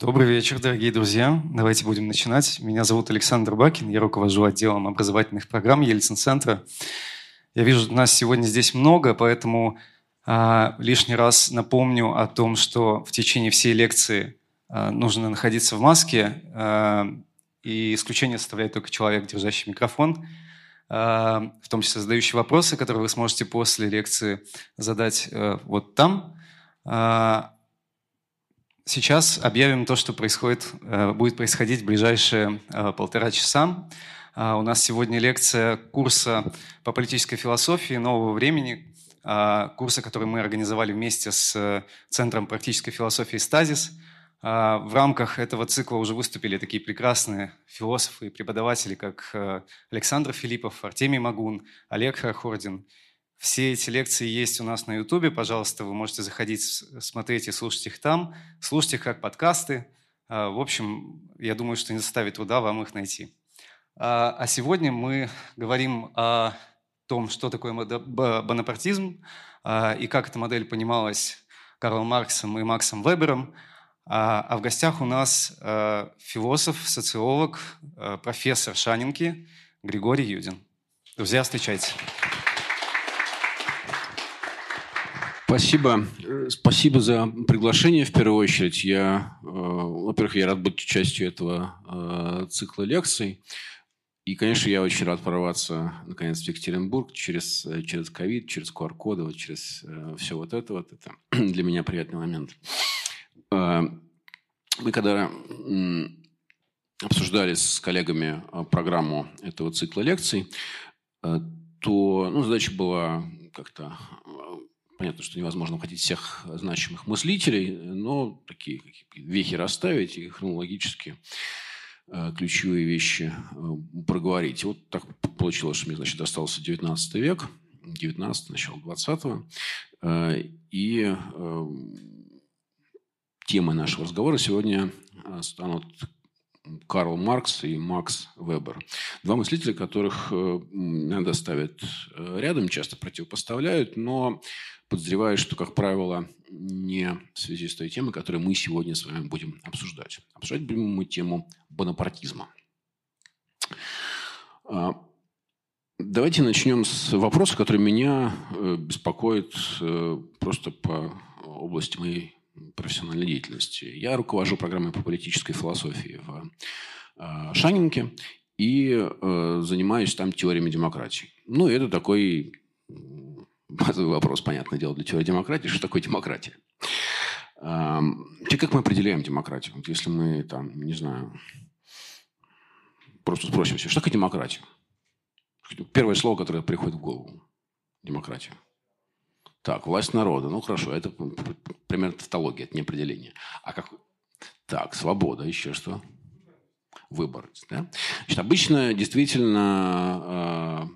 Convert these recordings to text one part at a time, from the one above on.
Добрый вечер, дорогие друзья. Давайте будем начинать. Меня зовут Александр Бакин, я руковожу отделом образовательных программ Ельцин-центра. Я вижу, нас сегодня здесь много, поэтому а, лишний раз напомню о том, что в течение всей лекции а, нужно находиться в маске, а, и исключение составляет только человек, держащий микрофон, а, в том числе задающий вопросы, которые вы сможете после лекции задать а, вот там. Сейчас объявим то, что происходит, э, будет происходить в ближайшие э, полтора часа. А, у нас сегодня лекция курса по политической философии нового времени, а, курса, который мы организовали вместе с э, Центром практической философии «Стазис». А, в рамках этого цикла уже выступили такие прекрасные философы и преподаватели, как Александр Филиппов, Артемий Магун, Олег Хархордин – все эти лекции есть у нас на Ютубе. Пожалуйста, вы можете заходить, смотреть и слушать их там. Слушать их как подкасты. А, в общем, я думаю, что не составит труда вам их найти. А, а сегодня мы говорим о том, что такое бонапартизм а, и как эта модель понималась Карлом Марксом и Максом Вебером. А в гостях у нас философ, социолог, профессор Шанинки Григорий Юдин. Друзья, встречайте. Спасибо. Спасибо за приглашение в первую очередь. Я, э, во-первых, я рад быть частью этого э, цикла лекций. И, конечно, я очень рад прорваться, наконец, в Екатеринбург через, через ковид, через QR-коды, вот через э, все вот это. Вот это для меня приятный момент. Мы когда обсуждали с коллегами программу этого цикла лекций, то ну, задача была как-то Понятно, что невозможно охватить всех значимых мыслителей, но такие вехи расставить и хронологически э, ключевые вещи э, проговорить. Вот так получилось, что мне, значит, достался 19 век, 19 начало 20-го. Э, и темой нашего разговора сегодня станут Карл Маркс и Макс Вебер. Два мыслителя, которых иногда ставят рядом, часто противопоставляют, но подозреваю, что, как правило, не в связи с той темой, которую мы сегодня с вами будем обсуждать. Обсуждать будем мы тему бонапартизма. А, давайте начнем с вопроса, который меня э, беспокоит э, просто по области моей профессиональной деятельности. Я руковожу программой по политической философии в э, Шанинке и занимаюсь там теориями демократии. Ну, это такой базовый вопрос, понятное дело, для теории демократии. Что такое демократия? Как мы определяем демократию? Вот если мы там, не знаю, просто спросимся, что такое демократия? Первое слово, которое приходит в голову. Демократия. Так, власть народа. Ну, хорошо, это примерно тавтология, это не определение. А как... Так, свобода, еще что? Выбор. Да? Значит, обычно действительно а,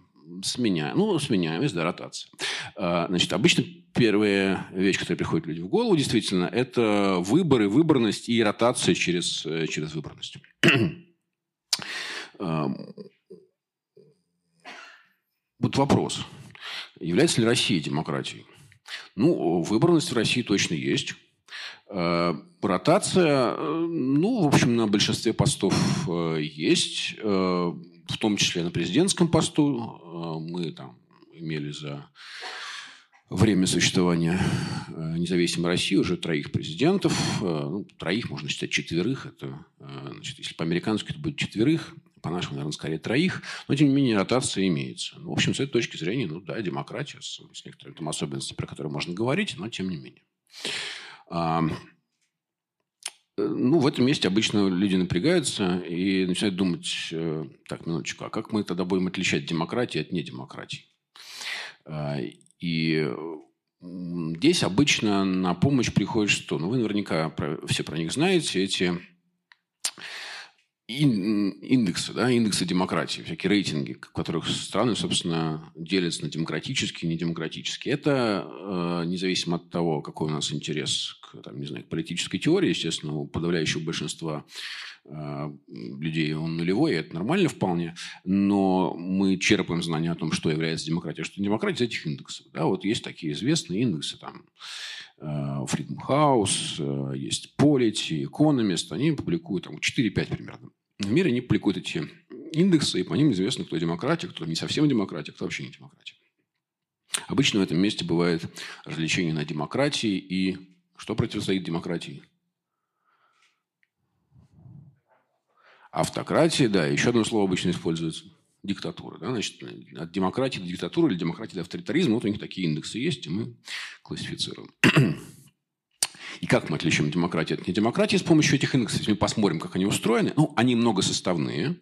сменяем, ну, сменяемость, да, ротация. А, значит, обычно первая вещь, которая приходит людям в голову, действительно, это выборы, выборность и ротация через, э, через выборность. Вот вопрос. Является ли Россия демократией? Ну, выборность в России точно есть. А, ротация, э, ну, в общем, на большинстве постов э, есть в том числе на президентском посту. Э, мы там имели за время существования э, независимой России уже троих президентов. Э, ну, троих, можно считать четверых. Это, значит, если по-американски это будет четверых, по-нашему, наверное, скорее троих. Но, тем не менее, ротация имеется. Ну, в общем, с этой точки зрения, ну да, демократия с, с некоторыми там особенностями, про которые можно говорить, но тем не менее. Э, ну, в этом месте обычно люди напрягаются и начинают думать, э, так, минуточку, а как мы тогда будем отличать демократию от недемократии? А, и здесь обычно на помощь приходит что? Ну, вы наверняка про, все про них знаете, эти индексы, да, индексы демократии, всякие рейтинги, в которых страны, собственно, делятся на демократические и недемократические. Это э, независимо от того, какой у нас интерес к там, не знаю, к политической теории, естественно, у подавляющего большинства э, людей он нулевой, и это нормально вполне, но мы черпаем знания о том, что является демократией, что демократия из этих индексов. Да, вот есть такие известные индексы, там, э, Freedom House, э, есть Polity, Economist, они публикуют там 4-5 примерно. В мире они публикуют эти индексы, и по ним известно, кто демократия, кто не совсем демократия, кто вообще не демократия. Обычно в этом месте бывает развлечение на демократии и что противостоит демократии? Автократия, да, еще одно слово обычно используется. Диктатура. Да? Значит, от демократии до диктатуры или демократии до авторитаризма. Вот у них такие индексы есть, и мы классифицируем. И как мы отличим демократию от недемократии? С помощью этих индексов мы посмотрим, как они устроены. Ну, они многосоставные.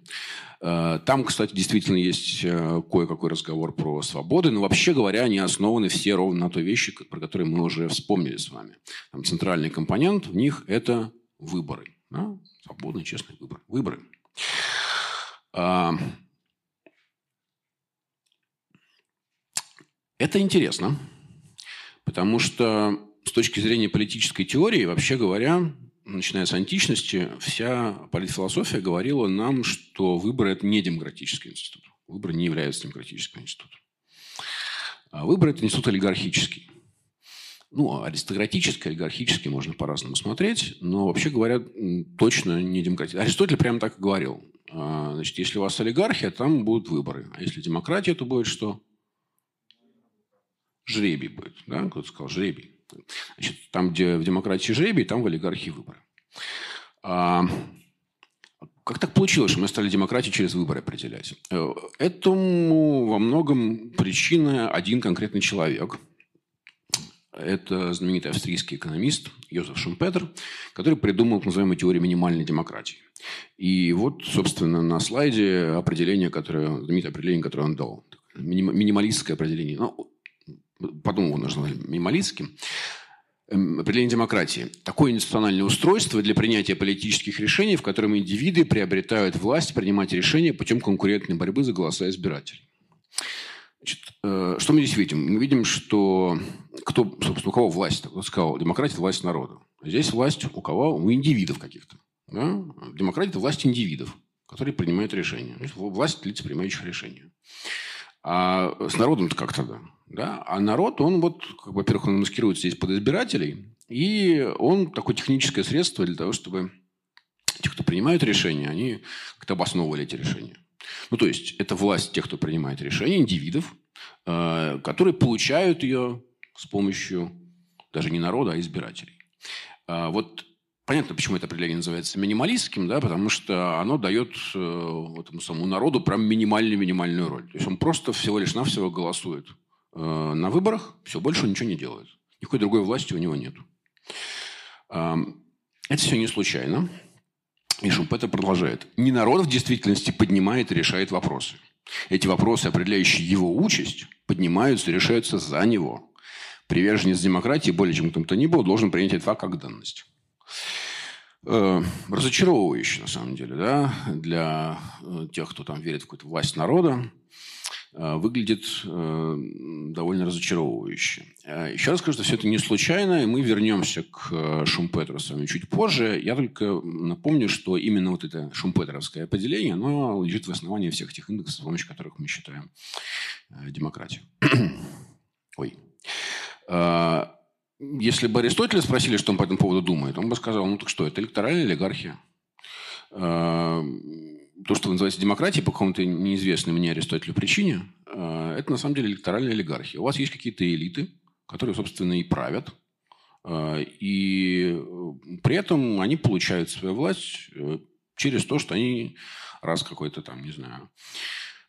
Э, там, кстати, действительно есть э, кое-какой разговор про свободы, но вообще говоря, они основаны все ровно на той вещи, про которые мы уже вспомнили с вами. Там центральный компонент в них – это выборы. Да? Свободный, честный выбор. Выборы. А, это интересно, потому что с точки зрения политической теории, вообще говоря, начиная с античности, вся политфилософия говорила нам, что выборы – это не демократический институт. Выборы не являются демократическим институтом. А выборы – это институт олигархический. Ну, аристократический, олигархический можно по-разному смотреть, но, вообще говоря, точно не демократический. Аристотель прямо так и говорил. А, значит, если у вас олигархия, там будут выборы. А если демократия, то будет что? Жребий будет. Да? Кто-то сказал жребий. Значит, там, где в демократии жребий, там в олигархии выборы. А, как так получилось, что мы стали демократию через выборы определять? Э, этому во многом причина один конкретный человек. Это знаменитый австрийский экономист Йозеф Шумпетер, который придумал так называемую теорию минимальной демократии. И вот, собственно, на слайде определение, которое, знаменитое определение, которое он дал. Минималистское определение. Ну, потом его назвали минималистским, эм, определение демократии. Такое институциональное устройство для принятия политических решений, в котором индивиды приобретают власть принимать решения путем конкурентной борьбы за голоса избирателей. Значит, э, что мы здесь видим? Мы видим, что кто, собственно, у кого власть? Кто сказал, демократия – власть народа. Здесь власть у кого? У индивидов каких-то. Да? Демократия – это власть индивидов, которые принимают решения. Власть лиц, принимающих решения. А с народом-то как тогда? Да? А народ, он вот, во-первых, он маскируется здесь под избирателей, и он такое техническое средство для того, чтобы те, кто принимают решения, они как-то обосновывали эти решения. Ну, то есть, это власть тех, кто принимает решения, индивидов, э, которые получают ее с помощью даже не народа, а избирателей. Э, вот Понятно, почему это определение называется минималистским, да, потому что оно дает э, этому самому народу прям минимальную-минимальную роль. То есть он просто всего лишь навсего голосует э, на выборах, все, больше он ничего не делает. Никакой другой власти у него нет. Это все не случайно. И Шумпетер продолжает. Не народ в действительности поднимает и решает вопросы. Эти вопросы, определяющие его участь, поднимаются и решаются за него. Приверженец демократии, более чем кто-то ни был, должен принять этот факт как данность разочаровывающе, на самом деле, да, для э, тех, кто там верит в какую-то власть народа, э, выглядит э, довольно разочаровывающе. Э, еще раз скажу, что все это не случайно, и мы вернемся к э, Шумпетеру с вами чуть позже. Я только напомню, что именно вот это шумпетеровское определение, оно лежит в основании всех этих индексов, с помощью которых мы считаем демократию. Ой. Если бы Аристотеля спросили, что он по этому поводу думает, он бы сказал, ну так что, это электоральная олигархия. А, то, что вы называете демократией по какому-то неизвестной мне Аристотелю причине, а, это на самом деле электоральная олигархия. У вас есть какие-то элиты, которые, собственно, и правят, а, и при этом они получают свою власть э, через то, что они раз какой-то там, не знаю,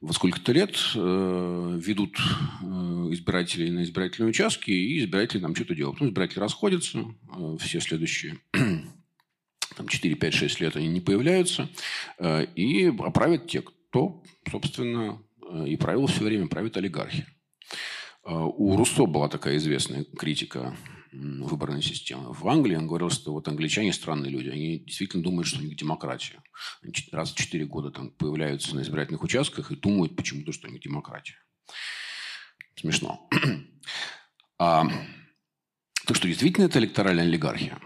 во сколько-то лет э, ведут э, избирателей на избирательные участки, и избиратели там что-то делают. Потом избиратели расходятся, э, все следующие там 4, 5, 6 лет они не появляются, э, и правят те, кто, собственно, э, и правил все время, правит олигархия. Э, у Руссо была такая известная критика выборной системы. В Англии он говорил, что вот англичане странные люди. Они действительно думают, что у них демократия. Они раз в четыре года там появляются на избирательных участках и думают почему-то, что у них демократия. Смешно. А, Так что действительно это электоральная олигархия.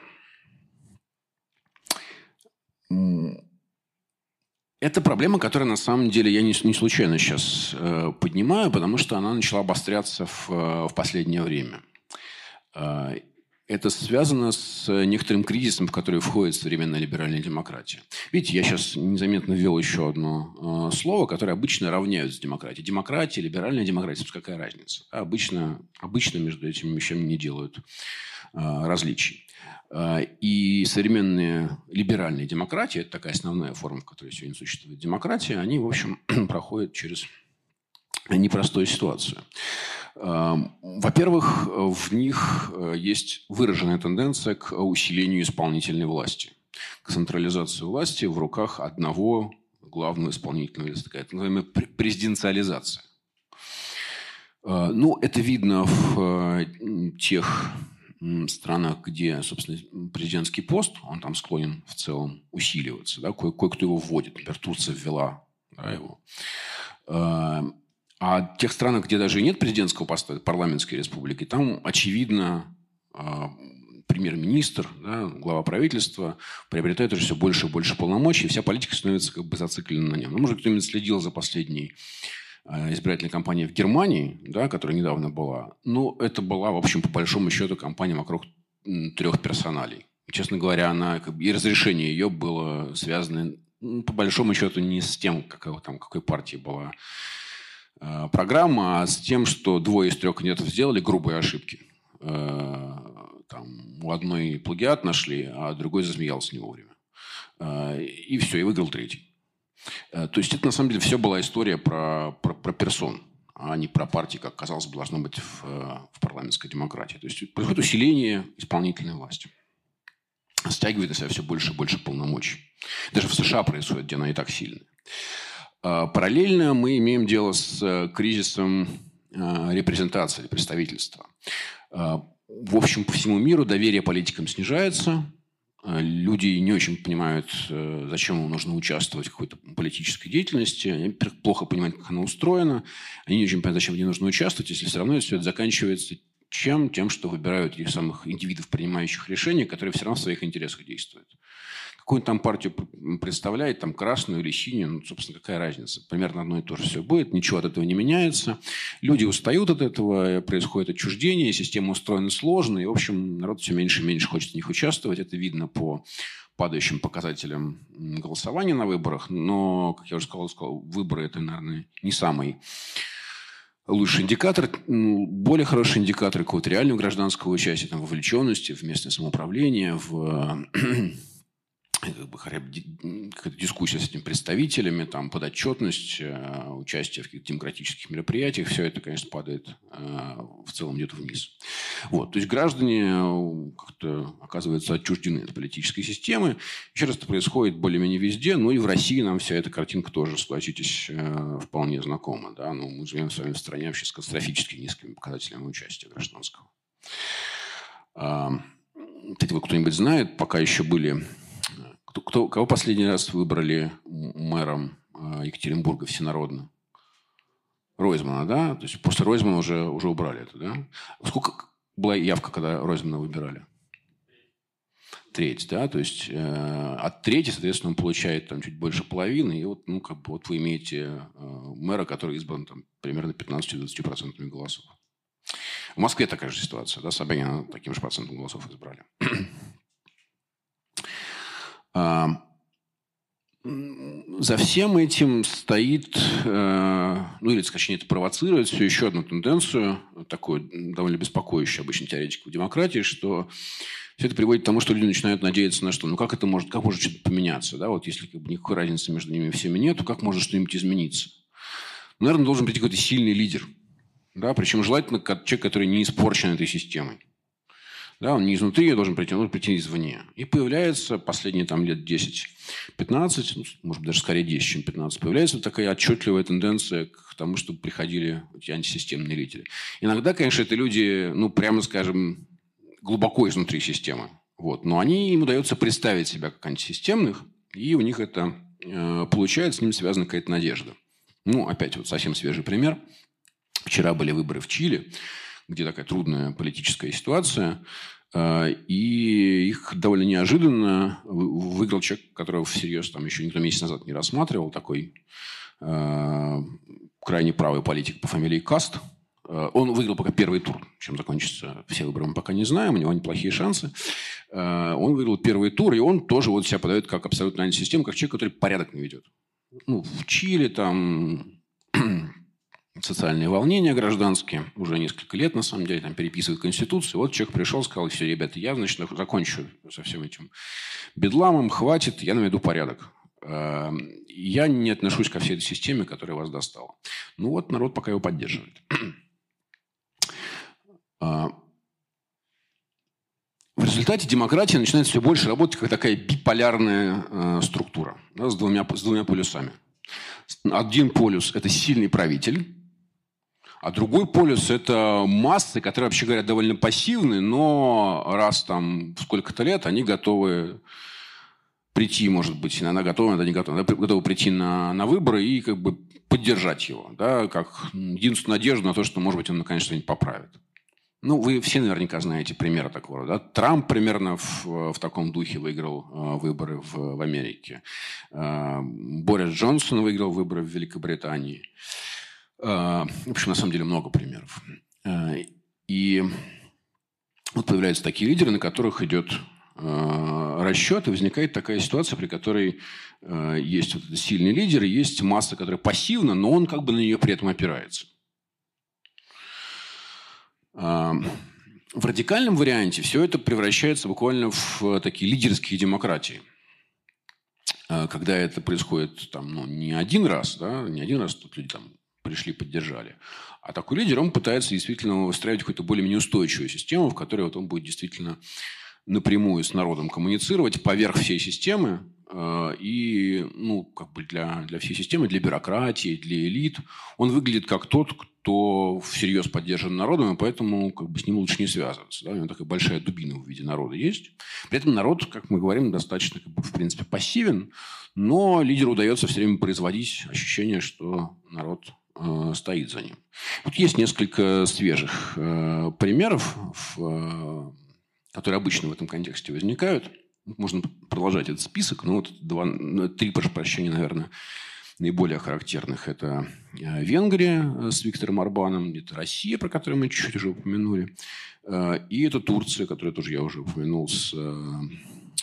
Это проблема, которая на самом деле я не, не случайно сейчас э, поднимаю, потому что она начала обостряться в, э, в последнее время. Э, это связано с некоторым кризисом, в который входит современная либеральная демократия. Видите, я сейчас незаметно ввел еще одно э, слово, которое обычно равняются демократии. Демократия, либеральная демократия, какая разница? Обычно, обычно между этими вещами не делают э, различий. Э, и современные либеральные демократии, это такая основная форма, в которой сегодня существует демократия, они, в общем, проходят через непростую ситуацию. Эм, во-первых, в них э, есть выраженная тенденция к усилению исполнительной власти, к централизации власти в руках одного главного исполнительного лица, такая так называемая президенциализация. Э, ну, это видно в э, тех странах, где, собственно, президентский пост, он там склонен в целом усиливаться. Да? Кое-кто его вводит. Например, Турция ввела да, его. А тех странах, где даже нет президентского поста, парламентской республики, там, очевидно, а, премьер-министр, да, глава правительства приобретает уже все больше и больше полномочий, и вся политика становится как бы зациклена на нем. Ну, может, кто-нибудь следил за последней а, избирательной кампанией в Германии, да, которая недавно была. Ну, это была, в общем, по большому счету, кампания вокруг трех персоналей. Честно говоря, она, как бы, и разрешение ее было связано, по большому счету, не с тем, какой, там, какой партии была программа, а с тем, что двое из трех кандидатов сделали грубые ошибки. Э, там, у одной плагиат нашли, а другой засмеялся не вовремя. Э, и все, и выиграл третий. То есть это на самом деле все была история про, про, про персон, а не про партии, как казалось бы, должно быть в, в парламентской демократии. То есть происходит усиление исполнительной власти. Стягивает на себя все больше и больше полномочий. Даже в США происходит, где она и так сильная. А, параллельно мы имеем дело с э, кризисом а, репрезентации, представительства. А, в общем, по всему миру доверие политикам снижается. Люди не очень понимают, э, зачем им нужно участвовать в какой-то политической деятельности. Они плохо понимают, как она устроена. Они не очень понимают, зачем ней нужно участвовать, если все равно все это заканчивается чем? Тем, что выбирают этих самых индивидов, принимающих решения, которые все равно в своих интересах действуют какую там партию представляет, там красную или синюю, ну, собственно, какая разница? Примерно одно и то же все будет, ничего от этого не меняется. Люди устают от этого, происходит отчуждение, система устроена сложно, и, в общем, народ все меньше и меньше хочет в них участвовать. Это видно по падающим показателям голосования на выборах, но, как я уже сказал, сказал выборы – это, наверное, не самый лучший индикатор, более хороший индикатор какого-то реального гражданского участия, там, вовлеченности в местное самоуправление, в как бы, какая-то дискуссия с этими представителями, там, подотчетность, э, участие в каких-то демократических мероприятиях, все это, конечно, падает э, в целом где-то вниз. Вот. То есть граждане э, как-то оказываются отчуждены от политической системы. Еще раз это происходит более-менее везде, но и в России нам вся эта картинка тоже, согласитесь, вполне знакома. Да? Ну, мы живем с вами в стране вообще с катастрофически низкими показателями участия гражданского. Кстати, кто-нибудь знает, пока еще были кто, кто, кого последний раз выбрали мэром э, Екатеринбурга всенародно? Ройзмана, да? То есть после Ройзмана уже, уже убрали это, да? Сколько была явка, когда Ройзмана выбирали? Треть, да? То есть э, от трети, соответственно, он получает там чуть больше половины. И вот, ну, как бы, вот вы имеете э, мэра, который избран там примерно 15-20% голосов. В Москве такая же ситуация, да? Собянина таким же процентом голосов избрали. А, за всем этим стоит, э, ну или, точнее, это провоцирует все еще одну тенденцию, такую довольно беспокоящую обычно теоретиков демократии, что все это приводит к тому, что люди начинают надеяться на что? Ну как это может, как может что-то поменяться? Да? Вот если как бы, никакой разницы между ними всеми нет, то как может что-нибудь измениться? Ну, наверное, должен быть какой-то сильный лидер. Да? Причем желательно человек, который не испорчен этой системой. Да, он не изнутри должен прийти, он должен прийти извне. И появляется последние там, лет 10-15, ну, может быть, даже скорее 10, чем 15, появляется такая отчетливая тенденция к тому, чтобы приходили эти антисистемные лидеры. Иногда, конечно, это люди, ну, прямо скажем, глубоко изнутри системы. Вот. Но они, им удается представить себя как антисистемных, и у них это э, получается, с ним связана какая-то надежда. Ну, опять вот совсем свежий пример. Вчера были выборы в Чили где такая трудная политическая ситуация. А, и их довольно неожиданно выиграл человек, которого всерьез там еще никто месяц назад не рассматривал, такой а, крайне правый политик по фамилии Каст. А, он выиграл пока первый тур. Чем закончится все выборы, мы пока не знаем. У него неплохие шансы. Он выиграл первый тур, и он тоже вот себя подает как абсолютно антисистема, как человек, который порядок наведет. Ну, в Чили там социальные волнения гражданские, уже несколько лет, на самом деле, там переписывают Конституцию. Вот человек пришел, сказал, все, ребята, я, значит, закончу со всем этим бедламом, хватит, я наведу порядок. Эм, я не отношусь ко всей этой системе, которая вас достала. Ну вот народ пока его поддерживает. А, в результате демократия начинает все больше работать как такая биполярная э, структура да, с, двумя, с двумя полюсами. Один полюс – это сильный правитель, а другой полюс – это массы, которые, вообще говоря, довольно пассивны, но раз там сколько-то лет они готовы прийти, может быть, иногда готовы, иногда не готовы, готовы прийти на, на выборы и как бы поддержать его, да, как единственную надежду на то, что, может быть, он наконец что-нибудь поправит. Ну, вы все наверняка знаете примеры такого. Да? Трамп примерно в, в таком духе выиграл э, выборы в, в Америке. Э, Борис Джонсон выиграл выборы в Великобритании. Э, в общем, на самом деле много примеров. Э, и вот появляются такие лидеры, на которых идет э, расчет, и возникает такая ситуация, при которой есть вот сильный лидер, и есть масса, которая пассивна, но он как бы на нее при этом опирается. В радикальном варианте все это превращается буквально в э, такие лидерские демократии. А, когда это происходит там, ну, не один раз, да, не один раз тут люди там пришли, поддержали. А такой лидер, он пытается действительно выстраивать какую-то более-менее устойчивую систему, в которой вот он будет действительно напрямую с народом коммуницировать поверх всей системы, Э, и ну, как бы для, для всей системы, для бюрократии, для элит, он выглядит как тот, кто всерьез поддержан народом, и поэтому как бы, с ним лучше не связываться. Да? У него такая большая дубина в виде народа есть. При этом народ, как мы говорим, достаточно, как бы, в принципе, пассивен, но лидеру удается все время производить ощущение, что народ стоит за ним. Вот есть несколько свежих э, примеров, э, которые обычно в этом контексте возникают – можно продолжать этот список, но вот два, ну, три, прошу прощения, наверное, наиболее характерных. Это э, Венгрия э, с Виктором Орбаном, это Россия, про которую мы чуть-чуть уже упомянули, э, и это Турция, которую тоже я уже упомянул с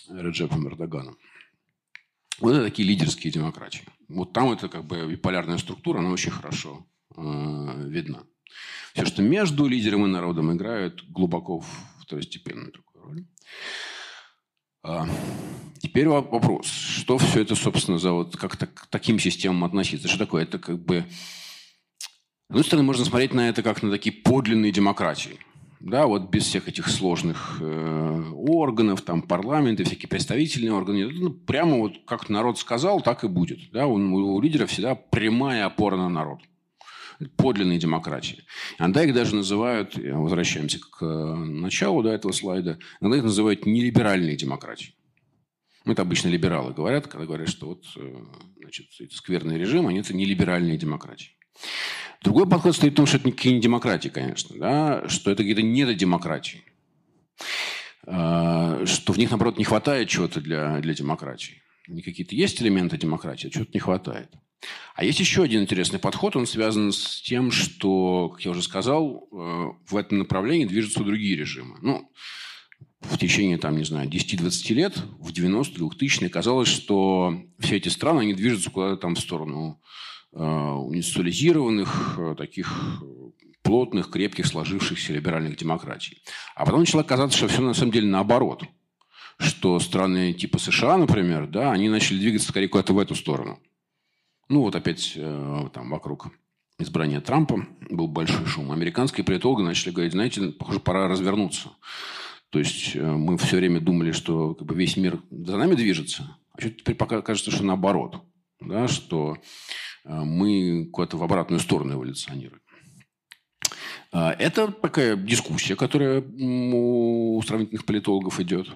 Реджепом Эрдоганом. Вот это такие лидерские демократии. Вот там это как бы биполярная структура, она очень хорошо э, видна. Все, что между лидером и народом играет глубоко второстепенную такую роль. А, теперь вопрос, что все это, собственно, за вот как -то к таким системам относиться? Что такое? Это как бы... С одной стороны, можно смотреть на это как на такие подлинные демократии. Да, вот без всех этих сложных э, органов, там парламенты, всякие представительные органы. Ну, прямо вот как народ сказал, так и будет. Да, у, у лидера всегда прямая опора на народ подлинной демократии. Иногда их даже называют, возвращаемся к э, началу да, этого слайда, иногда их называют нелиберальной демократией. Это обычно либералы говорят, когда говорят, что вот, э, значит, это скверный режим, они это нелиберальные демократии. Другой подход стоит в том, что это не демократии, конечно, да, что это какие-то недодемократии. А, что в них, наоборот, не хватает чего-то для, для демократии. Они какие-то есть элементы демократии, а чего-то не хватает. А есть еще один интересный подход, он связан с тем, что, как я уже сказал, э, в этом направлении движутся другие режимы. Ну, в течение, там, не знаю, 10-20 лет, в 90-е, 2000-е, казалось, что все эти страны, они движутся куда-то там в сторону э, индустриализированных, э, таких плотных, крепких, сложившихся либеральных демократий. А потом начало казаться, что все на самом деле наоборот. Что страны типа США, например, да, они начали двигаться скорее куда-то в эту сторону – ну, вот опять э, там вокруг избрания Трампа был большой шум. Американские политологи начали говорить, знаете, похоже, пора развернуться. То есть э, мы все время думали, что как бы, весь мир за нами движется, а теперь пока кажется, что наоборот, да, что э, мы куда-то в обратную сторону эволюционируем. А, это такая дискуссия, которая у сравнительных политологов идет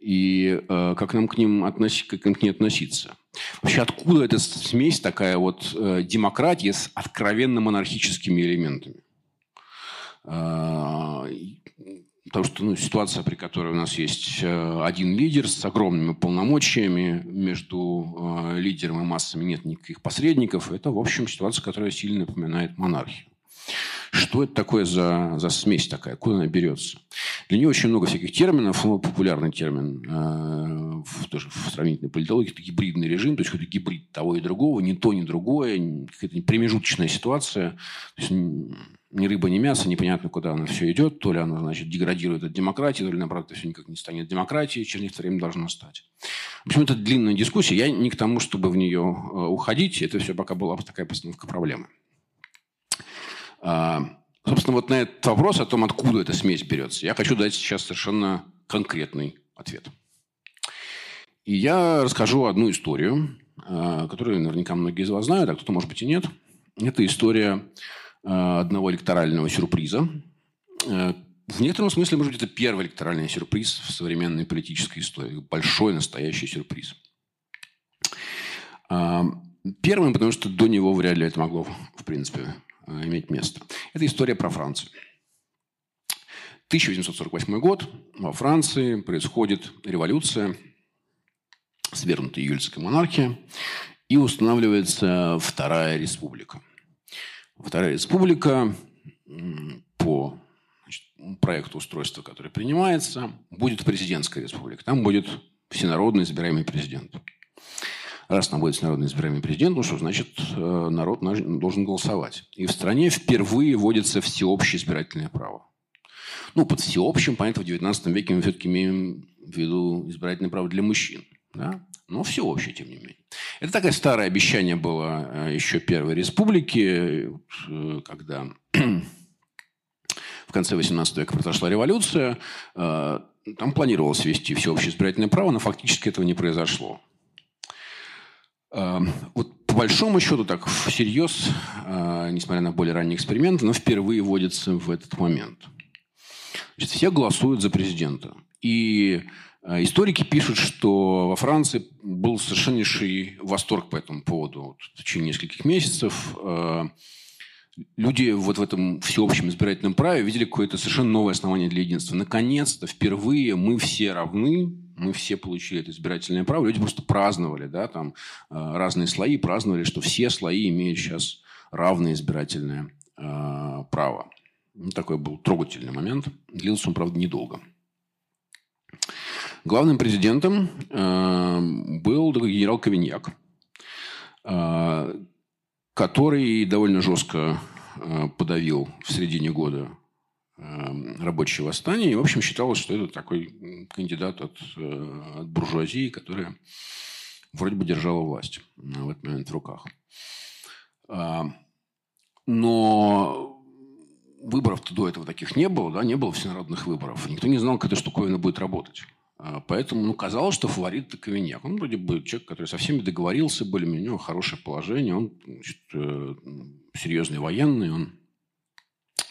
и э, как нам к ним относи, как к ним относиться. Вообще, откуда эта смесь такая вот э, демократия с откровенно монархическими элементами? Потому что ну, ситуация, при которой у нас есть один лидер с огромными полномочиями, между лидером и массами нет никаких посредников, это, в общем, ситуация, которая сильно напоминает монархию. Что это такое за, за смесь такая? Куда она берется? Для нее очень много всяких терминов. Ну, популярный термин э, в, тоже в сравнительной политологии – это гибридный режим, то есть какой-то гибрид того и другого, ни то, ни другое, какая-то промежуточная ситуация. То есть ни рыба, ни мясо, непонятно, куда оно все идет. То ли оно, значит, деградирует от демократии, то ли, наоборот, это все никак не станет демократией, через некоторое время должно стать. В общем, это длинная дискуссия. Я не к тому, чтобы в нее э, уходить. Это все пока была такая постановка проблемы. А, собственно, вот на этот вопрос о том, откуда эта смесь берется, я хочу дать сейчас совершенно конкретный ответ. И я расскажу одну историю, а, которую наверняка многие из вас знают, а кто-то, может быть, и нет. Это история одного электорального сюрприза. В некотором смысле, может быть, это первый электоральный сюрприз в современной политической истории. Большой настоящий сюрприз. Первым, потому что до него вряд ли это могло, в принципе, Э, иметь место. Это история про Францию. 1848 год. Во Франции происходит революция, свергнута июльская монархия, и устанавливается Вторая Республика. Вторая Республика по значит, проекту устройства, который принимается, будет президентская республика. Там будет всенародно избираемый президент. Раз там будет народный избираемый президент, ну что значит, э, народ должен голосовать. И в стране впервые вводится всеобщее избирательное право. Ну, под всеобщим, понятно, в 19 веке мы все-таки имеем в виду избирательное право для мужчин. Да? Но всеобщее, тем не менее. Это такое старое обещание было э, еще Первой Республики, э, когда в конце 18 века произошла революция. Там планировалось ввести всеобщее избирательное право, но фактически этого не произошло. Вот по большому счету, так всерьез, э, несмотря на более ранние эксперименты, но впервые вводится в этот момент. Значит, все голосуют за президента. И э, историки пишут, что во Франции был совершеннейший восторг по этому поводу. Вот в течение нескольких месяцев э, люди вот в этом всеобщем избирательном праве видели какое-то совершенно новое основание для единства. Наконец-то, впервые мы все равны, мы все получили это избирательное право. Люди просто праздновали, да, там э, разные слои праздновали, что все слои имеют сейчас равное избирательное э, право. Ну, такой был трогательный момент. Длился он, правда, недолго. Главным президентом э, был генерал Ковиньяк, э, который довольно жестко э, подавил в середине года рабочее восстание. И, в общем, считалось, что это такой кандидат от, от буржуазии, которая вроде бы держала власть в этот момент в руках. Но выборов-то до этого таких не было, да, не было всенародных выборов. Никто не знал, как эта штуковина будет работать. А, поэтому ну, казалось, что фаворит это Ковиньяк. Он вроде бы человек, который со всеми договорился, были у него хорошее положение, он значит, э, серьезный военный, он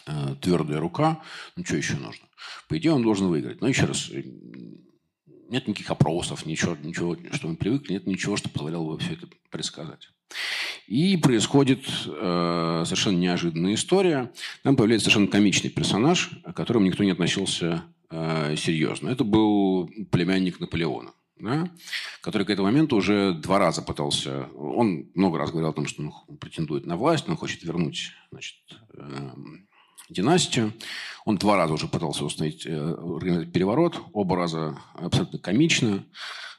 Э, твердая рука, ну что еще нужно? По идее, он должен выиграть. Но еще раз, э, нет никаких опросов, ничего, ничего, что мы привыкли, нет ничего, что позволяло бы все это предсказать. И происходит э, совершенно неожиданная история. Там появляется совершенно комичный персонаж, к которому никто не относился э, серьезно. Это был племянник Наполеона. Да, который к этому моменту уже два раза пытался... Он много раз говорил о том, что он претендует на власть, он хочет вернуть значит, э, династию. Он два раза уже пытался установить э, переворот. Оба раза абсолютно комично.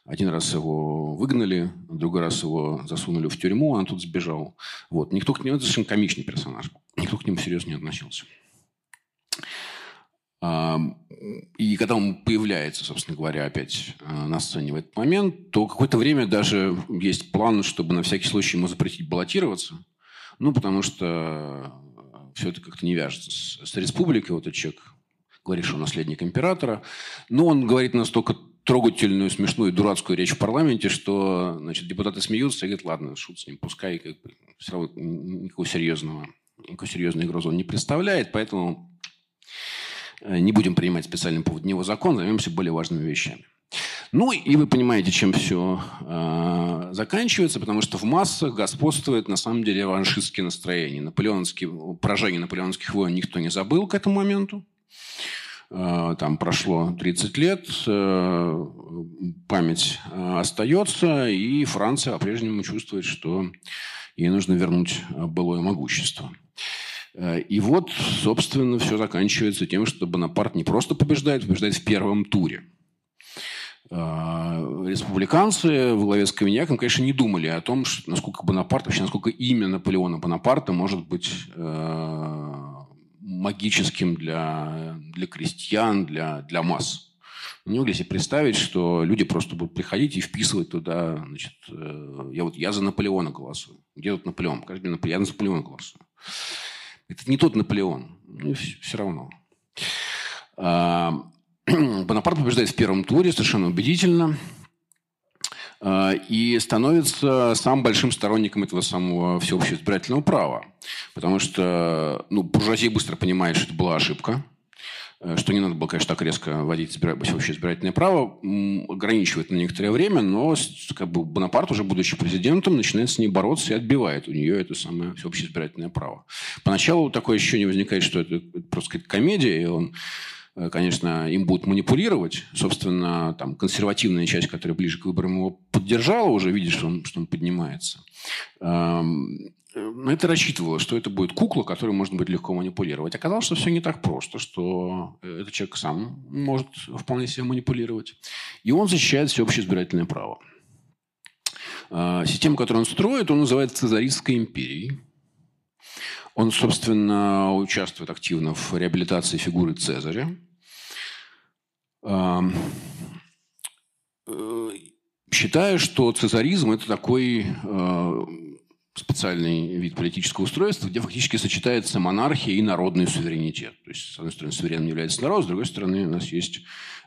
Один раз его выгнали, другой раз его засунули в тюрьму, он тут сбежал. Вот. Никто к нему, это совершенно комичный персонаж. Никто к нему серьезно не относился. И когда он появляется, собственно говоря, опять э, на сцене в этот момент, то какое-то время даже есть план, чтобы на всякий случай ему запретить баллотироваться. Ну, потому что все это как-то не вяжется с, с республикой. Вот этот человек говорит, что он наследник императора. Но он говорит настолько трогательную, смешную, дурацкую речь в парламенте, что значит, депутаты смеются и говорят, ладно, шут с ним, пускай как бы, все равно никакого серьезного, никакой серьезной угрозы он не представляет, поэтому э, не будем принимать специальный повод него закон, займемся более важными вещами. Ну, и вы понимаете, чем все э, заканчивается, потому что в массах господствует, на самом деле, реваншистские настроения. Наполеонские, поражение наполеонских войн никто не забыл к этому моменту. Э, там прошло 30 лет, э, память э, остается, и Франция по-прежнему чувствует, что ей нужно вернуть былое могущество. И вот, собственно, все заканчивается тем, что Бонапарт не просто побеждает, побеждает в первом туре. Республиканцы в главе с Каменяком, конечно, не думали о том, что, насколько Бонапарт, вообще насколько имя Наполеона Бонапарта может быть магическим для, для крестьян, для, для масс. Не могли себе представить, что люди просто будут приходить и вписывать туда, значит, э, я вот я за Наполеона голосую. Где тут Наполеон? Наполеон. Я за Наполеона голосую. Это не тот Наполеон. Ну, все равно. А, Бонапарт побеждает в первом туре совершенно убедительно. А, и становится самым большим сторонником этого самого всеобщего избирательного права. Потому что ну, буржуазия быстро понимает, что это была ошибка, что не надо было, конечно, так резко вводить всеобщее избирательное право, ограничивает на некоторое время, но как бы, Бонапарт, уже будучи президентом, начинает с ней бороться и отбивает у нее это самое всеобщее избирательное право. Поначалу такое ощущение возникает, что это просто комедия, и он Э, конечно, им будут манипулировать. Собственно, там, консервативная часть, которая ближе к выборам его поддержала, уже видит, что он, что он поднимается. Эм, на это рассчитывала, что это будет кукла, которую можно будет легко манипулировать. Оказалось, что все не так просто, что этот человек сам может вполне себе манипулировать. И он защищает всеобщее избирательное право. Э, систему, которую он строит, он называет Цезаристской империей. Он, собственно, участвует активно в реабилитации фигуры Цезаря. Э, считаю, что цезаризм – это такой э, специальный вид политического устройства, где фактически сочетается монархия и народный суверенитет. То есть, с одной стороны, суверенным является народ, с другой стороны, у нас есть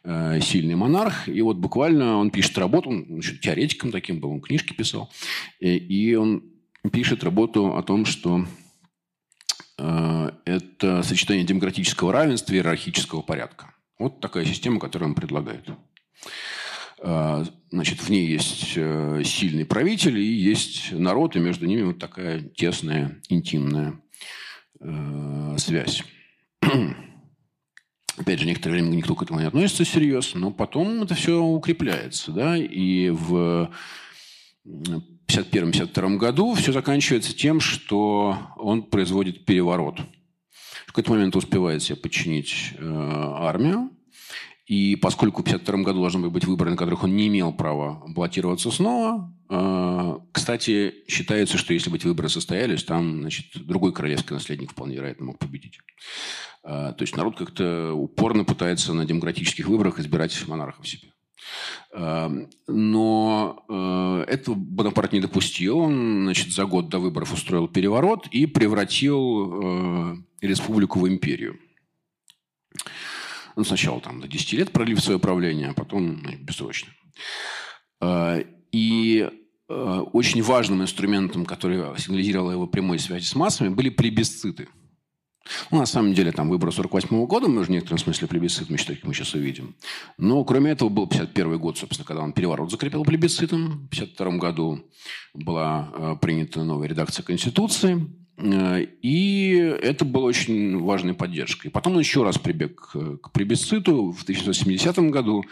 э, сильный монарх. И вот буквально он пишет работу, он значит, теоретиком таким был, он книжки писал, и он пишет работу о том, что это сочетание демократического равенства и иерархического порядка. Вот такая система, которую он предлагает. А, значит, в ней есть э, сильный правитель и есть народ, и между ними вот такая тесная, интимная э, связь. Опять же, некоторое время никто к этому не относится серьезно, но потом это все укрепляется. Да? И в 1951-1952 году все заканчивается тем, что он производит переворот – в какой-то момент успевает себе подчинить э, армию. И поскольку в 1952 году должны быть выборы, на которых он не имел права баллотироваться снова, э, кстати, считается, что если бы эти выборы состоялись, там значит, другой королевский наследник вполне вероятно мог победить. Э, то есть народ как-то упорно пытается на демократических выборах избирать монархов себе. Эм, но э, этого Бонапарт не допустил. Он значит, за год до выборов устроил переворот и превратил э, республику в империю. Он сначала там до 10 лет пролив свое правление, а потом ну, бессрочно. Э, и очень важным инструментом, который сигнализировал его прямой связи с массами, были плебисциты – ну, на самом деле, там выборы 48 года, мы уже в некотором смысле плебисцитом считать, мы сейчас увидим. Но, кроме этого, был 51 год, собственно, когда он переворот закрепил плебисцитом. В 52 году была э, принята новая редакция Конституции. Э, и это было очень важной поддержкой. Потом он еще раз прибег к, плебисциту в 1970 году.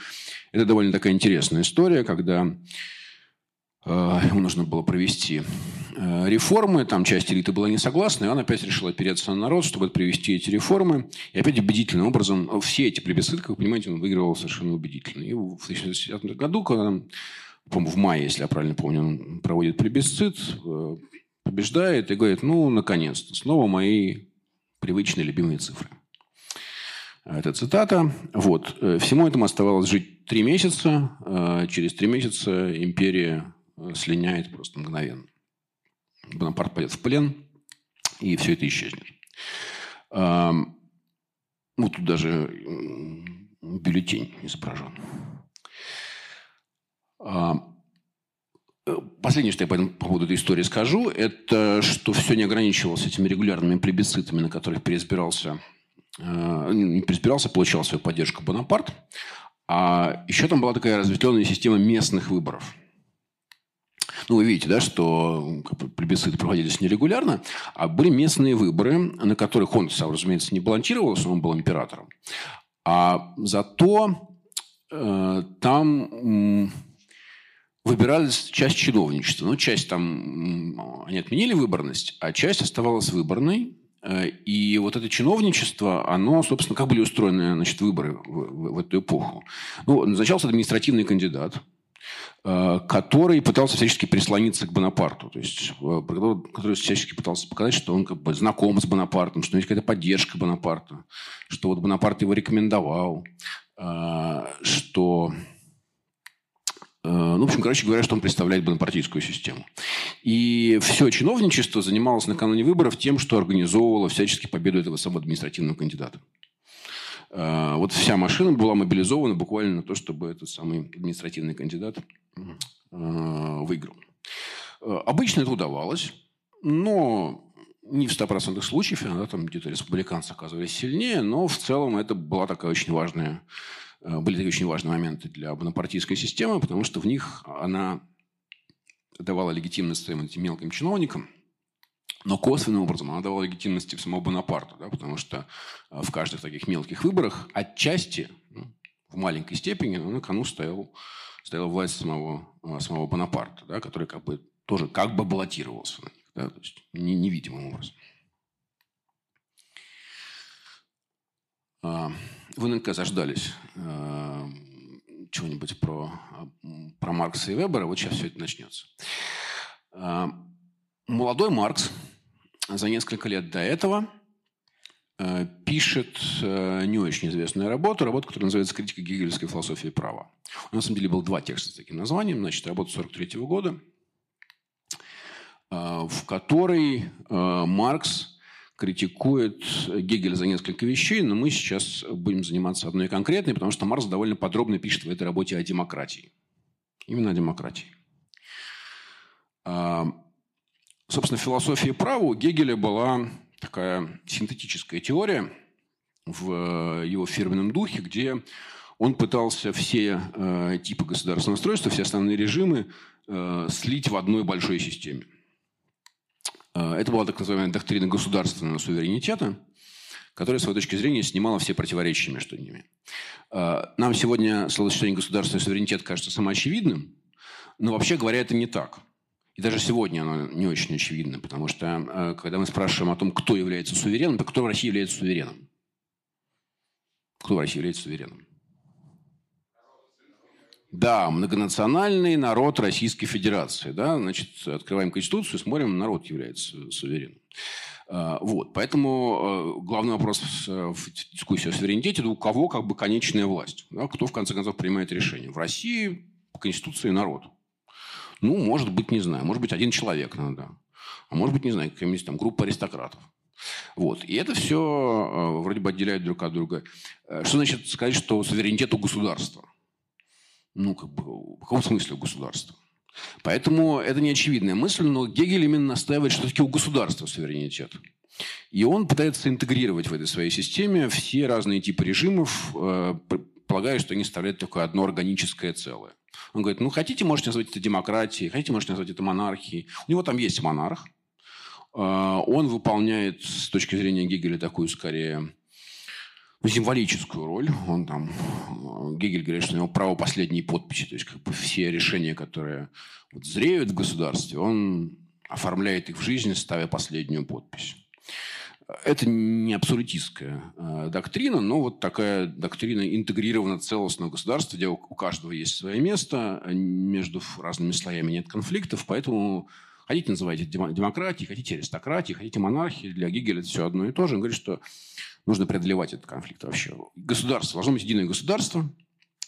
Это довольно такая интересная история, когда э, ему нужно было провести Э, реформы, там часть элиты была не согласна, и он опять решил опереться на народ, чтобы привести эти реформы. И опять убедительным образом все эти плебисциты, как вы понимаете, он выигрывал совершенно убедительно. И в 2010 году, когда, в мае, если я правильно помню, он проводит плебисцит, побеждает и говорит, ну, наконец-то, снова мои привычные любимые цифры. Это цитата. Вот. Всему этому оставалось жить три месяца. Через три месяца империя слиняет просто мгновенно. Бонапарт пойдет в плен, и все это исчезнет. Вот тут даже бюллетень изображен. Последнее, что я по, по поводу этой истории скажу, это что все не ограничивалось этими регулярными плебисцитами, на которых переизбирался, э, не переизбирался, получал свою поддержку Бонапарт, А еще там была такая разветвленная система местных выборов. Ну, вы видите, да, что плебисциты проводились нерегулярно, а были местные выборы, на которых он сам, разумеется, не балансировался, он был императором. А зато э, там выбиралась часть чиновничества. Ну, часть там, они отменили выборность, а часть оставалась выборной. Э, и вот это чиновничество, оно, собственно, как были устроены значит, выборы в, в, в эту эпоху? Ну, назначался административный кандидат, э, который пытался всячески прислониться к Бонапарту. То есть, э, который всячески пытался показать, что он как бы знаком с Бонапартом, что есть какая-то поддержка Бонапарта, что вот Бонапарт его рекомендовал, что ну, в общем, короче говоря, что он представляет бонапартийскую систему. И все чиновничество занималось накануне выборов тем, что организовывало всячески победу этого самого административного кандидата. Э, вот вся машина была мобилизована буквально на то, чтобы этот самый административный кандидат э, выиграл. Обычно это удавалось, но не в 100% случаев, иногда там где-то республиканцы оказывались сильнее, но в целом это была такая очень важная Э, были такие очень важные моменты для бонапартийской системы, потому что в них она давала легитимность своим этим мелким чиновникам, но косвенным образом она давала легитимность самого Бонапарта, да, потому что э, в каждых таких мелких выборах отчасти, ну, в маленькой степени, на кону стоял, стояла власть самого, э, самого Бонапарта, да, который как бы тоже как бы баллотировался на них, да, то есть невидимым образом. Вы наверняка заждались э, чего-нибудь про, про Маркса и Вебера. Вот сейчас все это начнется. Э, молодой Маркс за несколько лет до этого э, пишет э, не очень известную работу, работу, которая называется «Критика гегельской философии права». У нас, на самом деле, было два текста с таким названием. Значит, работа 43 -го года, э, в которой э, Маркс критикует Гегель за несколько вещей, но мы сейчас будем заниматься одной конкретной, потому что Марс довольно подробно пишет в этой работе о демократии. Именно о демократии. А, собственно, философия права у Гегеля была такая синтетическая теория в его фирменном духе, где он пытался все э, типы государственного устройства, все основные режимы э, слить в одной большой системе. Э, это была так называемая доктрина государственного суверенитета, которая, с своей точки зрения, снимала все противоречия между ними. Э, нам сегодня словосочетание «государственный суверенитет» кажется самоочевидным, но вообще говоря, это не так. И даже сегодня оно не очень очевидно, потому что э, когда мы спрашиваем о том, кто является сувереном, то кто в России является сувереном? Кто в России является сувереном? Да, многонациональный народ Российской Федерации. Да? Значит, открываем Конституцию, смотрим, народ является суверенным. А, вот. Поэтому э, главный вопрос в дискуссии о суверенитете – у кого как бы конечная власть? Да? Кто, в конце концов, принимает решение? В России по Конституции народ. Ну, может быть, не знаю. Может быть, один человек надо. А может быть, не знаю, какая-нибудь там группа аристократов. Вот. И это все э, вроде бы отделяет друг от друга. Э, что значит сказать, что суверенитет у государства? Ну, как бы, в каком смысле у государства? Поэтому это не очевидная мысль, но Гегель именно настаивает, что таки у государства суверенитет. И он пытается интегрировать в этой своей системе все разные типы режимов, э, полагая, что они составляют такое одно органическое целое. Он говорит, ну, хотите, можете назвать это демократией, хотите, можете назвать это монархией. У него там есть монарх. Э, он выполняет с точки зрения Гегеля такую, скорее, символическую роль. Он там, Гегель говорит, что у него право последней подписи. То есть как бы все решения, которые вот зреют в государстве, он оформляет их в жизни, ставя последнюю подпись. Это не абсолютистская э, доктрина, но вот такая доктрина интегрированного целостного государства, где у, каждого есть свое место, между разными слоями нет конфликтов, поэтому хотите называйте демократией, хотите аристократией, хотите монархией, для Гегеля это все одно и то же. Он говорит, что нужно преодолевать этот конфликт вообще. Государство, должно быть единое государство,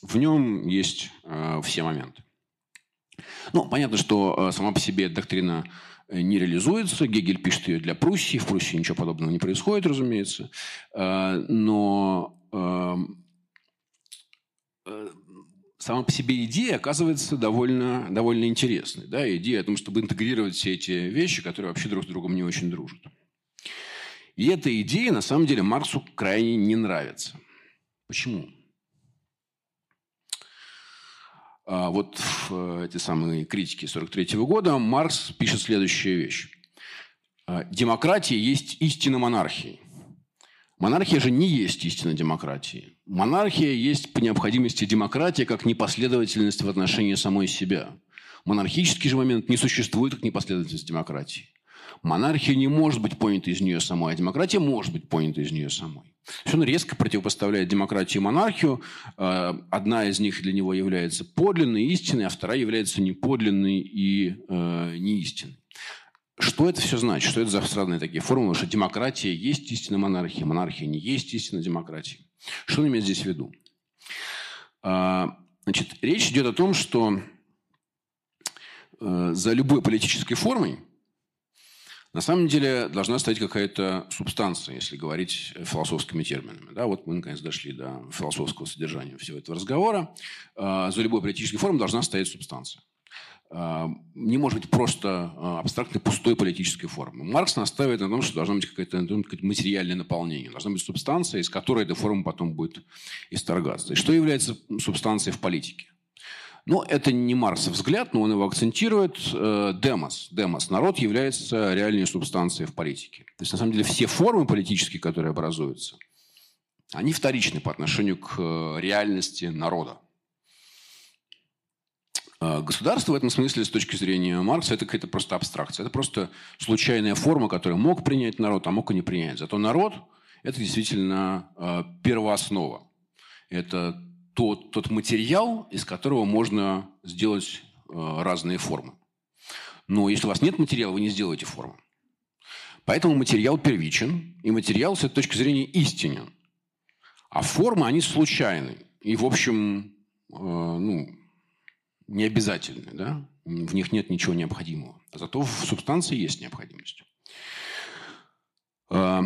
в нем есть э, все моменты. Ну, понятно, что э, сама по себе доктрина э, не реализуется. Гегель пишет ее для Пруссии. В Пруссии ничего подобного не происходит, разумеется. Э, но э, э, сама по себе идея оказывается довольно, довольно интересной. Да? Идея о том, чтобы интегрировать все эти вещи, которые вообще друг с другом не очень дружат. И эта идея, на самом деле, Марксу крайне не нравится. Почему? а, вот в эти самые критики 43 -го года Маркс пишет следующую вещь. А, Демократия есть истина монархии. Монархия же не есть истина демократии. Монархия есть по необходимости демократия как непоследовательность в отношении самой себя. Монархический же момент не существует как непоследовательность демократии. Монархия не может быть понята из нее самой, а демократия может быть понята из нее самой. Он резко противопоставляет демократию и монархию. Э, одна из них для него является подлинной, истинной, а вторая является неподлинной и э, неистинной. Что это все значит? Что это за странные такие формулы? Что демократия есть истина монархии, монархия не есть истина демократии. Что он имеет здесь в виду? Э, значит, речь идет о том, что э, за любой политической формой на самом деле должна стоять какая-то субстанция, если говорить философскими терминами. Да, вот мы наконец дошли до философского содержания всего этого разговора. А, за любой политической формой должна стоять субстанция. А, не может быть просто а, абстрактной пустой политической формы. Маркс настаивает на том, что должно быть какое-то материальное наполнение, должна быть субстанция, из которой эта форма потом будет исторгаться. И что является субстанцией в политике? Ну, это не Марсов взгляд, но он его акцентирует. Э, демос. Демос. Народ является реальной субстанцией в политике. То есть, на самом деле, все формы политические, которые образуются, они вторичны по отношению к э, реальности народа. Э, государство в этом смысле, с точки зрения Маркса, это какая-то просто абстракция. Это просто случайная форма, которую мог принять народ, а мог и не принять. Зато народ – это действительно первооснова. Это тот, тот материал, из которого можно сделать э, разные формы. Но если у вас нет материала, вы не сделаете форму. Поэтому материал первичен, и материал с этой точки зрения истинен. А формы, они случайны. И, в общем, э, ну, не обязательны. Да? В них нет ничего необходимого. Зато в субстанции есть необходимость. Э,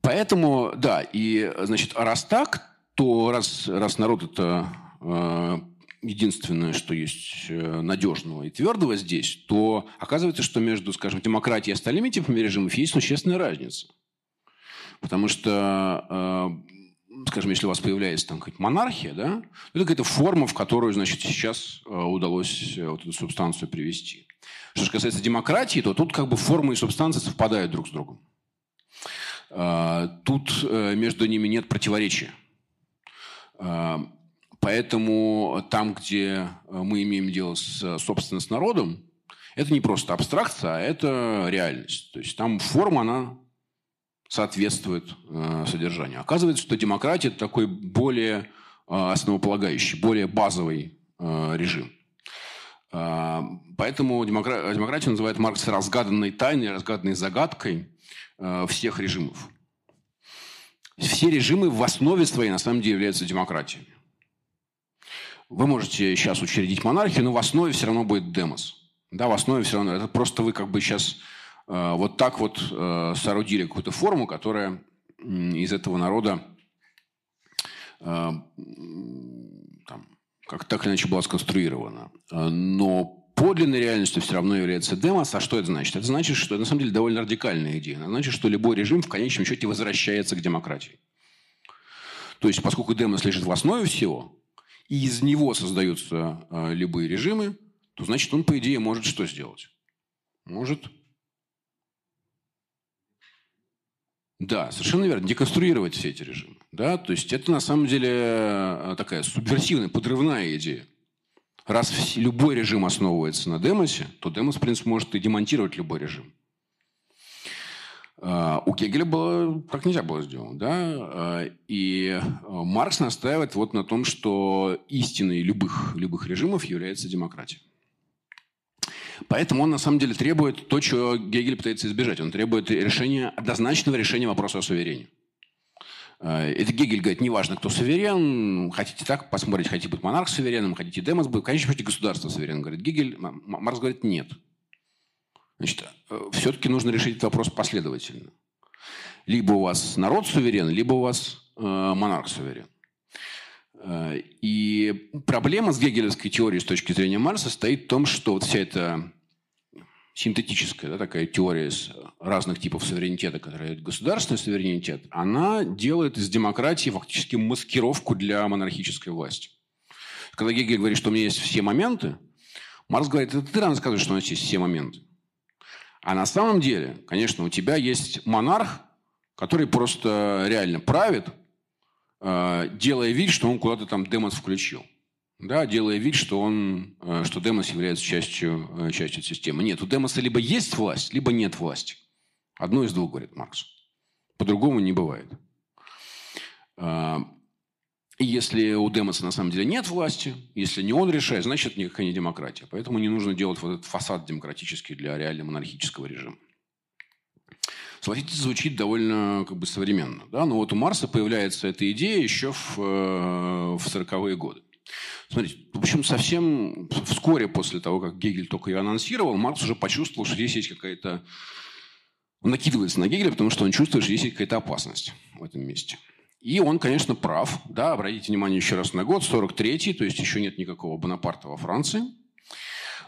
поэтому, да, и, значит, раз так, то раз, раз народ это э, единственное, что есть э, надежного и твердого здесь, то оказывается, что между, скажем, демократией и остальными типами режимов есть существенная разница. Потому что, э, скажем, если у вас появляется там какая-то монархия, да, это какая-то форма, в которую, значит, сейчас э, удалось э, вот эту субстанцию привести. Что же касается демократии, то тут как бы формы и субстанции совпадают друг с другом. Тут между ними нет противоречия. Эм, поэтому там, где э, мы имеем дело с, собственно, с народом, это не просто абстракция, а это реальность. То есть там форма, она соответствует э, содержанию. Оказывается, что демократия – это такой более э, основополагающий, более базовый э, режим. Э, поэтому демокра... демократию называет Маркс разгаданной тайной, разгаданной загадкой э, всех режимов все режимы в основе своей на самом деле являются демократиями. Вы можете сейчас учредить монархию, но в основе все равно будет демос. Да, в основе все равно. Это просто вы как бы сейчас э, вот так вот э, соорудили какую-то форму, которая из этого народа э, там, как так или иначе была сконструирована. Э, но подлинной реальностью все равно является демос. А что это значит? Это значит, что это на самом деле довольно радикальная идея. Это значит, что любой режим в конечном счете возвращается к демократии. То есть, поскольку демос лежит в основе всего, и из него создаются э, любые режимы, то значит он, по идее, может что сделать? Может Да, совершенно верно. Деконструировать все эти режимы. Да? То есть это на самом деле э, такая субверсивная, подрывная идея. Раз любой режим основывается на демосе, то демос, в принципе, может и демонтировать любой режим. А, у Гегеля было, так нельзя было сделать. Да? А, и а, Маркс настаивает вот на том, что истиной любых, любых режимов является демократия. Поэтому он на самом деле требует то, чего Гегель пытается избежать. Он требует решения, однозначного решения вопроса о суверене. Э, это Гегель говорит, неважно, кто суверен, хотите так посмотреть, хотите быть монарх суверенным, хотите демос быть, конечно, хотите государство суверенным. Говорит Гегель, Маркс говорит, нет. Значит, э, все-таки нужно решить этот вопрос последовательно. Либо у вас народ суверен, либо у вас э, монарх суверен. Э, и проблема с гегелевской теорией с точки зрения Марса состоит в том, что вот вся эта синтетическая да, такая теория с разных типов суверенитета, которая государственный суверенитет, она делает из демократии фактически маскировку для монархической власти. Когда Гегель говорит, что у меня есть все моменты, Маркс говорит, это ты рассказываешь, что у нас есть все моменты. А на самом деле, конечно, у тебя есть монарх, который просто реально правит, э, делая вид, что он куда-то там демос включил. Да, делая вид, что, он, э, что демос является частью, э, частью системы. Нет, у демоса либо есть власть, либо нет власти. Одно из двух, говорит Маркс. По-другому не бывает. И если у Демоса на самом деле нет власти, если не он решает, значит, никакая не демократия. Поэтому не нужно делать вот этот фасад демократический для реально монархического режима. Согласитесь, звучит довольно как бы современно. Да? Но вот у Марса появляется эта идея еще в, э, в 40-е годы. Смотрите, в общем, совсем вскоре после того, как Гегель только ее анонсировал, Маркс уже почувствовал, что здесь есть какая-то... Он накидывается на Гегеля, потому что он чувствует, что здесь есть какая-то опасность в этом месте. И он, конечно, прав. Да, обратите внимание еще раз на год, 43-й, то есть еще нет никакого Бонапарта во Франции.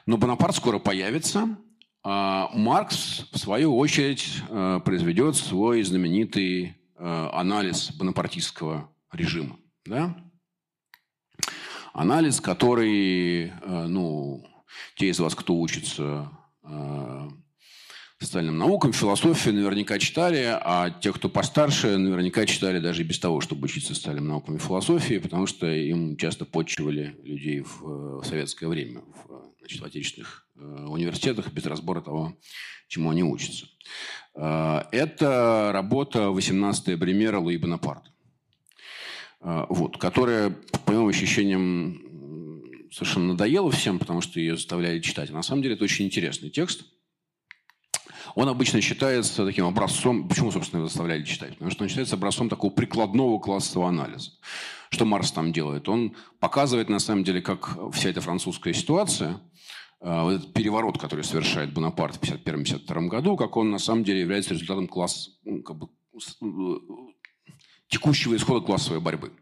Но Бонапарт скоро появится. А Маркс, в свою очередь, э, произведет свой знаменитый э, анализ бонапартистского режима. Да? Анализ, который, э, ну, те из вас, кто учится социальным наукам, философию наверняка читали, а те, кто постарше, наверняка читали даже без того, чтобы учиться социальным наукам и философии, потому что им часто подчивали людей в, в советское время в, значит, в отечественных э, университетах без разбора того, чему они учатся. Э, это работа «18 примера Луи Бонапарта», э, вот, которая, по моим ощущениям, совершенно надоела всем, потому что ее заставляли читать. А на самом деле это очень интересный текст – он обычно считается таким образцом, почему, собственно, его заставляли читать? Потому что он считается образцом такого прикладного классового анализа. Что Марс там делает? Он показывает, на самом деле, как вся эта французская ситуация, э, вот этот переворот, который совершает Бонапарт в 1951-1952 году, как он на самом деле является результатом класс, ну, как бы, э, текущего исхода классовой борьбы.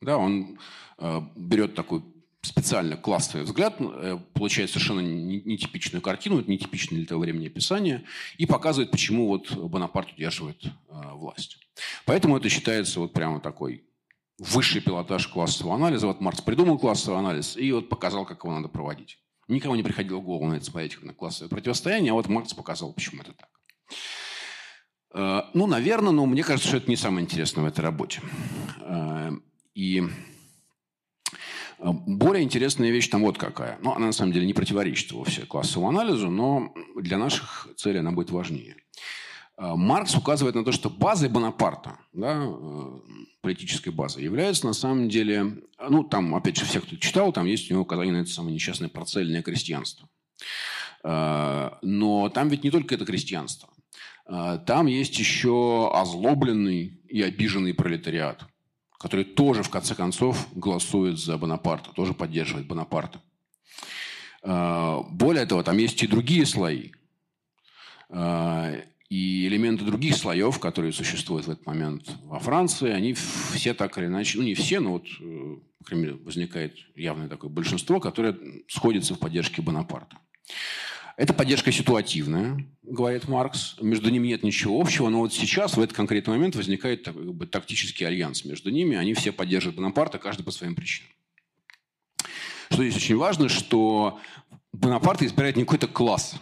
Да, он э, берет такой специально классовый взгляд, э, получает совершенно нетипичную картину, это нетипичное для того времени описание, и показывает, почему вот Бонапарт удерживает э, власть. Поэтому это считается вот прямо такой высший пилотаж классового анализа. Вот Маркс придумал классовый анализ и вот показал, как его надо проводить. Никому не приходило в голову на это смотреть как на классовое противостояние, а вот Маркс показал, почему это так. Э, ну, наверное, но мне кажется, что это не самое интересное в этой работе. Э, и а, более интересная вещь там вот какая. Ну, она на самом деле не противоречит вовсе классовому анализу, но для наших целей она будет важнее. Маркс указывает на то, что базой Бонапарта, да, э, политической базой, является на самом деле, ну, там, опять же, все, кто читал, там есть у него указание на это самое несчастное парцельное крестьянство. Но там ведь не только это крестьянство. Там есть еще озлобленный и обиженный пролетариат – который тоже, в конце концов, голосует за Бонапарта, тоже поддерживает Бонапарта. А, более того, там есть и другие слои. А, и элементы других слоев, которые существуют в этот момент во Франции, они все так или иначе, ну не все, но вот, э, мере, возникает явное такое большинство, которое сходится в поддержке Бонапарта. Это поддержка ситуативная, говорит Маркс. Между ними нет ничего общего, но вот сейчас, в этот конкретный момент, возникает как бы, тактический альянс между ними. Они все поддерживают Бонапарта, каждый по своим причинам. Что здесь очень важно, что Бонапарт избирает не какой-то класс.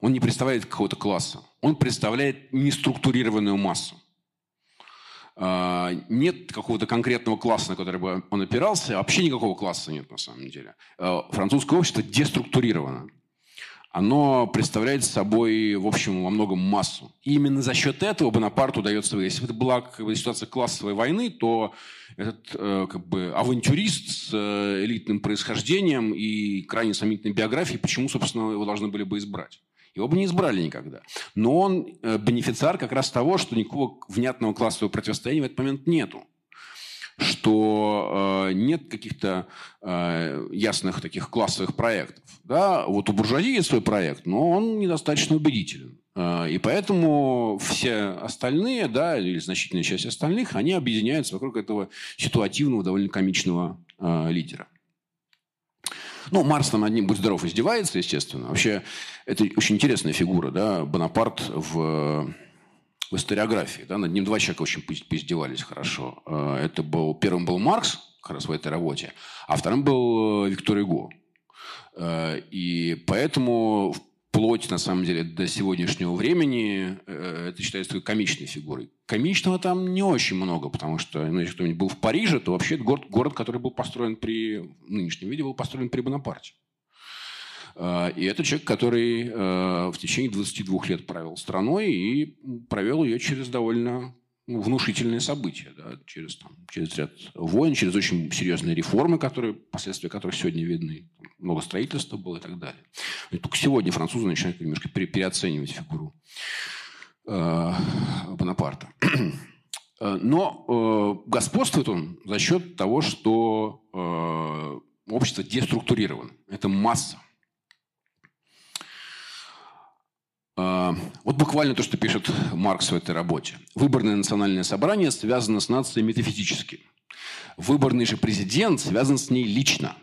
Он не представляет какого-то класса. Он представляет неструктурированную массу. А, нет какого-то конкретного класса, на который бы он опирался. Вообще никакого класса нет на самом деле. А, французское общество деструктурировано оно представляет собой, в общем, во многом массу. И именно за счет этого Бонапарту удается, если бы это была как бы, ситуация классовой войны, то этот э, как бы авантюрист с э, элитным происхождением и крайне сомнительной биографией, почему, собственно, его должны были бы избрать? Его бы не избрали никогда. Но он э, бенефициар как раз того, что никакого внятного классового противостояния в этот момент нету что э, нет каких-то э, ясных таких классовых проектов. Да? Вот у буржуазии есть свой проект, но он недостаточно убедителен. Э, и поэтому все остальные, да, или значительная часть остальных, они объединяются вокруг этого ситуативного, довольно комичного э, лидера. Ну, Марс там над ним, будь здоров, издевается, естественно. Вообще, это очень интересная фигура, да, Бонапарт в в историографии. Да? Над ним два человека очень поиздевались хорошо. Э, это был, первым был Маркс, как раз в этой работе. А вторым был Виктор Юго. И поэтому вплоть, на самом деле, до сегодняшнего времени это считается такой комичной фигурой. Комичного там не очень много, потому что, ну, если кто-нибудь был в Париже, то вообще это город, город, который был построен при, нынешнем виде, был построен при Бонапарте. А, и это человек, который а, в течение 22 лет правил страной и провел ее через довольно ну, внушительные события, да, через, там, через ряд войн, через очень серьезные реформы, которые, последствия которых сегодня видны. Много строительства было и так далее. И только сегодня французы начинают немножко переоценивать фигуру э, Бонапарта. Но э, господствует он за счет того, что э, общество деструктурировано. Это масса. А, вот буквально то, что пишет Маркс в этой работе. Выборное национальное собрание связано с нацией метафизически. Выборный же президент связан с ней лично.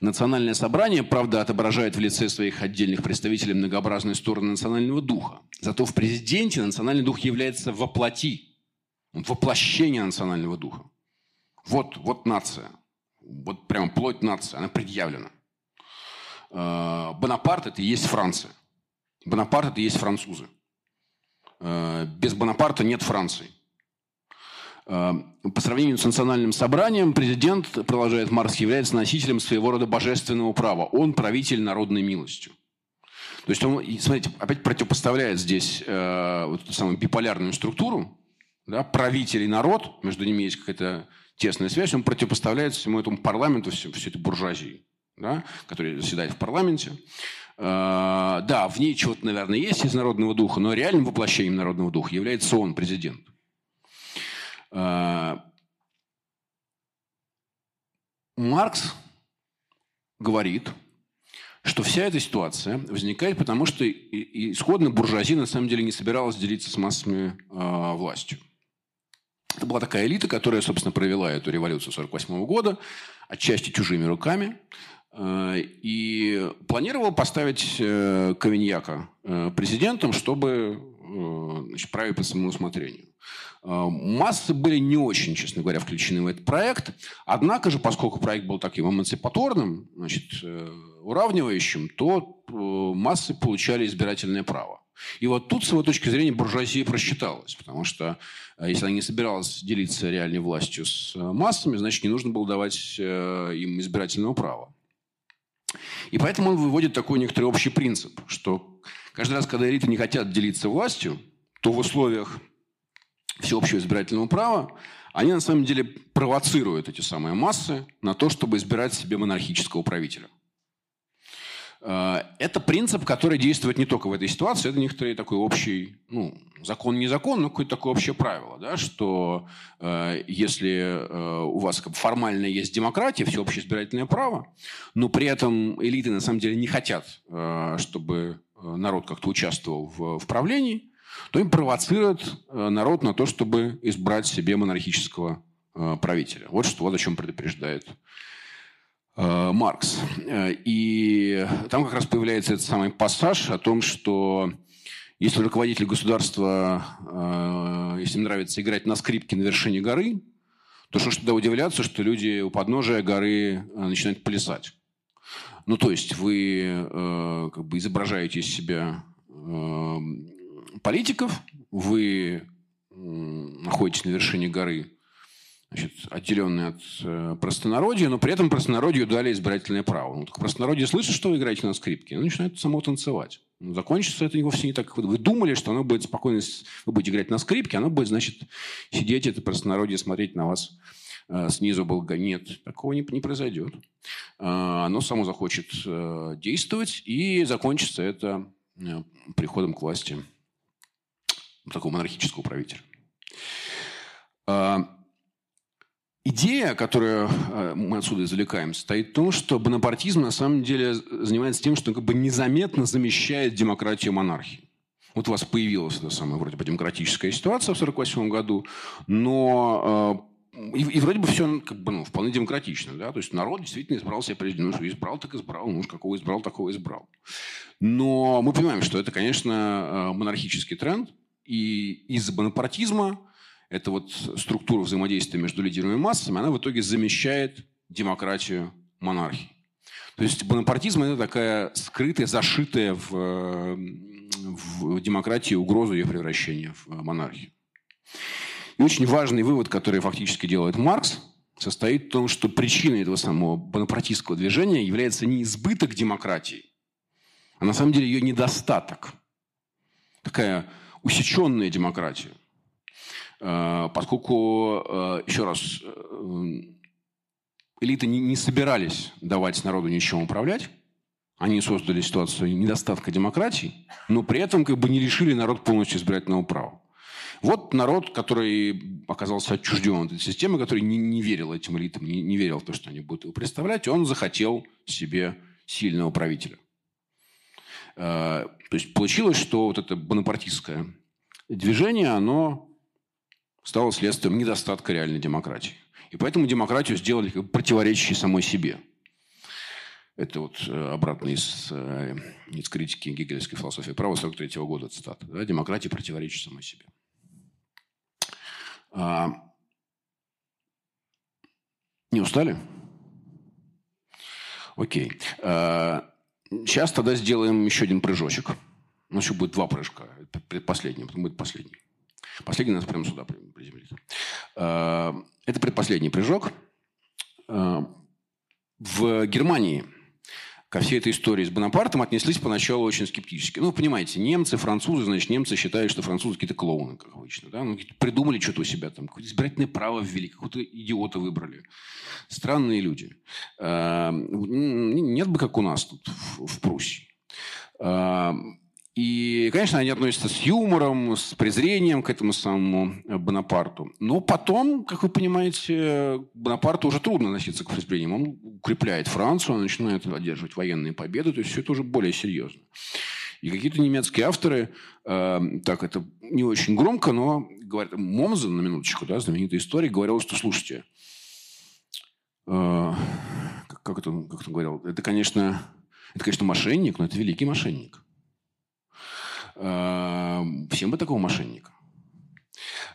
Национальное собрание, правда, отображает в лице своих отдельных представителей многообразные стороны национального духа. Зато в президенте национальный дух является воплоти, воплощение национального духа. Вот, вот нация. Вот прямо плоть нации. Она предъявлена. А, Бонапарт – это и есть Франция. Бонапарт – это есть французы. Э, без Бонапарта нет Франции. Э, по сравнению с национальным собранием, президент, продолжает Маркс, является носителем своего рода божественного права. Он правитель народной милостью. То есть он, смотрите, опять противопоставляет здесь э, вот эту самую биполярную структуру, да, правитель и народ, между ними есть какая-то тесная связь, он противопоставляет всему этому парламенту, всей, всей этой буржуазии, да, которая заседает в парламенте. Э, да, в ней чего-то, наверное, есть из народного духа, но реальным воплощением народного духа является он, президент. Э, Маркс говорит, что вся эта ситуация возникает потому, что исходно буржуазия на самом деле не собиралась делиться с массами э, властью. Это была такая элита, которая, собственно, провела эту революцию 1948 года, отчасти чужими руками, и планировал поставить э, Кавиньяка э, президентом, чтобы значит, править по своему усмотрению. Массы были не очень, честно говоря, включены в этот проект. Однако же, поскольку проект был таким эмансипаторным, значит, уравнивающим, то массы получали избирательное право. И вот тут, с его точки зрения, буржуазия просчиталась. Потому что если она не собиралась делиться реальной властью с массами, значит, не нужно было давать им избирательного права. И поэтому он выводит такой некоторый общий принцип, что каждый раз, когда элиты не хотят делиться властью, то в условиях всеобщего избирательного права они на самом деле провоцируют эти самые массы на то, чтобы избирать себе монархического правителя. Э, это принцип, который действует не только в этой ситуации, это некоторый такой общий, ну, закон не закон, но какое-то такое общее правило, да, что э, если э, у вас как формально есть демократия, всеобщее избирательное право, но при этом элиты на самом деле не хотят, э, чтобы э, народ как-то участвовал в, в правлении, то им провоцирует э, народ на то, чтобы избрать себе монархического э, правителя. Вот что вот о чем предупреждает Маркс. Э, и там как раз появляется этот самый пассаж о том, что если руководитель государства, э, если им нравится играть на скрипке на вершине горы, то что ж тогда удивляться, что люди у подножия горы начинают плясать. Ну, то есть вы как бы изображаете из себя политиков, вы находитесь на вершине горы, значит, отделенные от э, простонародья, но при этом простонародью дали избирательное право. Ну, так простонародье слышит, что вы играете на скрипке, оно начинает само танцевать. Ну, закончится это вовсе не так, как вы. Думали, что оно будет спокойно, вы будете играть на скрипке, оно будет, значит, сидеть, это простонародье, смотреть на вас э, снизу был Нет, такого не, не произойдет. Э, оно само захочет э, действовать, и закончится это э, приходом к власти такого монархического правителя. Идея, которую э, мы отсюда извлекаем, стоит в том, что бонапартизм на самом деле занимается тем, что как бы незаметно замещает демократию монархии. Вот у вас появилась эта самая вроде бы демократическая ситуация в 1948 году, но э, и, и вроде бы все как бы, ну, вполне демократично. Да? То есть народ действительно избрал себе президента. Ну, избрал, так избрал. Ну, какого избрал, такого избрал. Но мы понимаем, что это, конечно, э, монархический тренд. И из-за бонапартизма эта вот структура взаимодействия между лидерами и массами, она в итоге замещает демократию монархии. То есть бонапартизм – это такая скрытая, зашитая в, в демократии угроза ее превращения в монархию. И очень важный вывод, который фактически делает Маркс, состоит в том, что причиной этого самого бонапартистского движения является не избыток демократии, а на самом деле ее недостаток. Такая усеченная демократия. Э, поскольку, э, еще раз, э, элиты не, собирались давать народу ничем управлять, они создали ситуацию недостатка демократии, но при этом как бы не лишили народ полностью избирательного права. Вот народ, который оказался отчужден от этой системы, который не, не верил этим элитам, не, не верил в то, что они будут его представлять, он захотел себе сильного правителя. То есть получилось, что вот это бонапартистское движение, оно стало следствием недостатка реальной демократии. И поэтому демократию сделали противоречащей самой себе. Это вот э, обратно из, э, из критики гегельской философии права 43 -го года цитата. Да? Демократия противоречит самой себе. А... Не устали? Окей. А... Сейчас тогда сделаем еще один прыжочек. У еще будет два прыжка. Предпоследний, потом будет последний. Последний нас прямо сюда приземлит. А, это предпоследний прыжок. А, в Германии ко всей этой истории с Бонапартом отнеслись поначалу очень скептически. Ну, понимаете, немцы, французы, значит, немцы считают, что французы какие-то клоуны, как обычно. Да? Ну, придумали что-то у себя там, какое-то избирательное право ввели, какого-то идиота выбрали. Странные люди. А, нет бы, как у нас тут в Пруссии. И, конечно, они относятся с юмором, с презрением к этому самому э, Бонапарту. Но потом, как вы понимаете, Бонапарту уже трудно относиться к презрениям. Он укрепляет Францию, он начинает одерживать военные победы. То есть все это уже более серьезно. И какие-то немецкие авторы, э, так это не очень громко, но говорят, Момзен, на минуточку, да, знаменитый историк, говорил, что, слушайте, э, как, это, как он говорил, это, конечно, это, конечно, мошенник, но это великий мошенник. Эм, всем бы такого мошенника.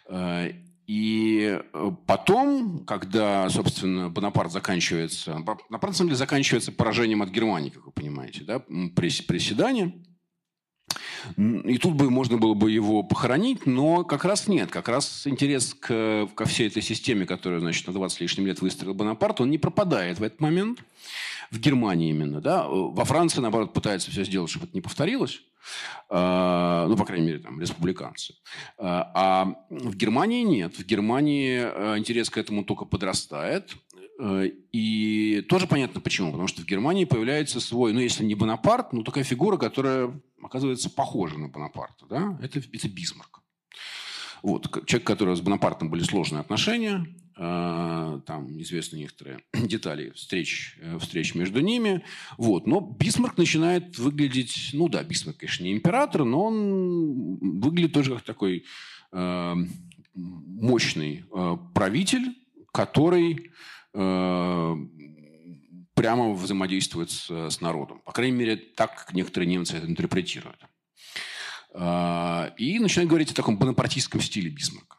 Э, и потом, когда, собственно, Бонапарт заканчивается... Бонапарт, на самом деле, заканчивается поражением от Германии, как вы понимаете, да, при, при. И тут бы можно было бы его похоронить, но как раз нет. Как раз интерес к, ко всей этой системе, которую, значит, на 20 с лишним лет выстроил Бонапарт, он не пропадает в этот момент. В Германии именно. Да? Во Франции, наоборот, пытается все сделать, чтобы это не повторилось. А, ну, по крайней мере, там, республиканцы. А, а в Германии нет. В Германии э, интерес к этому только подрастает. Э, и тоже понятно почему. Потому что в Германии появляется свой, ну, если не Бонапарт, ну, такая фигура, которая оказывается похожа на Бонапарта. Да? Это, это Бисмарк. Вот, человек, у которого с Бонапартом были сложные отношения, э, там известны некоторые детали встреч, э, встреч между ними. Вот. Но Бисмарк начинает выглядеть, ну да, Бисмарк, конечно, не император, но он выглядит тоже как такой э, мощный э, правитель, который э, прямо взаимодействует с, с народом. По крайней мере, так некоторые немцы это интерпретируют. А, и начинает говорить о таком бонапартийском стиле Бисмарка.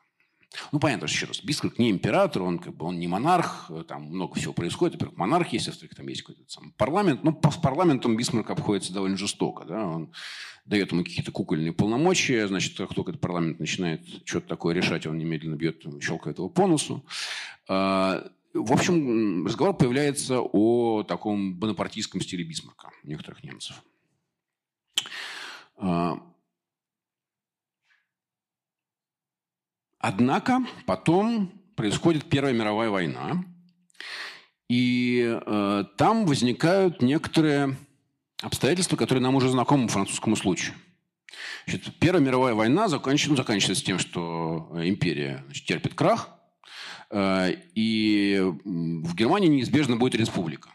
Ну, понятно, что еще раз, Бисмарк не император, он как бы он не монарх, там много всего происходит. Во-первых, монарх есть, во-вторых, там есть какой-то сам парламент. Но с парламентом Бисмарк обходится довольно жестоко. Да? Он дает ему какие-то кукольные полномочия, значит, как только этот парламент начинает что-то такое решать, он немедленно бьет, щелкает его по носу. А, в общем, разговор появляется о таком бонапартийском стиле Бисмарка некоторых немцев. Однако потом происходит Первая мировая война, и э, там возникают некоторые обстоятельства, которые нам уже знакомы французскому случаю. Значит, Первая мировая война заканчивается, ну, заканчивается тем, что империя значит, терпит крах, э, и в Германии неизбежно будет республика.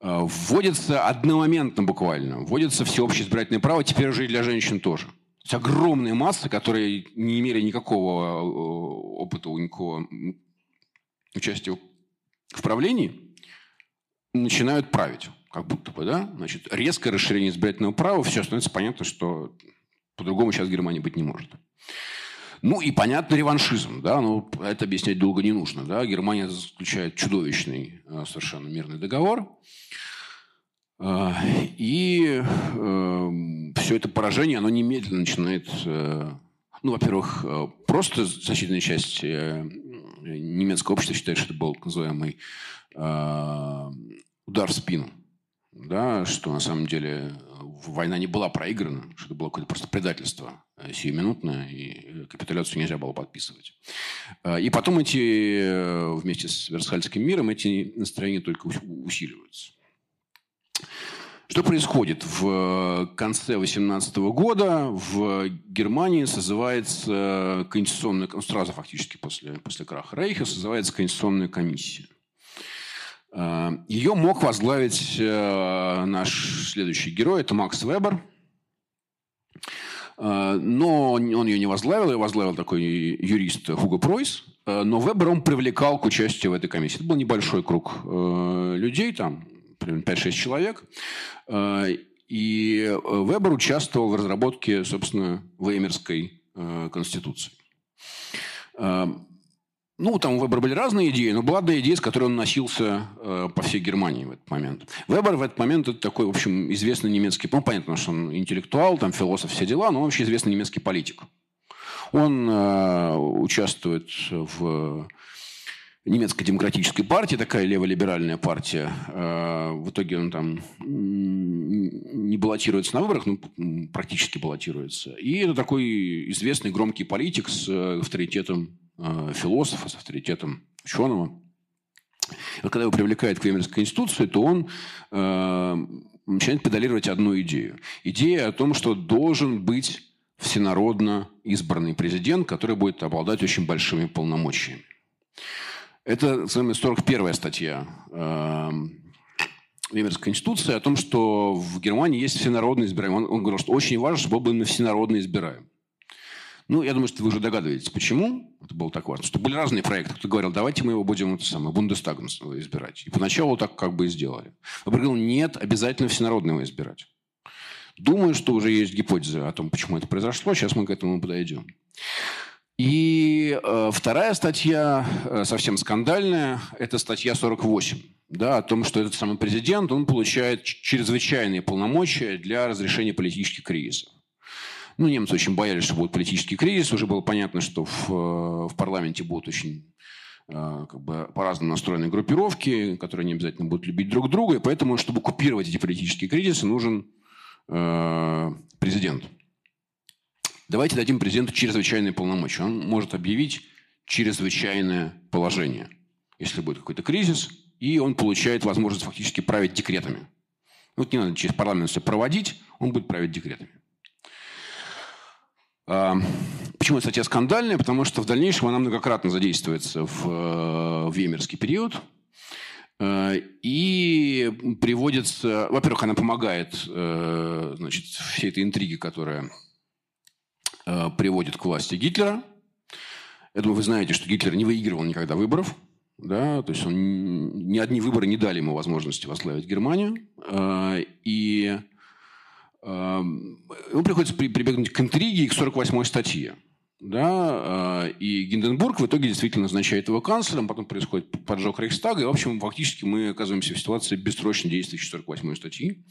Э, вводится одномоментно буквально, вводится всеобщее избирательное право, теперь уже и для женщин тоже – есть огромные массы, которые не имели никакого э, опыта, никакого участия в правлении, начинают править. Как будто бы, да? Значит, резкое расширение избирательного права, все становится понятно, что по-другому сейчас в Германии быть не может. Ну и, понятно, реваншизм. Да? Ну, это объяснять долго не нужно. Да? Германия заключает чудовищный э, совершенно мирный договор. Э, и э, все это поражение, оно немедленно начинает... Э, ну, во-первых, э, просто значительная часть э, немецкого общества считает, что это был так называемый э, удар в спину. Да, что на самом деле война не была проиграна, что это было какое-то просто предательство э, сиюминутное, и капитуляцию нельзя было подписывать. Э, и потом эти, э, вместе с Версальским миром, эти настроения только усиливаются. Что происходит? В конце 18 года в Германии созывается конституционная, сразу фактически после, после краха Рейха, созывается конституционная комиссия. Э, Ее мог возглавить э, наш следующий герой, это Макс Вебер. Э, но он ее не возглавил, ее возглавил такой юрист Хуго Пройс. Но Вебер он привлекал к участию в этой комиссии. Это был небольшой круг людей, там примерно 5-6 человек. И Вебер участвовал в разработке, собственно, Веймерской конституции. Ну, там у Вебера были разные идеи, но была одна идея, с которой он носился э, по всей Германии в этот момент. Вебер в этот момент это такой, в общем, известный немецкий, ну, понятно, что он интеллектуал, там, философ, все дела, но он вообще известный немецкий политик. Он э, участвует в немецкой демократической партии, такая леволиберальная партия. Э, в итоге он там не баллотируется на выборах, но практически баллотируется. И это такой известный громкий политик с э, авторитетом Э, философа, с авторитетом ученого. И когда его привлекает к Веймарской конституции, то он начинает педалировать одну идею. Идея о том, что должен быть всенародно избранный президент, который будет обладать очень большими полномочиями. Это 41-я статья э, Веймарской конституции о том, что в Германии есть всенародный избираемый. Он, он говорил, что очень важно, чтобы именно всенародно избираем. Ну, я думаю, что вы уже догадываетесь, почему это было так важно. Что были разные проекты. Кто говорил, давайте мы его будем это самое, Бундестагом избирать. И поначалу так как бы и сделали. А говорил, нет, обязательно всенародного избирать. Думаю, что уже есть гипотеза о том, почему это произошло. Сейчас мы к этому подойдем. И э, вторая статья, э, совсем скандальная, это статья 48, да, о том, что этот самый президент, он получает чрезвычайные полномочия для разрешения политических кризисов. Ну, немцы очень боялись, что будет политический кризис. Уже было понятно, что в, э, в парламенте будут очень э, как бы по-разному настроенные группировки, которые не обязательно будут любить друг друга. И поэтому, чтобы купировать эти политические кризисы, нужен э, президент. Давайте дадим президенту чрезвычайные полномочия. Он может объявить чрезвычайное положение, если будет какой-то кризис, и он получает возможность фактически править декретами. Вот не надо через парламент все проводить, он будет править декретами. Почему эта статья скандальная? Потому что в дальнейшем она многократно задействуется в, э, Веймерский период. Э, и приводится... Во-первых, она помогает э, значит, всей этой интриге, которая приводит к власти Гитлера. Думаю, вы знаете, что Гитлер не выигрывал никогда выборов. Да, то есть он, ни одни выборы не дали ему возможности возглавить Германию. И Эм, ему приходится прибегнуть к интриге и к 48-й статье. Да, э, и Гинденбург в итоге действительно назначает его канцлером, потом происходит поджог Рейхстага, и, в общем, фактически мы оказываемся в ситуации бессрочно действующей 48 статьи.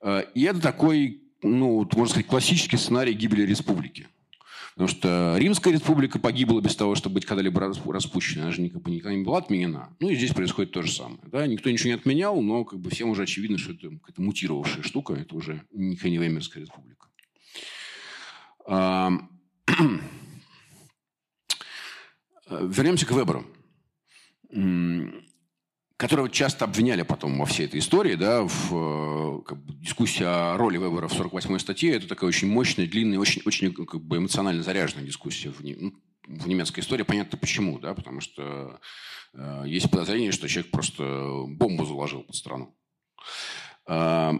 Э, и это такой, ну, можно сказать, классический сценарий гибели республики. Потому что Римская республика погибла без того, чтобы быть когда-либо распущена. Она же никогда, не была отменена. Ну и здесь происходит то же самое. Да? Никто ничего не отменял, но как бы всем уже очевидно, что это какая-то мутировавшая штука. Это уже не Веймерская республика. Вернемся к Веберу которого часто обвиняли потом во всей этой истории, да, в э, как бы, дискуссии о роли выборов в 48-й статье. Это такая очень мощная, длинная, очень, очень как бы, эмоционально заряженная дискуссия в, ну, в немецкой истории. Понятно почему, да, потому что э, есть подозрение, что человек просто бомбу заложил под страну. Э,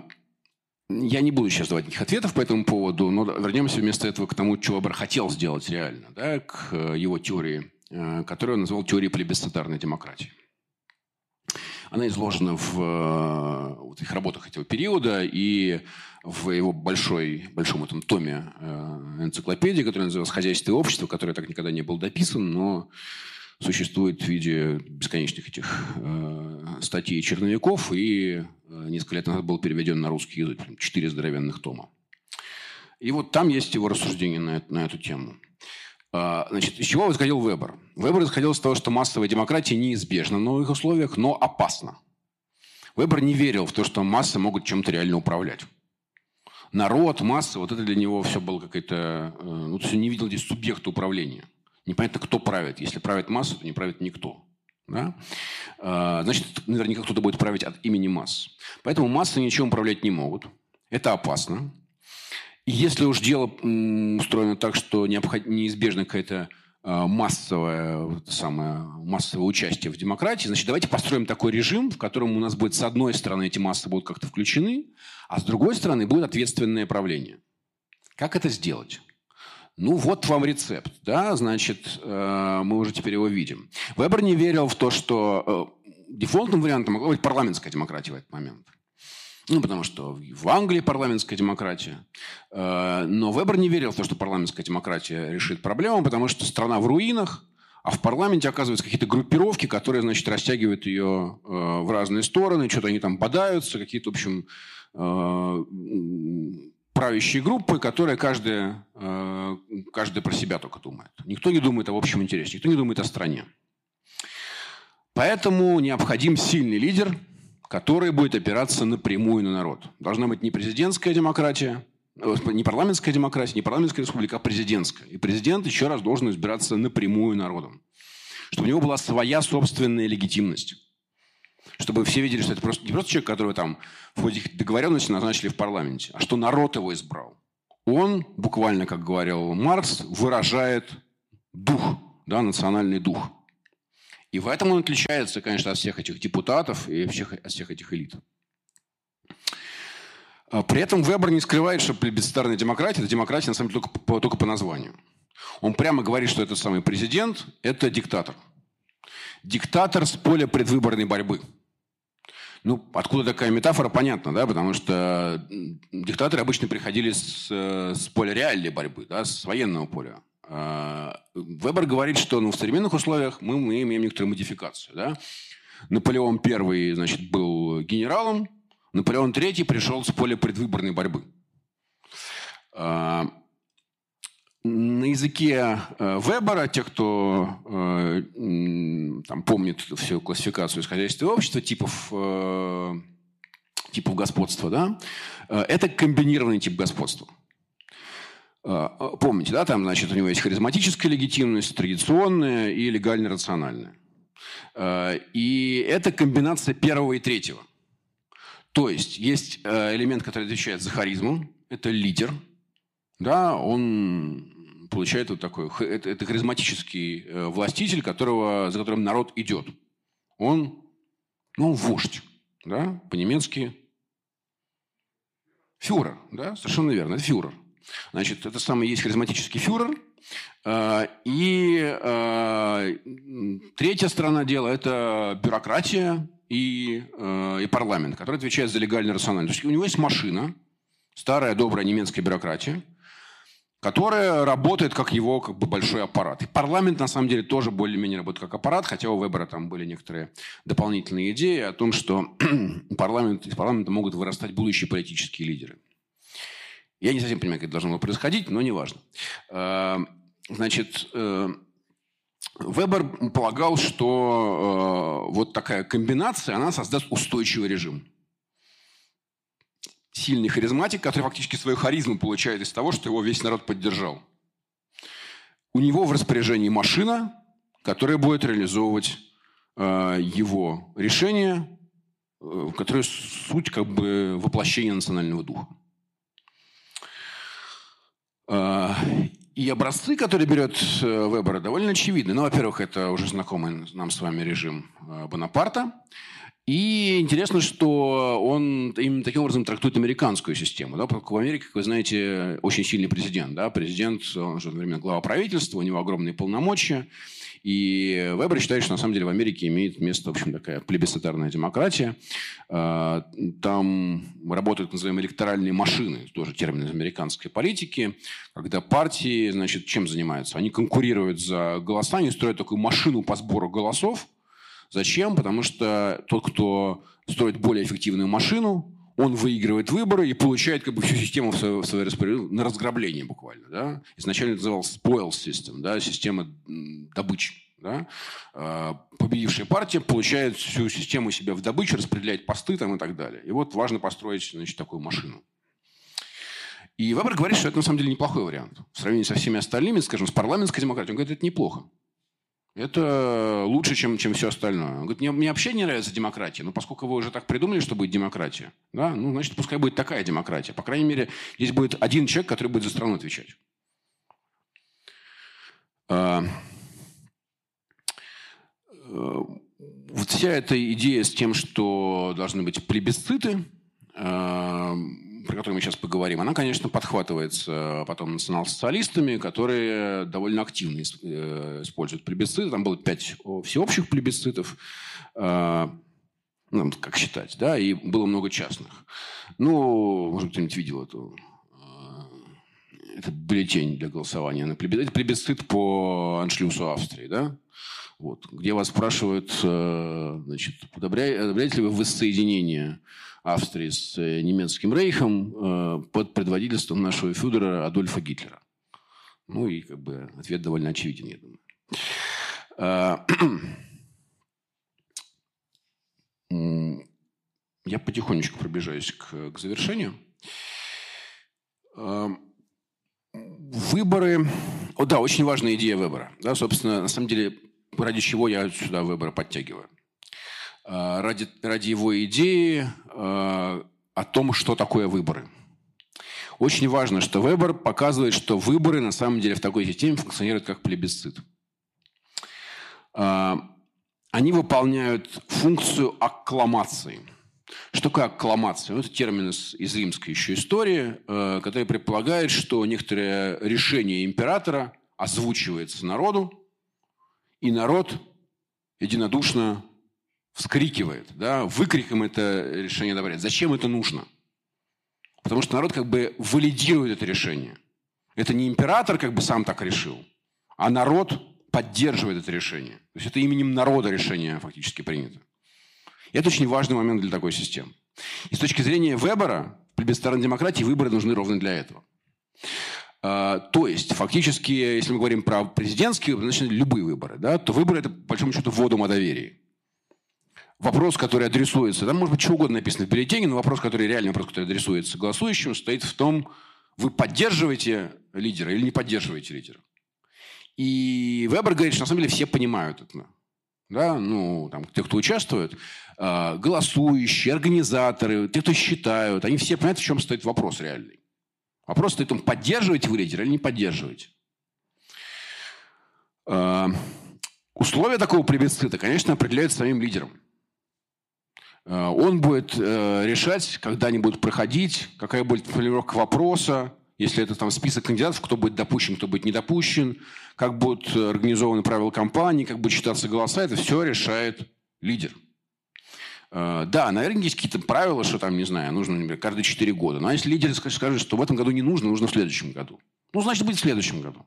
я не буду сейчас давать никаких ответов по этому поводу, но вернемся вместо этого к тому, чего Вебер хотел сделать реально, да, к его теории, э, которую он назвал теорией плебисцитарной демократии. Она изложена в э, вот, их работах этого периода и в его большой, большом этом томе э, энциклопедии, который называется «Хозяйство и общество», который так никогда не был дописан, но существует в виде бесконечных этих э, статей черновиков и э, несколько лет назад был переведен на русский язык. Четыре здоровенных тома. И вот там есть его рассуждения на, на эту тему. А, значит, из чего исходил Вебер? Вебер исходил из того, что массовая демократия неизбежна в новых условиях, но опасна. Вебер не верил в то, что массы могут чем-то реально управлять. Народ, масса, вот это для него все было какое-то... Э, ну, он не видел здесь субъекта управления. Непонятно, кто правит. Если правит масса, то не правит никто. Да? А, значит, наверняка кто-то будет править от имени масс. Поэтому массы ничем управлять не могут. Это опасно. Если уж дело устроено так, что неизбежна какая-то а, массовое, самое, массовое участие в демократии, значит, давайте построим такой режим, в котором у нас будет с одной стороны эти массы будут как-то включены, а с другой стороны будет ответственное правление. Как это сделать? Ну, вот вам рецепт, да, значит, э, мы уже теперь его видим. Вебер не верил в то, что э, дефолтным вариантом могла быть парламентская демократия в этот момент. Ну, потому что в Англии парламентская демократия. Э, но Вебер не верил в то, что парламентская демократия решит проблему, потому что страна в руинах, а в парламенте оказываются какие-то группировки, которые, значит, растягивают ее э, в разные стороны, что-то они там бодаются, какие-то, в общем, э, правящие группы, которые каждая, каждая про себя только думает. Никто не думает о общем интересе, никто не думает о стране. Поэтому необходим сильный лидер – который будет опираться напрямую на народ. Должна быть не президентская демократия, э, не парламентская демократия, не парламентская республика, а президентская. И президент еще раз должен избираться напрямую народом. Чтобы у него была своя собственная легитимность. Чтобы все видели, что это просто не просто человек, которого там в ходе договоренности назначили в парламенте, а что народ его избрал. Он, буквально, как говорил Маркс, выражает дух, да, национальный дух. И в этом он отличается, конечно, от всех этих депутатов и всех, от всех этих элит. А при этом Вебер не скрывает, что плебисцитарная демократия – это демократия, на самом деле, только по, только по названию. Он прямо говорит, что этот самый президент – это диктатор. Диктатор с поля предвыборной борьбы. Ну, откуда такая метафора, понятно, да, потому что диктаторы обычно приходили с, с поля реальной борьбы, да, с военного поля. А, Вебер говорит, что ну, в современных условиях мы, мы имеем некоторую модификацию. Да? Наполеон I значит, был генералом, Наполеон III пришел с поля предвыборной борьбы. А, на языке э, Вебера, те, кто там, помнит всю классификацию из хозяйства и общества, типов, типов господства, да, это комбинированный тип господства. А, а, помните, да, там, значит, у него есть харизматическая легитимность, традиционная и легально-рациональная. А, и это комбинация первого и третьего. То есть есть элемент, который отвечает за харизму, это лидер, да, он получает вот такой, это, это харизматический э, властитель, которого, за которым народ идет. Он, ну, вождь, да, по-немецки фюрер, да, совершенно верно, это фюрер. Значит, это самый есть харизматический фюрер. А, и а, третья сторона дела – это бюрократия и, а, и парламент, который отвечает за легальный рациональность. То есть у него есть машина, старая добрая немецкая бюрократия, которая работает как его как бы большой аппарат. И парламент, на самом деле, тоже более-менее работает как аппарат, хотя у Вебера там были некоторые дополнительные идеи о том, что парламент, из парламента могут вырастать будущие политические лидеры. Я не совсем понимаю, как это должно было происходить, но неважно. Э, значит, э, Вебер полагал, что э, вот такая комбинация, она создаст устойчивый режим. Сильный харизматик, который фактически свою харизму получает из того, что его весь народ поддержал. У него в распоряжении машина, которая будет реализовывать его решения, которое суть как бы воплощения национального духа. А, и образцы, которые берет э, Вебер, довольно очевидны. Ну, во-первых, это уже знакомый нам с вами режим э, Бонапарта. И интересно, что он именно таким образом трактует американскую систему. Да? Поскольку в Америке, как вы знаете, очень сильный президент. Да? Президент, он же одновременно глава правительства, у него огромные полномочия. И Вебер считает, что на самом деле в Америке имеет место, в общем, такая плебисцитарная демократия. А, там работают, называемые, электоральные машины, тоже термин из американской политики, когда партии, значит, чем занимаются? Они конкурируют за голоса, они строят такую машину по сбору голосов, Зачем? Потому что тот, кто строит более эффективную машину, он выигрывает выборы и получает как бы всю систему в свое, в свое распоряжение на разграбление буквально. Да? Изначально это называлось spoil system, да? система добычи. Да? А, победившая партия получает всю систему себя в добычу, распределяет посты там, и так далее. И вот важно построить значит, такую машину. И Вебер говорит, что это на самом деле неплохой вариант. В сравнении со всеми остальными, скажем, с парламентской демократией, он говорит, это неплохо. Это лучше, чем, чем все остальное. Он говорит, мне, мне вообще не нравится демократия, но поскольку вы уже так придумали, что будет демократия, да, ну, значит, пускай будет такая демократия. По крайней мере, здесь будет один человек, который будет за страну отвечать. А, э, вся эта идея с тем, что должны быть плебисциты, про который мы сейчас поговорим, она, конечно, подхватывается потом национал-социалистами, которые довольно активно э, используют плебисциты. Там было пять всеобщих плебисцитов, э, ну, как считать, да, и было много частных. Ну, может, кто-нибудь видел эту э, это бюллетень для голосования на. Это плебисцит по аншлюсу Австрии, да? Вот, где вас спрашивают, значит, одобряете ли вы воссоединение Австрии с э, немецким рейхом э, под предводительством нашего фюдера Адольфа Гитлера. Ну и как бы ответ довольно очевиден, я думаю. А, я потихонечку пробежаюсь к, к завершению. А, выборы... О, да, очень важная идея выбора. Да, собственно, на самом деле, ради чего я сюда выборы подтягиваю. Э, ради, ради его идеи э, о том, что такое выборы. Очень важно, что выбор показывает, что выборы на самом деле в такой системе функционируют как плебисцит. Э, они выполняют функцию аккламации. Что такое аккламация? Ну, это термин из, из римской еще истории, который предполагает, что некоторое решение императора озвучивается народу, и народ единодушно вскрикивает, да, выкриком это решение одобряет. Зачем это нужно? Потому что народ как бы валидирует это решение. Это не император как бы сам так решил, а народ поддерживает это решение. То есть это именем народа решение фактически принято. И это очень важный момент для такой системы. И с точки зрения Вебера, в плебисцитарной демократии выборы нужны ровно для этого. А, то есть, фактически, если мы говорим про президентские, значит, любые выборы, да, то выборы – это, по большому счету, вводом о доверии вопрос, который адресуется, там может быть что угодно написано в бюллетене, но вопрос, который реальный вопрос, который адресуется голосующим, стоит в том, вы поддерживаете лидера или не поддерживаете лидера. И Вебер говорит, что на самом деле все понимают это. Да, ну, там, те, кто участвует, э, голосующие, организаторы, те, кто считают, они все понимают, в чем стоит вопрос реальный. Вопрос стоит в том, поддерживаете вы лидера или не поддерживаете. Э, условия такого плебисцита, конечно, определяются самим лидером. Э, он будет э, решать, когда они будут проходить, какая будет формулировка вопроса, если это там список кандидатов, кто будет допущен, кто будет не допущен, как будут организованы правила кампании, как будут считаться голоса, это все решает лидер. Э, да, наверное, есть какие-то правила, что там, не знаю, нужно, например, каждые 4 года. Но если лидер скажет, что в этом году не нужно, нужно в следующем году. Ну, значит, будет в следующем году.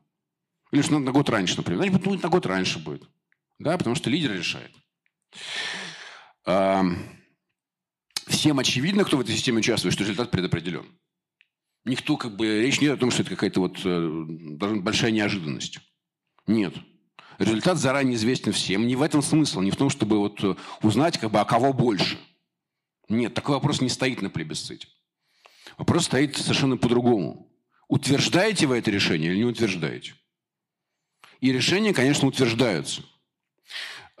Или что на год раньше, например. Значит, будет на год раньше будет. Да, потому что лидер решает всем очевидно, кто в этой системе участвует, что результат предопределен. Никто, как бы, речь не идет о том, что это какая-то вот э, большая неожиданность. Нет. Результат заранее известен всем. Не в этом смысл, не в том, чтобы вот э, узнать, как бы, а кого больше. Нет, такой вопрос не стоит на плебисците. Вопрос стоит совершенно по-другому. Утверждаете вы это решение или не утверждаете? И решения, конечно, утверждаются.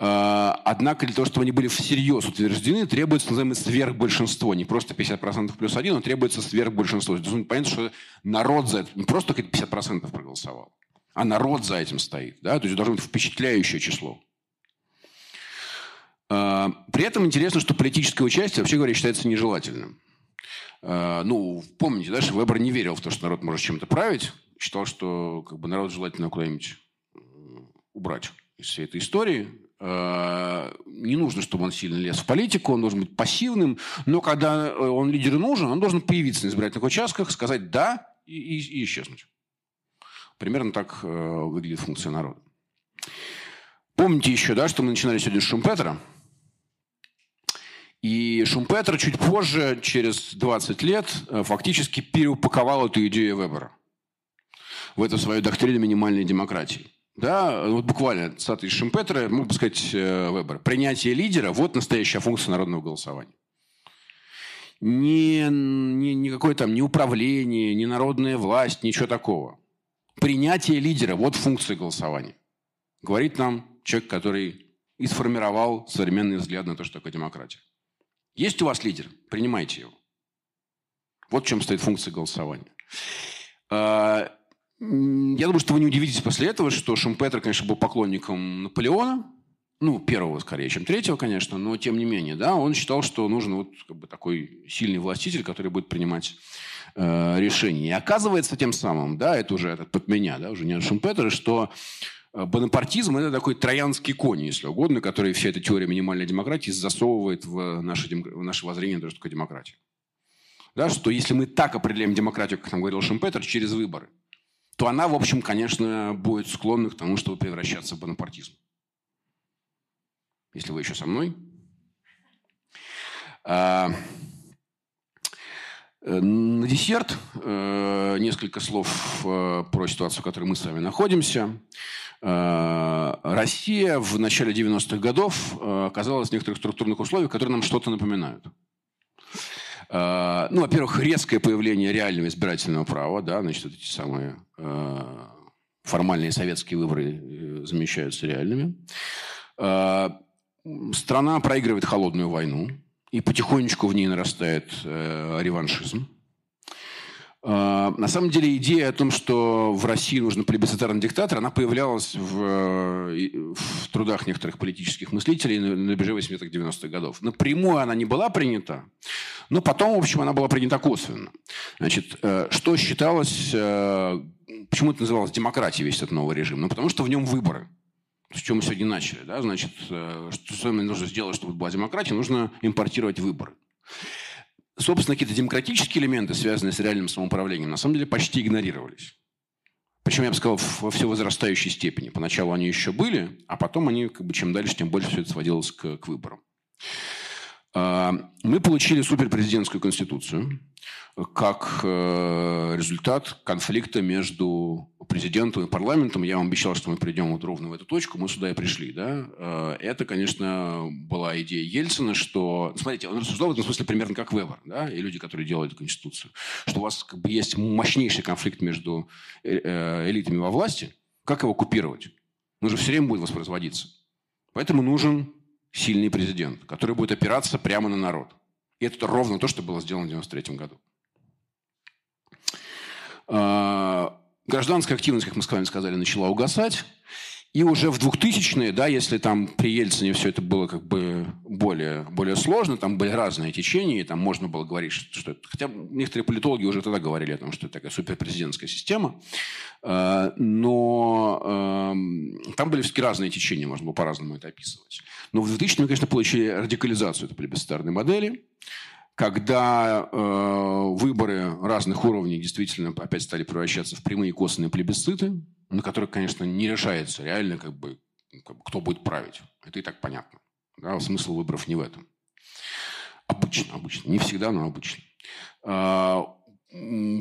А, однако для того, чтобы они были всерьез утверждены, требуется называемое сверхбольшинство. Не просто 50% плюс один, но требуется сверхбольшинство. То есть понятно, что народ за это, не просто только 50% проголосовал, а народ за этим стоит. Да? То есть должно быть впечатляющее число. При этом интересно, что политическое участие, вообще говоря, считается нежелательным. Ну, помните, да, что Вебер не верил в то, что народ может чем-то править. Считал, что как бы, народ желательно куда-нибудь убрать из всей этой истории. Э, не нужно, чтобы он сильно лез в политику, он должен быть пассивным, но когда э, он лидер нужен, он должен появиться на избирательных участках, сказать «да» и, и, и исчезнуть. Примерно так э, выглядит функция народа. Помните еще, да, что мы начинали сегодня с Шумпетера? И Шумпетер чуть позже, через 20 лет, фактически переупаковал эту идею Вебера в эту свою доктрину минимальной демократии. Да, вот буквально цитата из Шимпетера, мог бы сказать э, Вебер. Принятие лидера – вот настоящая функция народного голосования. Не, не, никакое там не управление, не народная власть, ничего такого. Принятие лидера – вот функция голосования. Говорит нам человек, который и сформировал современный взгляд на то, что такое демократия. Есть у вас лидер? Принимайте его. Вот в чем стоит функция голосования. Я думаю, что вы не удивитесь после этого, что Шумпетер, конечно, был поклонником Наполеона, ну, первого скорее, чем третьего, конечно, но тем не менее, да, он считал, что нужен вот как бы такой сильный властитель, который будет принимать э, решения. И оказывается тем самым, да, это уже этот под меня, да, уже не от что э, бонапартизм – это такой троянский конь, если угодно, который вся эта теория минимальной демократии засовывает в наше, в наше воззрение что такое демократия. Да, что если мы так определяем демократию, как нам говорил Шумпетер, через выборы – то она, в общем, конечно, будет склонна к тому, чтобы превращаться в бонапартизм. Если вы еще со мной. А, э, на десерт э, несколько слов э, про ситуацию, в которой мы с вами находимся. Россия в начале 90-х годов оказалась в некоторых структурных условиях, которые нам что-то напоминают. Ну, во-первых, резкое появление реального избирательного права, да, значит, вот эти самые Э, формальные советские выборы э, замещаются реальными. Э, страна проигрывает холодную войну, и потихонечку в ней нарастает реваншизм. На самом деле идея о том, что в России нужен плебисцитарный диктатор, она появлялась в, в трудах некоторых политических мыслителей на рубеже 80-х 90-х годов. Напрямую она не была принята, но потом, в общем, она была принята косвенно. Значит, что считалось Почему это называлось демократией, весь этот новый режим? Ну, потому что в нем выборы. С чем мы сегодня начали. Да? Значит, э, что с вами нужно сделать, чтобы была демократия? Нужно импортировать выборы. Собственно, какие-то демократические элементы, связанные с реальным самоуправлением, на самом деле почти игнорировались. Причем, я бы сказал, во все возрастающей степени. Поначалу они еще были, а потом они, как бы, чем дальше, тем больше все это сводилось к, к выборам. А, мы получили суперпрезидентскую конституцию, как э, результат конфликта между президентом и парламентом. Я вам обещал, что мы придем вот ровно в эту точку. Мы сюда и пришли. Да? Э, это, конечно, была идея Ельцина, что... Смотрите, он рассуждал в этом смысле примерно как Вебер, да? и люди, которые делают Конституцию. Что у вас как бы есть мощнейший конфликт между э, элитами во власти. Как его купировать? Он же все время будет воспроизводиться. Поэтому нужен сильный президент, который будет опираться прямо на народ. И это ровно то, что было сделано в 1993 году. А, гражданская активность, как мы с вами сказали, начала угасать. И уже в 2000-е, да, если там при Ельцине все это было как бы более, более сложно, там были разные течения, и там можно было говорить, что, это... Хотя некоторые политологи уже тогда говорили о том, что это такая суперпрезидентская система. А, но эм, там были все-таки разные течения, можно было по-разному это описывать. Но в 2000-е мы, конечно, получили радикализацию этой плебисцитарной модели когда э, выборы разных уровней действительно опять стали превращаться в прямые косвенные плебисциты, на которых, конечно, не решается реально, как бы, как бы, кто будет править. Это и так понятно. Да? Смысл выборов не в этом. Обычно, обычно. Не всегда, но обычно. Э,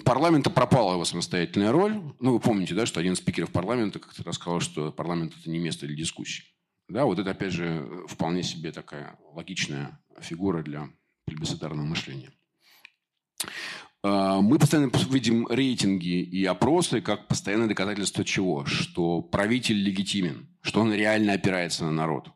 парламента пропала его самостоятельная роль. Ну, вы помните, да, что один из спикеров парламента как-то рассказал, что парламент – это не место для дискуссий. Да, вот это, опять же, вполне себе такая логичная фигура для плебисцитарного мышления. А, мы постоянно видим рейтинги и опросы как постоянное доказательство чего? Что правитель легитимен, что он реально опирается на народ.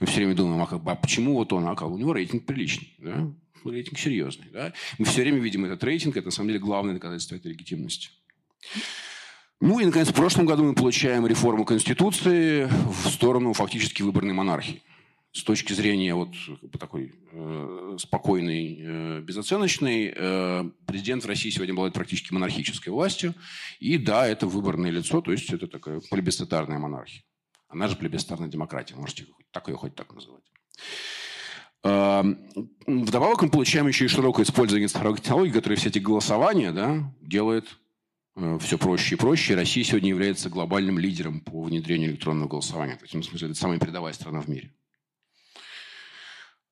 Мы все время думаем, а, а почему вот он, а как? у него рейтинг приличный, да? рейтинг серьезный. Да? Мы все время видим этот рейтинг, это на самом деле главное доказательство этой легитимности. Ну и, наконец, в прошлом году мы получаем реформу Конституции в сторону фактически выборной монархии с точки зрения вот такой э, спокойной, э, безоценочной, э, президент в России сегодня обладает практически монархической властью. И да, это выборное лицо, то есть это такая плебисцитарная монархия. Она же плебисцитарная демократия, можете так ее хоть так называть. Э, вдобавок мы получаем еще и широкое использование цифровых технологий, которые все эти голосования да, делает э, все проще и проще. Россия сегодня является глобальным лидером по внедрению электронного голосования. В смысле, это самая передовая страна в мире.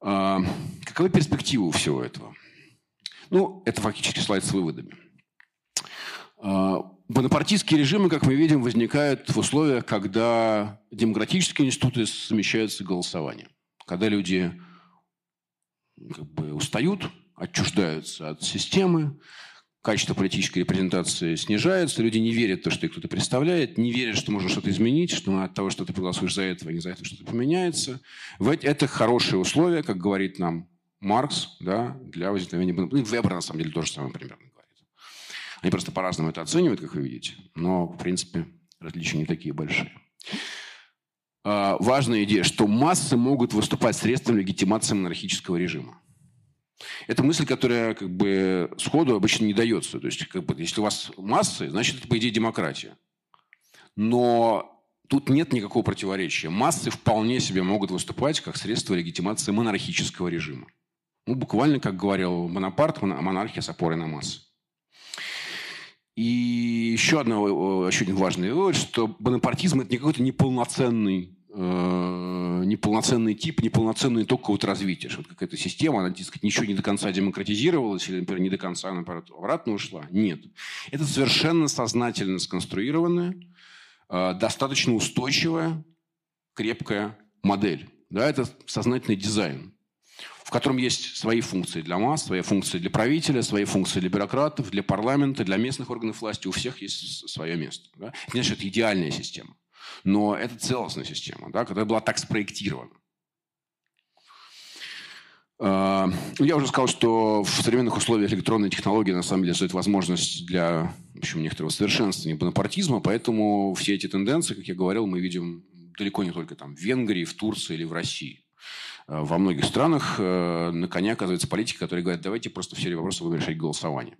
А, каковы перспективы всего этого? Ну, это фактически слайд с выводами. А, бонапартийские режимы, как мы видим, возникают в условиях, когда демократические институты замещаются голосованием. Когда люди как бы устают, отчуждаются от системы, качество политической репрезентации снижается, люди не верят в то, что их кто-то представляет, не верят, что можно что-то изменить, что от того, что ты проголосуешь за этого, не за это что-то поменяется. Это хорошие условия, как говорит нам Маркс, да, для возникновения... Ну, Вебер, на самом деле, тоже самое примерно говорит. Они просто по-разному это оценивают, как вы видите, но, в принципе, различия не такие большие. А, важная идея, что массы могут выступать средством легитимации монархического режима. Это мысль, которая как бы сходу обычно не дается. То есть, как бы, если у вас массы, значит, это, по идее, демократия. Но тут нет никакого противоречия. Массы вполне себе могут выступать как средство легитимации монархического режима. Ну, буквально, как говорил Бонапарт, монархия с опорой на массы. И еще, одно, еще один важный вывод, что бонапартизм – это не какой-то неполноценный неполноценный тип, неполноценный итог какого-то развития. Что вот какая-то система, она, так сказать, ничего не до конца демократизировалась или, например, не до конца, наоборот, обратно ушла. Нет. Это совершенно сознательно сконструированная, э, достаточно устойчивая, крепкая модель. Да, это сознательный дизайн, в котором есть свои функции для масс, свои функции для правителя, свои функции для бюрократов, для парламента, для местных органов власти. У всех есть свое место. Да? Это, значит, идеальная система. Но это целостная система, да, которая была так спроектирована. А, я уже сказал, что в современных условиях электронной технологии на самом деле дает возможность для в общем, некоторого совершенствования бонапартизма, поэтому все эти тенденции, как я говорил, мы видим далеко не только там в Венгрии, в Турции или в России. А, во многих странах э, на коне оказывается политика, которая говорит, давайте просто все вопросы будем решать голосованием.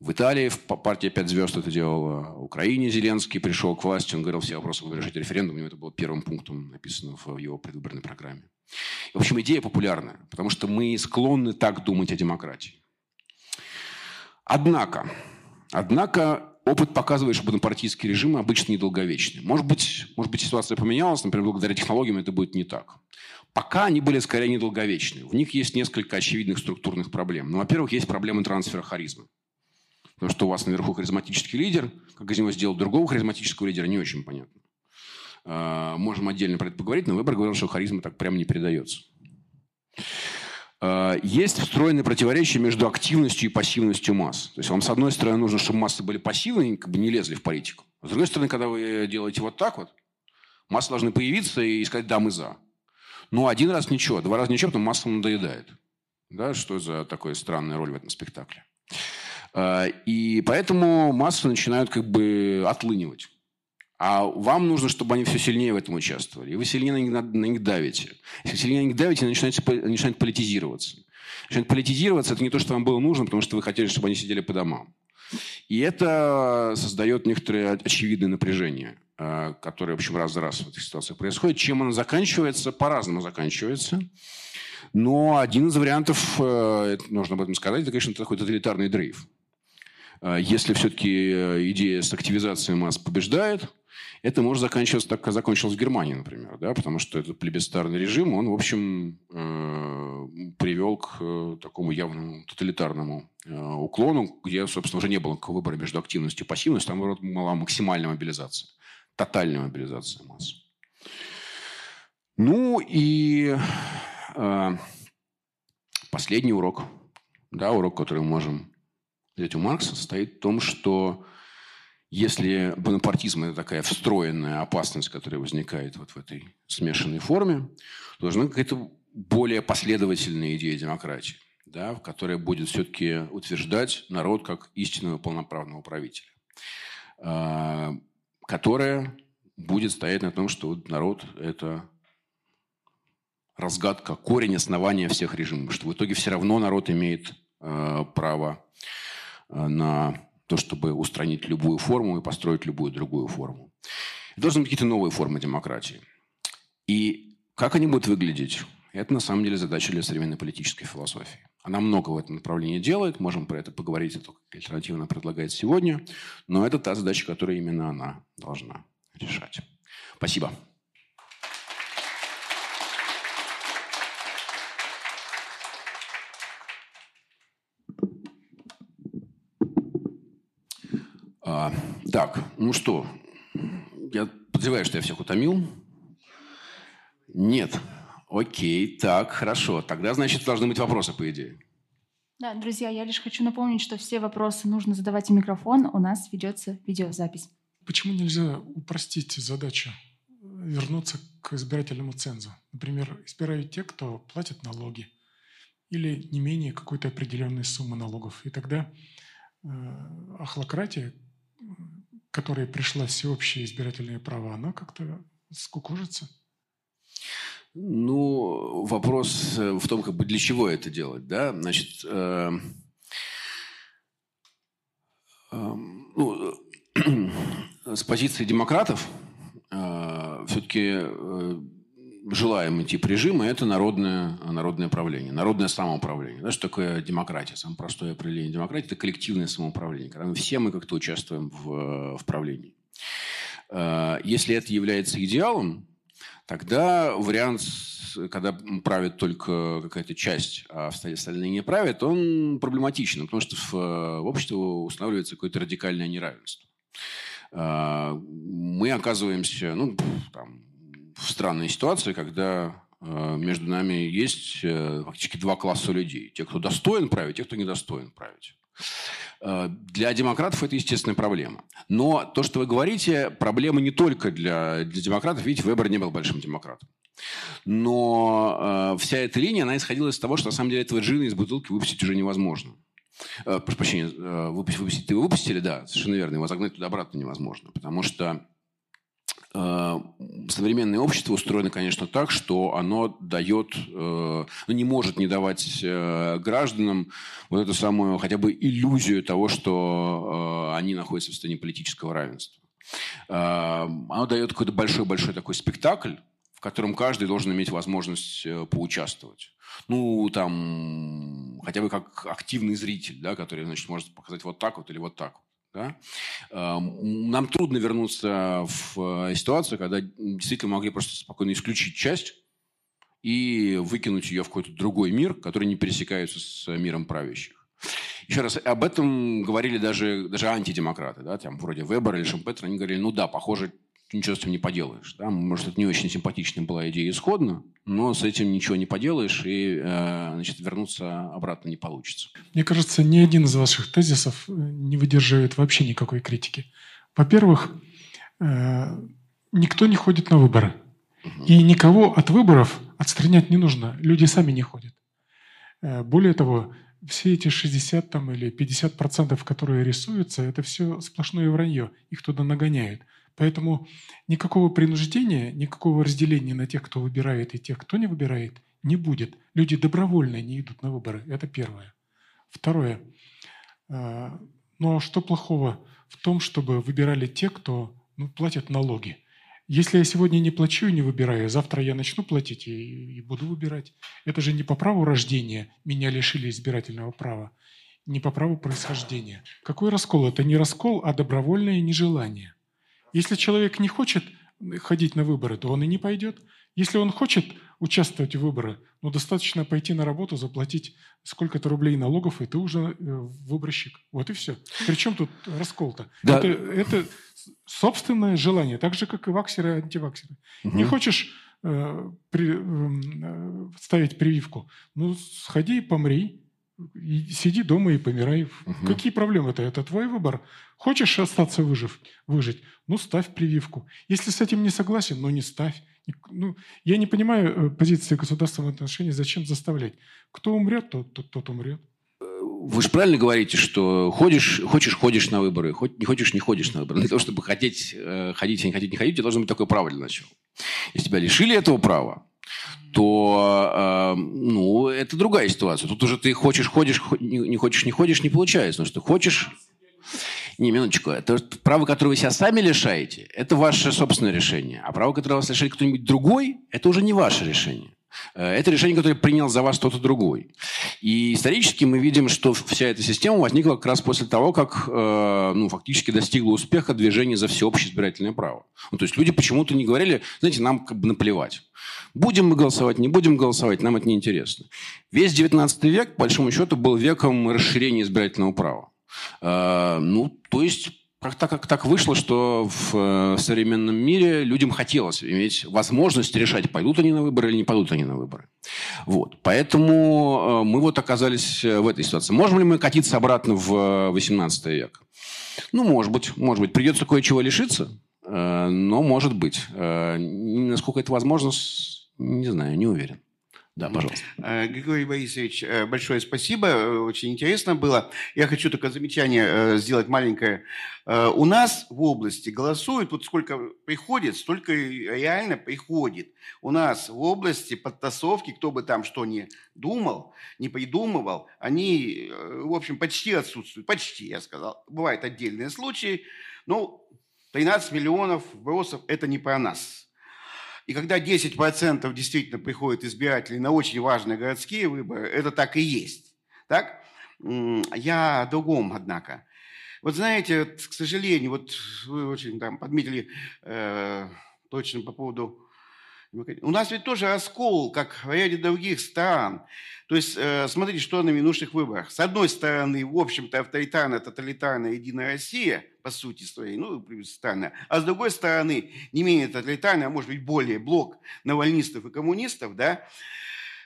В Италии партия «Пять звезд» это делала. В Украине Зеленский пришел к власти, он говорил, все вопросы будем решать референдум. У него это было первым пунктом написано в его предвыборной программе. В общем, идея популярная, потому что мы склонны так думать о демократии. Однако, однако опыт показывает, что бонапартийские режимы обычно недолговечны. Может быть, может быть, ситуация поменялась, например, благодаря технологиям это будет не так. Пока они были скорее недолговечны. В них есть несколько очевидных структурных проблем. Ну, во-первых, есть проблема трансфера харизмы. Потому что у вас наверху харизматический лидер, как из него сделать другого харизматического лидера, не очень понятно. А, можем отдельно про это поговорить, но выбор говорил, что харизма так прямо не передается. А, есть встроенное противоречие между активностью и пассивностью масс. То есть вам, с одной стороны, нужно, чтобы массы были пассивны, как бы не лезли в политику. С другой стороны, когда вы делаете вот так вот, массы должны появиться и сказать «да, мы за». Ну, один раз ничего, два раза ничего, потом массам надоедает. Да, что за такая странная роль в этом спектакле? А, и поэтому массы начинают как бы отлынивать. А вам нужно, чтобы они все сильнее в этом участвовали. И вы сильнее на них, на них давите. Если сильнее на них давите, они начинают, они начинают политизироваться. Начинают политизироваться – это не то, что вам было нужно, потому что вы хотели, чтобы они сидели по домам. И это создает некоторое очевидное напряжение, а, которое, в общем, раз за раз в этих ситуациях происходит. Чем оно заканчивается? По-разному заканчивается. Но один из вариантов, э, нужно об этом сказать, это, конечно, такой тоталитарный дрейф. А если все-таки э, идея с активизацией масс побеждает, это может заканчиваться так, как закончилось в Германии, например, да, потому что этот плебисцитарный режим, он, в общем, э, привел к э, такому явному тоталитарному уклону, где, собственно, уже не было выбора между активностью и пассивностью, там была максимальная мобилизация, тотальная мобилизация масс. Ну и последний урок, да, урок, который мы можем у Маркса, состоит в том, что если бонапартизм – это такая встроенная опасность, которая возникает вот в этой смешанной форме, должна какая-то более последовательная идея демократии, да, которая будет все-таки утверждать народ как истинного полноправного правителя, а, которая будет стоять на том, что народ – это разгадка, корень основания всех режимов, что в итоге все равно народ имеет э, право на то, чтобы устранить любую форму и построить любую другую форму. Должны быть какие-то новые формы демократии. И как они будут выглядеть, это на самом деле задача для современной политической философии. Она много в этом направлении делает, можем про это поговорить, это альтернативно предлагает сегодня, но это та задача, которую именно она должна решать. Спасибо. А, так, ну что, я подозреваю, что я всех утомил. Нет. Окей, так, хорошо. Тогда, значит, должны быть вопросы, по идее. Да, друзья, я лишь хочу напомнить, что все вопросы нужно задавать в микрофон. У нас ведется видеозапись. Почему нельзя упростить задачу, вернуться к избирательному цензу? Например, избирают те, кто платит налоги или не менее какой-то определенной суммы налогов. И тогда э, ахлократия, которая пришла всеобщее избирательное право, она как-то скукожится. Ну, вопрос э, в том, как бы для чего это делать, да? Значит, э, э, ну, с позиции демократов э, все-таки э, желаемый тип режима – это народное, народное правление, народное самоуправление. Да, что такое демократия? Самое простое определение демократии – это коллективное самоуправление, когда мы все мы как-то участвуем в, в правлении. Э, если это является идеалом, тогда вариант, когда правит только какая-то часть, а остальные не правят, он проблематичен, потому что в, в обществе устанавливается какое-то радикальное неравенство. А, мы оказываемся ну, там, в странной ситуации, когда а, между нами есть э, фактически два класса людей. Те, кто достоин править, те, кто недостоин править. Э, для демократов это естественная проблема. Но то, что вы говорите, проблема не только для, для демократов. Видите, Вебер не был большим демократом. Но э, вся эта линия, она исходила из того, что на самом деле этого джина из бутылки выпустить уже невозможно. Э, прошу прощения, э, выпустить, выпустили, да, совершенно верно. Его загнать туда-обратно невозможно. Потому что Э, современное общество устроено, конечно, так, что оно дает, э, ну, не может не давать э, гражданам вот эту самую хотя бы иллюзию того, что они находятся в состоянии политического равенства. Оно дает какой-то большой-большой такой спектакль, в котором каждый должен иметь возможность поучаствовать. Ну, там, хотя бы как активный зритель, да, который, значит, может показать вот так вот или вот так вот. Да? Нам трудно вернуться в э, ситуацию, когда действительно могли просто спокойно исключить часть и выкинуть ее в какой-то другой мир, который не пересекается с миром правящих. Еще раз, об этом говорили даже, даже антидемократы, да, там, вроде Вебера или Шумпетера, они говорили, ну да, похоже, ничего с этим не поделаешь. Да? Может, это не очень симпатичная была идея исходно, но с этим ничего не поделаешь, и э, значит, вернуться обратно не получится. Мне кажется, ни один из ваших тезисов э, не выдерживает вообще никакой критики. Во-первых, э, никто не ходит на выборы. И никого от выборов отстранять не нужно. Люди сами не ходят. Более того, все эти 60 там, или 50 процентов, которые рисуются, это все сплошное вранье. Их туда нагоняют. Поэтому никакого принуждения, никакого разделения на тех, кто выбирает, и тех, кто не выбирает, не будет. Люди добровольно не идут на выборы. Это первое. Второе. А, ну а что плохого в том, чтобы выбирали те, кто ну, платят налоги? Если я сегодня не плачу и не выбираю, завтра я начну платить и, и буду выбирать. Это же не по праву рождения меня лишили избирательного права, не по праву происхождения. Какой раскол? Это не раскол, а добровольное нежелание. Если человек не хочет ходить на выборы, то он и не пойдет. Если он хочет участвовать в выборах, ну, достаточно пойти на работу, заплатить сколько-то рублей налогов, и ты уже э, выборщик. Вот и все. Причем тут раскол-то? Да. Это, это собственное желание, так же, как и ваксеры и антиваксеры. Угу. Не хочешь э, при, э, ставить прививку? Ну, сходи и помри. Сиди дома и помирай. Угу. Какие проблемы-то? Это твой выбор. Хочешь остаться выжив, выжить? Ну, ставь прививку. Если с этим не согласен, ну, не ставь. Ну, я не понимаю э, позиции государства в отношении, зачем заставлять. Кто умрет, тот, тот, тот умрет. Вы же правильно говорите, что ходишь, хочешь, ходишь на выборы, хоть не хочешь, не ходишь на выборы. Для того, чтобы хотеть, э, ходить, а не хотеть, не ходить, у тебя должно быть такое право для начала. Если тебя лишили этого права, то э, ну, это другая ситуация. Тут уже ты хочешь, ходишь, не хочешь, не ходишь, не получается. Потому что хочешь... Не, минуточку. Это право, которое вы себя сами лишаете, это ваше собственное решение. А право, которое вас лишает кто-нибудь другой, это уже не ваше решение. Э, это решение, которое принял за вас кто-то другой. И исторически мы видим, что вся эта система возникла как раз после того, как э, ну, фактически достигла успеха движение за всеобщее избирательное право. Ну, то есть люди почему-то не говорили, знаете, нам как бы наплевать. Будем мы голосовать, не будем голосовать, нам это не интересно. Весь 19 век, по большому счету, был веком расширения избирательного права. Э, ну, то есть как так, как так вышло, что в э, современном мире людям хотелось иметь возможность решать, пойдут они на выборы или не пойдут они на выборы. Вот. Поэтому э, мы вот оказались э, в этой ситуации. Можем ли мы катиться обратно в 18 век? Ну, может быть. Может быть. Придется кое-чего лишиться, но может быть. Насколько это возможно, не знаю, не уверен. Да, пожалуйста. Э, Григорий Борисович, э, большое спасибо, э, очень интересно было. Я хочу только замечание сделать маленькое. У нас в области голосуют, вот сколько приходит, столько реально приходит. У нас в области подтасовки, кто бы там что ни думал, не придумывал, они, в общем, почти отсутствуют. Почти, я сказал. Бывают отдельные случаи. Ну, 13 миллионов вбросов – это не про нас и когда 10% действительно приходят избирателей на очень важные городские выборы, это так и есть. Так? Я о другом, однако. Вот знаете, к сожалению, вот вы очень там подметили э, точно по поводу у нас ведь тоже раскол, как в ряде других стран. То есть, э, смотрите, что на минувших выборах. С одной стороны, в общем-то, авторитарная, тоталитарная Единая Россия, по сути своей, ну, странно. А с другой стороны, не менее тоталитарная, а может быть, более блок навальнистов и коммунистов, да,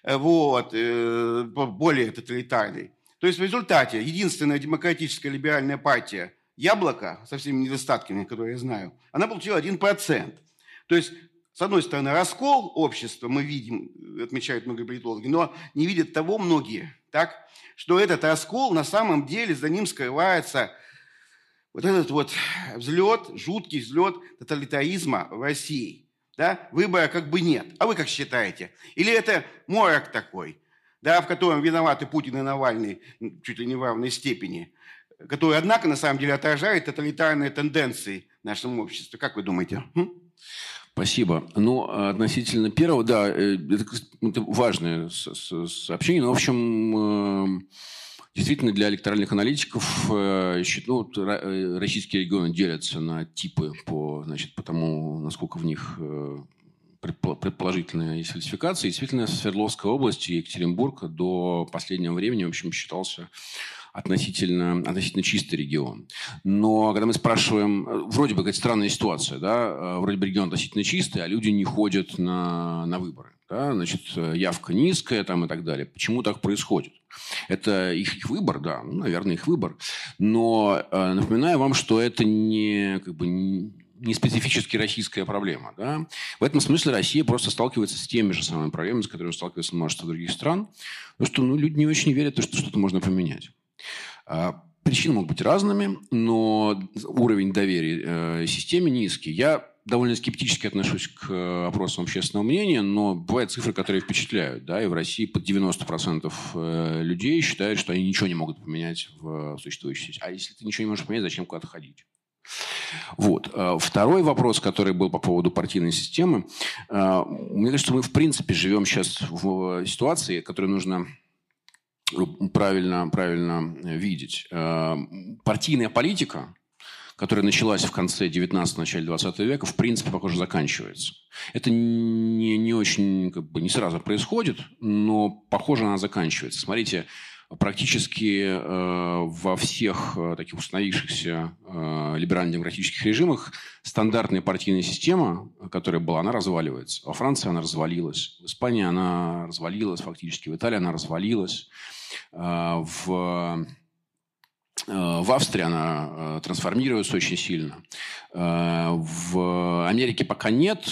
вот, э, более тоталитарный. То есть в результате единственная демократическая либеральная партия «Яблоко» со всеми недостатками, которые я знаю, она получила 1%. То есть с одной стороны, раскол общества мы видим, отмечают многие политологи, но не видят того многие, так, что этот раскол на самом деле за ним скрывается вот этот вот взлет, жуткий взлет тоталитаризма в России. Да? Выбора как бы нет. А вы как считаете? Или это морок такой, да, в котором виноваты Путин и Навальный чуть ли не в равной степени, который, однако, на самом деле отражает тоталитарные тенденции в нашем обществе. Как вы думаете? Спасибо. Ну, относительно первого, да, э, это, важное сообщение. Но, в общем, э, действительно, для электоральных аналитиков э, ну, российские регионы делятся на типы по, значит, по тому, насколько в них предположительная есть фальсификация. Действительно, Свердловская область и Екатеринбург до последнего времени, в общем, считался относительно, относительно чистый регион. Но когда мы спрашиваем, э, вроде бы какая-то странная ситуация, да, э, вроде бы регион относительно чистый, а люди не ходят на, на выборы. Да, значит, явка низкая там и так далее. Почему так происходит? Это их, их выбор, да, ну, наверное, их выбор. Но э, напоминаю вам, что это не, как бы, не специфически российская проблема. Да? В этом смысле Россия просто сталкивается с теми же самыми проблемами, с которыми сталкивается множество других стран. Потому что ну, люди не очень верят, что что-то можно поменять. А, причины могут быть разными, но уровень доверия э, системе низкий. Я довольно скептически отношусь к э, опросам общественного мнения, но бывают цифры, которые впечатляют. Да, и в России под 90% э, людей считают, что они ничего не могут поменять в существующей системе. А если ты ничего не можешь поменять, зачем куда-то ходить? Вот. Второй вопрос, который был по поводу партийной системы. Мне кажется, мы в принципе живем сейчас в ситуации, которую нужно правильно, правильно видеть. Э, партийная политика, которая началась в конце 19 начале 20 века, в принципе, похоже, заканчивается. Это не, не очень, как бы, не сразу происходит, но, похоже, она заканчивается. Смотрите, практически э, во всех э, таких установившихся э, либерально-демократических режимах стандартная партийная система, которая была, она разваливается. Во Франции она развалилась, в Испании она развалилась фактически, в Италии она развалилась. Э, в Э, в Австрии она э, трансформируется очень сильно. Э, в Америке пока нет,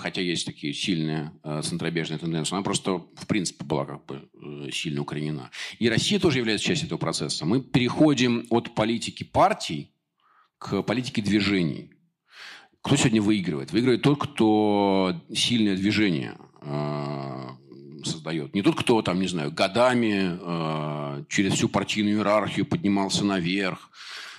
хотя есть такие сильные центробежные тенденции. Она просто, в принципе, была как бы сильно укоренена. И Россия тоже является частью этого процесса. Мы переходим от политики партий к политике движений. Кто сегодня выигрывает? Выигрывает тот, кто сильное движение создает. Не тот, кто там, не знаю, годами э, через всю партийную иерархию поднимался наверх,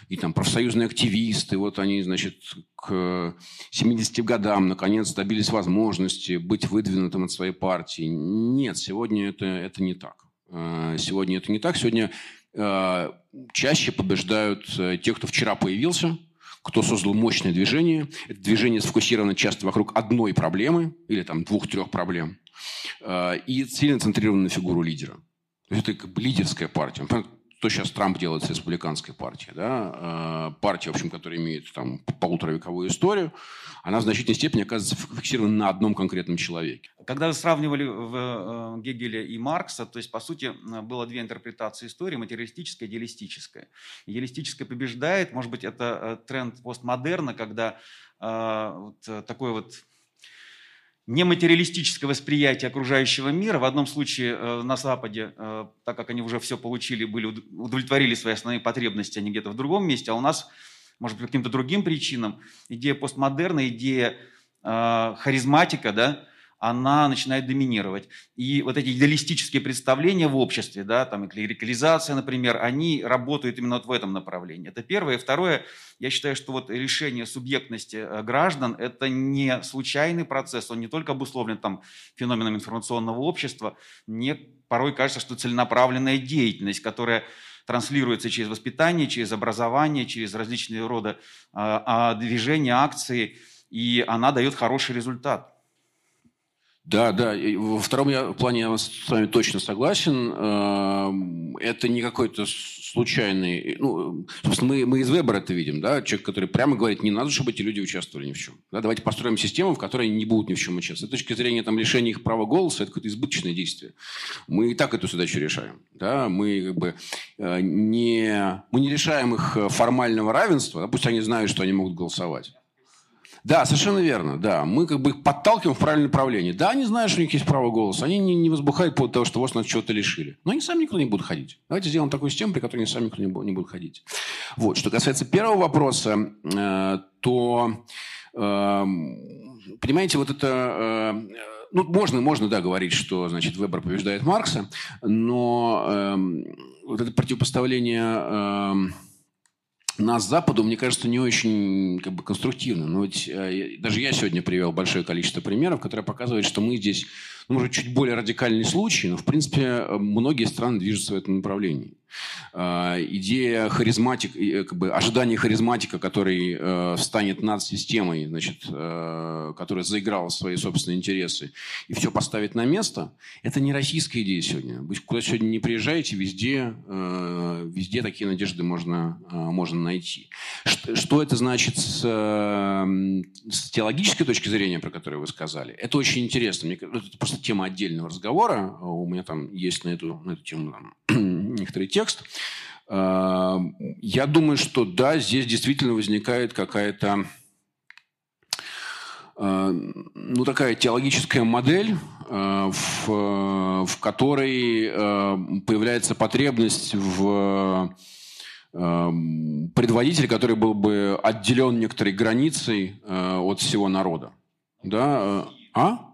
и там профсоюзные активисты, вот они, значит, к 70 годам наконец добились возможности быть выдвинутым от своей партии. Нет, сегодня это, это не так. Э, сегодня это не так. Сегодня э, чаще побеждают э, те, кто вчера появился, кто создал мощное движение. Это движение сфокусировано часто вокруг одной проблемы или там двух-трех проблем. И сильно центрировано на фигуру лидера. То есть это как бы лидерская партия что сейчас Трамп делает с республиканской партией. Да? Партия, в общем, которая имеет там, полуторавековую историю, она в значительной степени оказывается фиксирована на одном конкретном человеке. Когда вы сравнивали в э, Гегеля и Маркса, то есть, по сути, было две интерпретации истории, материалистическая и идеалистическая. Идеалистическая побеждает, может быть, это э, тренд постмодерна, когда э, вот такой вот нематериалистическое восприятие окружающего мира. В одном случае э, на Западе, э, так как они уже все получили, были, удовлетворили свои основные потребности, они где-то в другом месте, а у нас, может быть, каким-то другим причинам, идея постмодерна, идея э, харизматика, да, она начинает доминировать. И вот эти идеалистические представления в обществе, да, там клерикализация, например, они работают именно вот в этом направлении. Это первое. И второе, я считаю, что вот решение субъектности э, граждан – это не случайный процесс, он не только обусловлен там феноменом информационного общества, мне порой кажется, что целенаправленная деятельность, которая транслируется через воспитание, через образование, через различные рода а, а, движения, акции, и она дает хороший результат. Да, да. И во втором я, плане я с вами точно согласен. Эм, это не какой-то случайный... Ну, собственно, мы, мы из Вебера это видим, да? Человек, который прямо говорит, не надо, чтобы эти люди участвовали ни в чем. Да? Давайте построим систему, в которой они не будут ни в чем участвовать. С точки зрения там, лишения их права голоса, это какое-то избыточное действие. Мы и так эту задачу решаем. Да? Мы как бы э, не... Мы не решаем их формального равенства, да? пусть они знают, что они могут голосовать. Да, совершенно верно, да. Мы как бы их подталкиваем в правильное направление. Да, они знают, что у них есть право голоса. Они не, не возбухают по поводу того, что вас нас чего-то лишили. Но они сами никуда не будут ходить. Давайте сделаем такую систему, при которой они сами никуда не, не будут ходить. Вот. Что касается первого вопроса, э, то, э, понимаете, вот это... Э, ну, можно, можно, да, говорить, что, значит, Вебер побеждает Маркса, но э, вот это противопоставление... Э, нас Западу, мне кажется, не очень как бы, конструктивно. Но ведь э, даже я сегодня привел большое количество примеров, которые показывают, что мы здесь, ну, может, чуть более радикальный случай, но, в принципе, многие страны движутся в этом направлении. Э, идея харизматик, э, как бы ожидание харизматика, который э, станет над системой, значит, э, которая заиграла свои собственные интересы и все поставит на место, это не российская идея сегодня. Вы куда сегодня не приезжаете, везде, везде такие надежды можно, можно найти. Что, это значит с, с теологической точки зрения, про которую вы сказали? Это очень интересно. Мне, это просто тема отдельного разговора. У меня там есть на эту, на эту тему там, некоторые текст. А, я думаю, что да, здесь действительно возникает какая-то а, ну, такая теологическая модель, а, в, в которой появляется потребность в предводителе, который был бы отделен некоторой границей от всего народа. Да? А?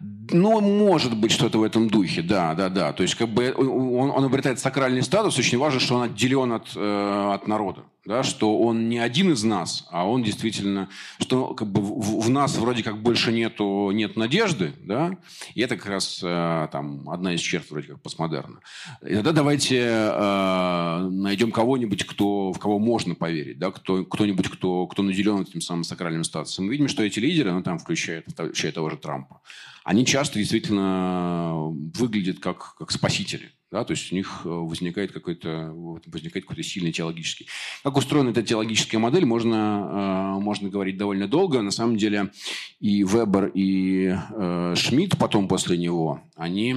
Ну, может быть, что-то в этом духе, да, да, да. То есть, как бы он, он обретает сакральный статус, очень важно, что он отделен от, э, от народа да, что он не один из нас, а он действительно, что как бы в, в нас вроде как больше нету, нет надежды, да, и это как раз э, там одна из черт вроде как постмодерна. И тогда давайте э, найдем кого-нибудь, кто, в кого можно поверить, да, кто, кто-нибудь, кто, кто наделен этим самым сакральным статусом. Мы видим, что эти лидеры, ну там включая, включая того же Трампа, они часто действительно выглядят как, как спасители. Да, то есть у них э, возникает какой-то, возникает какой-то сильный теологический. Как устроена эта теологическая модель, можно, э, можно говорить довольно долго. На самом деле и Вебер, и э, Шмидт потом после него, они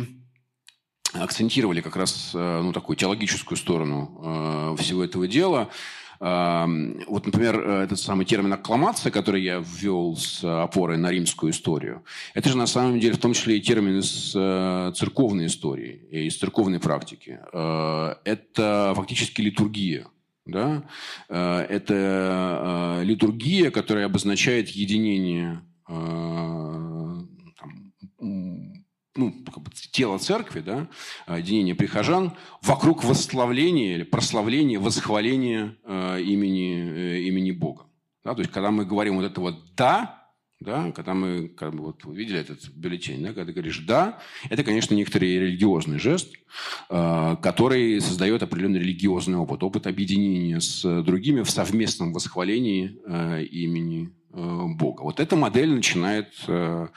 акцентировали как раз ну, такую теологическую сторону всего этого дела. Вот, например, этот самый термин «аккламация», который я ввел с опорой на римскую историю, это же на самом деле в том числе и термин из э, церковной истории, из церковной практики. Э, это фактически литургия. Да? Э, это литургия, которая обозначает единение ну, как бы тело церкви, да, единение прихожан вокруг восславления или прославления, восхваления э, имени, э, имени Бога. Да, то есть, когда мы говорим вот это вот «да», да, когда мы, как бы, вот, видели этот бюллетень, да, когда ты говоришь «да», это, конечно, некоторый религиозный жест, э, который создает определенный религиозный опыт, опыт объединения с другими в совместном восхвалении э, имени э, Бога. Вот эта модель начинает э,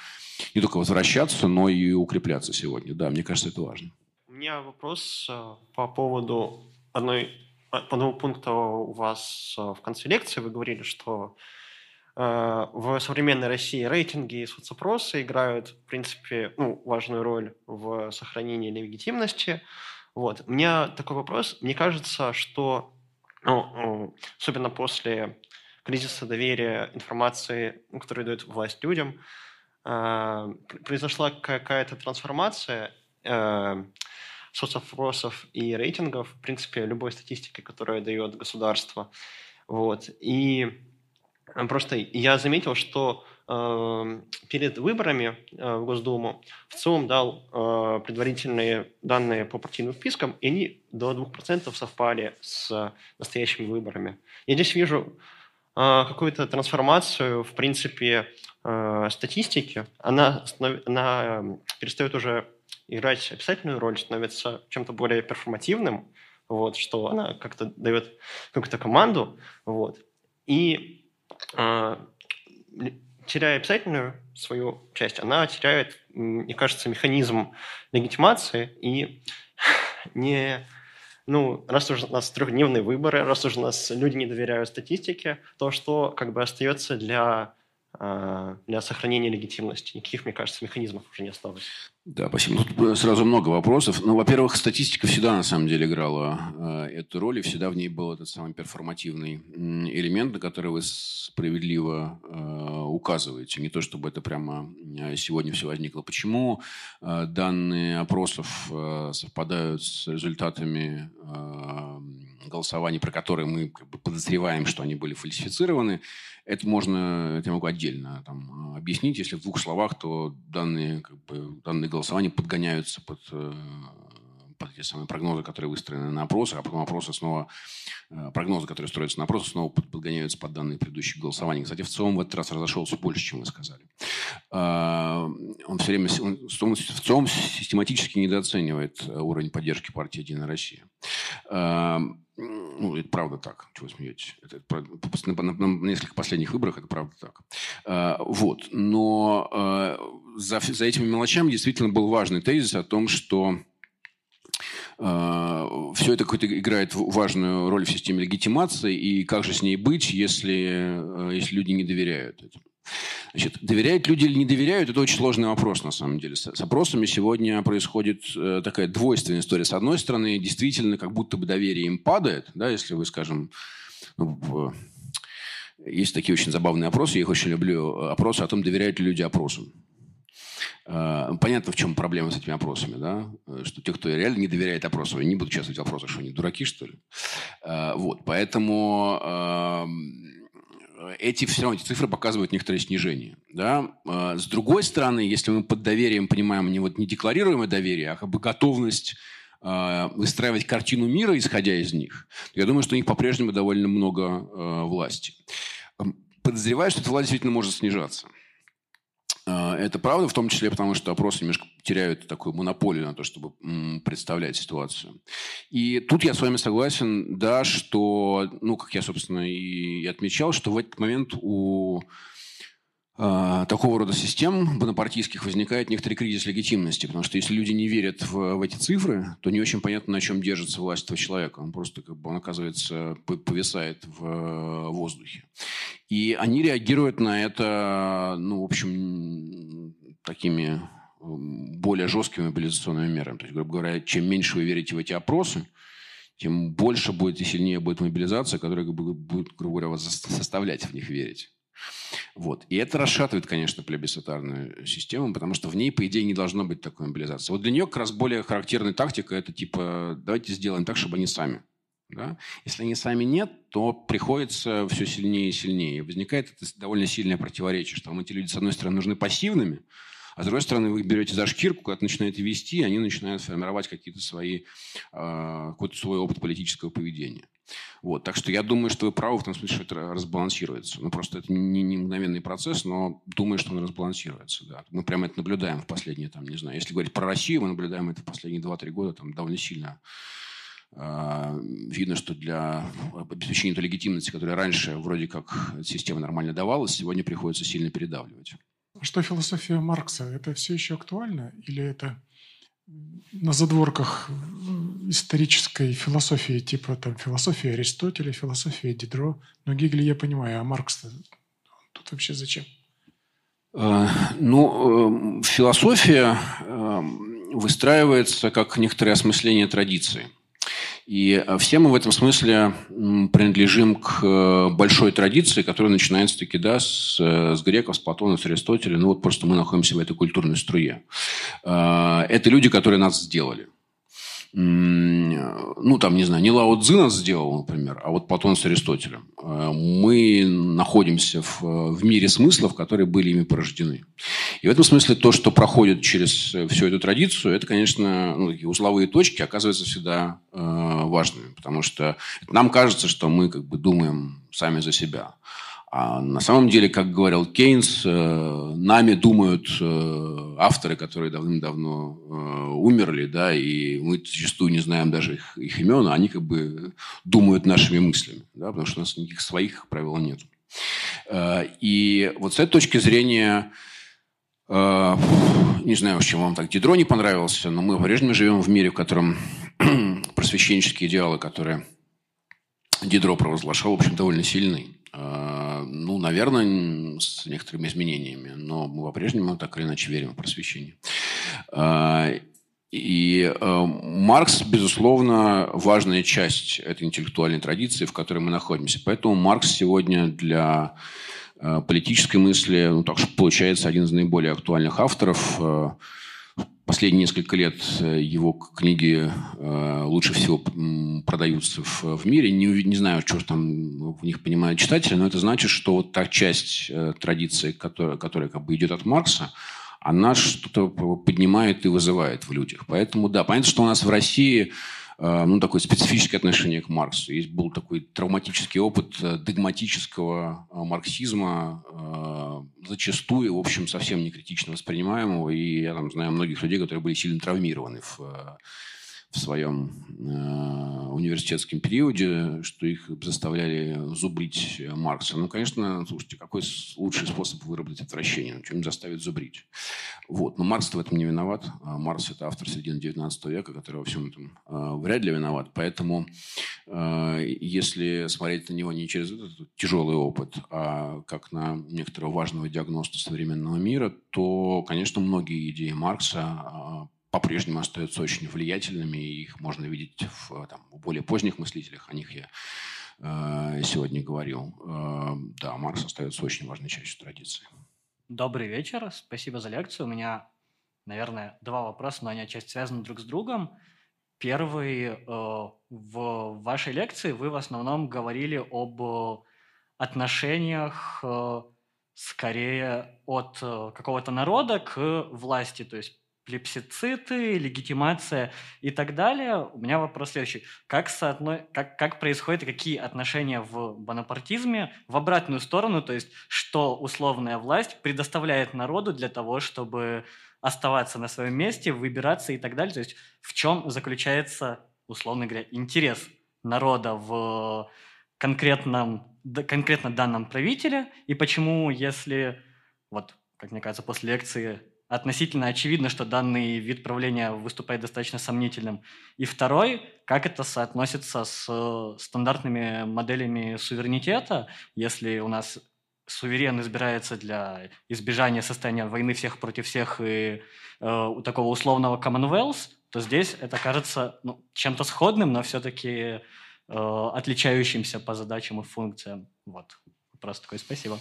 не только возвращаться, но и укрепляться сегодня. Да, мне кажется, это важно. У меня вопрос э, по поводу одной, по одному пункту у вас э, в конце лекции. Вы говорили, что Э, в современной России рейтинги и соцопросы играют, в принципе, ну, важную роль в сохранении легитимности. Вот. У меня такой вопрос. Мне кажется, что, ну, особенно после кризиса доверия информации, ну, которую дает власть людям, э, произошла какая-то трансформация э, соцопросов и рейтингов, в принципе, любой статистики, которая дает государство. Вот. И Просто я заметил, что э, перед выборами э, в Госдуму в ЦИОМ дал э, предварительные данные по партийным спискам, и они до 2% совпали с настоящими выборами. Я здесь вижу э, какую-то трансформацию, в принципе, э, статистики. Она, она перестает уже играть описательную роль, становится чем-то более перформативным, вот, что она как-то дает какую-то команду. Вот. И а, теряя обязательную свою часть, она теряет, мне кажется, механизм легитимации и не ну, раз уже у нас трехдневные выборы, раз уже у нас люди не доверяют статистике, то что как бы остается для для сохранения легитимности. Никаких, мне кажется, механизмов уже не осталось. Да, спасибо. Тут э, сразу много вопросов. Ну, во-первых, статистика всегда на самом деле играла э, эту роль, и всегда в ней был этот самый перформативный элемент, на который вы справедливо э, указываете. Не то, чтобы это прямо э, сегодня все возникло. Почему э, данные опросов э, совпадают с результатами э, голосований, про которые мы как бы, подозреваем, что они были фальсифицированы? Это можно, это я могу отдельно там, объяснить. Если в двух словах, то данные, как бы, данные голосования подгоняются под, э, те самые прогнозы, которые выстроены на опросах, а потом опросы снова, э, прогнозы, которые строятся на опросах, снова подгоняются под данные предыдущих голосований. Кстати, в ЦИОМ в этот раз разошелся больше, чем вы сказали. А, он все время, он, в ЦИОМ систематически недооценивает уровень поддержки партии «Единая Россия». А, ну, это правда так. Чего вы смеетесь? Это, это, на, на, на нескольких последних выборах это правда так. А, вот. Но а, за, за этими мелочами действительно был важный тезис о том, что все это какой-то играет важную роль в системе легитимации, и как же с ней быть, если, а, если люди не доверяют этому. Значит, доверяют люди или не доверяют, это очень сложный вопрос на самом деле. С, опросами сегодня происходит э, такая двойственная история. С одной стороны, действительно, как будто бы доверие им падает, да, если вы, скажем, ну, есть такие очень забавные опросы, я их очень люблю, опросы о том, доверяют ли люди опросам. Э, понятно, в чем проблема с этими опросами, да? Что те, кто реально не доверяет опросам, они не будут участвовать в опросах, что они дураки, что ли? Э, вот, поэтому эти все равно эти цифры показывают некоторое снижение. Да? А, с другой стороны, если мы под доверием понимаем не, вот, не декларируемое доверие, а как бы готовность э, выстраивать картину мира, исходя из них, то я думаю, что у них по-прежнему довольно много э, власти. Подозреваю, что эта власть действительно может снижаться. А, это правда, в том числе потому, что опросы немножко теряют такую монополию на то, чтобы представлять ситуацию. И тут я с вами согласен, да, что, ну, как я, собственно, и отмечал, что в этот момент у такого рода систем бонапартийских возникает некоторый кризис легитимности, потому что если люди не верят в, в эти цифры, то не очень понятно, на чем держится власть этого человека. Он просто, как бы, он оказывается, повисает в воздухе. И они реагируют на это, ну, в общем, такими более жесткими мобилизационными мерами. То есть, грубо говоря, чем меньше вы верите в эти опросы, тем больше будет и сильнее будет мобилизация, которая будет, грубо говоря, вас заставлять в них верить. Вот. И это расшатывает, конечно, плебисцитарную систему, потому что в ней, по идее, не должно быть такой мобилизации. Вот для нее как раз более характерная тактика – это типа давайте сделаем так, чтобы они сами. Да? Если они сами нет, то приходится все сильнее и сильнее. И возникает это довольно сильное противоречие, что вам эти люди, с одной стороны, нужны пассивными, А с другой стороны, вы берете за шкирку, когда начинаете вести, они начинают формировать какие-то свои, э, какой-то свой опыт политического поведения. Вот. Так что я думаю, что вы правы в том смысле, что это разбалансируется. Ну, просто это не, не мгновенный процесс, но думаю, что он разбалансируется. Да. Мы прямо это наблюдаем в последние, там, не знаю, если говорить про Россию, мы наблюдаем это в последние 2-3 года там, довольно сильно а, видно, что для обеспечения той легитимности, которая раньше вроде как система нормально давалась, сегодня приходится сильно передавливать. Что философия Маркса? Это все еще актуально? Или это на задворках исторической философии, типа там философия Аристотеля, философия Дидро? Но Гегель я понимаю, а Маркс тут вообще зачем? А, ну, э, философия э, выстраивается как некоторое осмысление традиции – и э, все мы в этом смысле принадлежим к э, большой традиции, которая начинается таки да, с, э, с греков, с Платона, с Аристотеля. Ну вот просто мы находимся в этой культурной струе. Это люди, которые нас сделали ну, там, не знаю, не Лао Цзы нас сделал, например, а вот Платон с Аристотелем. Э, мы находимся в, в мире смыслов, которые были ими порождены. И в этом смысле то, что проходит через всю эту традицию, это, конечно, ну, такие узловые точки, оказываются всегда э, важными, потому что нам кажется, что мы как бы думаем сами за себя. А на самом деле, как говорил Кейнс, э, нами думают э, авторы, которые давным-давно э, умерли, да, и мы зачастую не знаем даже их, их имен, а они как бы думают нашими мыслями, да, потому что у нас никаких своих правил нет. И вот с этой точки зрения, не знаю, чем вам так Дидро не понравился, но мы по-прежнему живем в мире, в котором просвещенческие идеалы, которые Дидро провозглашал, в общем, довольно сильные. А, ну, наверное, с некоторыми изменениями, но мы по-прежнему так или иначе верим в просвещение. А, и а, Маркс, безусловно, важная часть этой интеллектуальной традиции, в которой мы находимся. Поэтому Маркс сегодня для политической мысли, ну, так что получается, один из наиболее актуальных авторов Последние несколько лет э, его книги э, лучше всего продаются в, мире. Не, не знаю, что там в них понимают читатели, но это значит, что вот та часть э, традиции, которая, которая как бы идет от Маркса, она что-то поднимает и вызывает в людях. Поэтому, да, понятно, что у нас в России ну, такое специфическое отношение к Марксу. Есть был такой травматический опыт э, догматического э, марксизма, зачастую, в общем, совсем не критично воспринимаемого. И я там знаю многих людей, которые были сильно травмированы в в своем э, университетском периоде, что их заставляли зубрить Маркса. Ну, конечно, слушайте, какой лучший способ выработать отвращение? Ну, чем заставить зубрить? Вот. Но Маркс в этом не виноват. А Маркс – это автор середины XIX века, который во всем этом э, вряд ли виноват. Поэтому, э, если смотреть на него не через этот тяжелый опыт, а как на некоторого важного диагноста современного мира, то, конечно, многие идеи Маркса по-прежнему остаются очень влиятельными, и их можно видеть в, там, в более поздних мыслителях, о них я э, сегодня говорил. Э, да, Маркс остается очень важной частью традиции. Добрый вечер, спасибо за лекцию. У меня, наверное, два вопроса, но они отчасти связаны друг с другом. Первый, э, в вашей лекции вы в основном говорили об отношениях э, скорее от э, какого-то народа к власти, то есть плебисциты, легитимация и так далее. У меня вопрос следующий. Как, соотно... как, как происходит, какие отношения в бонапартизме в обратную сторону, то есть что условная власть предоставляет народу для того, чтобы оставаться на своем месте, выбираться и так далее. То есть в чем заключается, условно говоря, интерес народа в конкретном, конкретно данном правителе, и почему, если, вот, как мне кажется, после лекции относительно очевидно, что данный вид правления выступает достаточно сомнительным. И второй, как это соотносится с э, стандартными моделями суверенитета, если у нас суверен избирается для избежания состояния войны всех против всех и э, такого условного Commonwealth, то здесь это кажется ну, чем-то сходным, но все-таки э, отличающимся по задачам и функциям. Вот. Просто такое спасибо.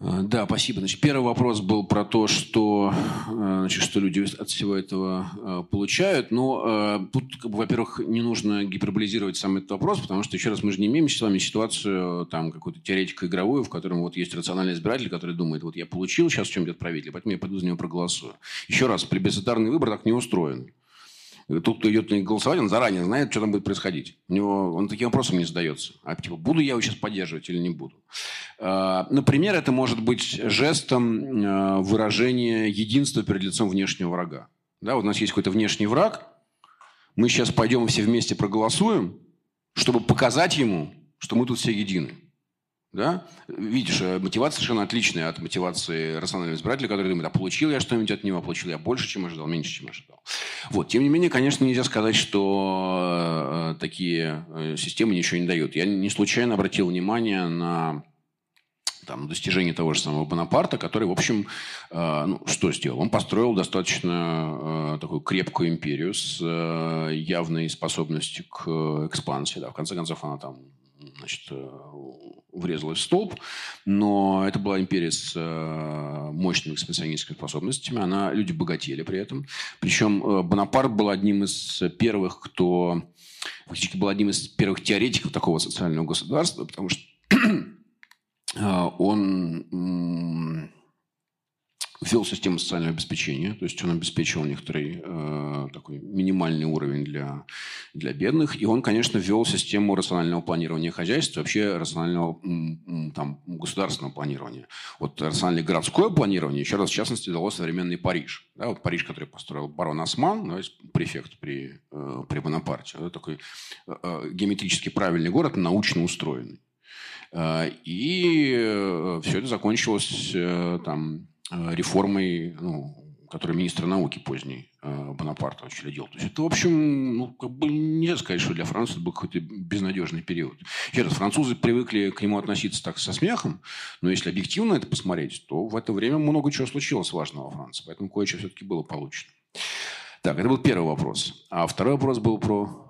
Э, да, спасибо. Значит, первый вопрос был про то, что, э, значит, что люди от всего этого э, получают. Но тут, как бы, во-первых, не нужно гиперболизировать сам этот вопрос, потому что, еще раз, мы же не имеем с вами ситуацию там какую-то теоретику игровую, в котором вот есть рациональный избиратель, который думает, вот я получил сейчас чем-нибудь от правителя, поэтому я пойду за него проголосую. Еще раз, плебисцитарный выбор так не устроен. Тот, кто идет на голосовать, он заранее знает, что там будет происходить. У него, он таким вопросом не задается. А типа, буду я его сейчас поддерживать или не буду? А, например, это может быть жестом а, выражения единства перед лицом внешнего врага. Да, вот у нас есть какой-то внешний враг, мы сейчас пойдем все вместе проголосуем, чтобы показать ему, что мы тут все едины. Да? Видишь, э, мотивация совершенно отличная от мотивации рационального избирателя, который думает, а получил я что-нибудь от него, получил я больше, чем ожидал, меньше, чем ожидал. Вот. Тем не менее, конечно, нельзя сказать, что э, такие э, системы ничего не дают. Я не случайно обратил внимание на там, достижение того же самого Бонапарта, который, в общем, э, ну, что сделал? Он построил достаточно э, такую крепкую империю с э, явной способностью к экспансии. Да. В конце концов, она там значит, врезалась в столб, но это была империя с э, мощными экспансионистскими способностями, она, люди богатели при этом. Причем э, Бонапарт был одним из первых, кто фактически был одним из первых теоретиков такого социального государства, потому что он ввел систему социального обеспечения, то есть он обеспечивал некоторый э, такой минимальный уровень для, для бедных, и он, конечно, ввел систему рационального планирования хозяйства, вообще рационального там, государственного планирования. Вот рациональное городское планирование, еще раз, в частности, дало современный Париж. Да, вот Париж, который построил барон Осман, да, префект при, э, при Бонапарте, это такой э, э геометрически правильный город, научно устроенный. Э, и э, все это закончилось там Э, реформой, ну, который министр науки поздний э, Бонапарта учредил. То есть это, в общем, ну, как бы нельзя сказать, что для Франции это был какой-то безнадежный период. Еще раз, французы привыкли к нему относиться так со смехом, но если объективно это посмотреть, то в это время много чего случилось важного во Франции, поэтому кое-что все-таки было получено. Так, это был первый вопрос. А второй вопрос был про...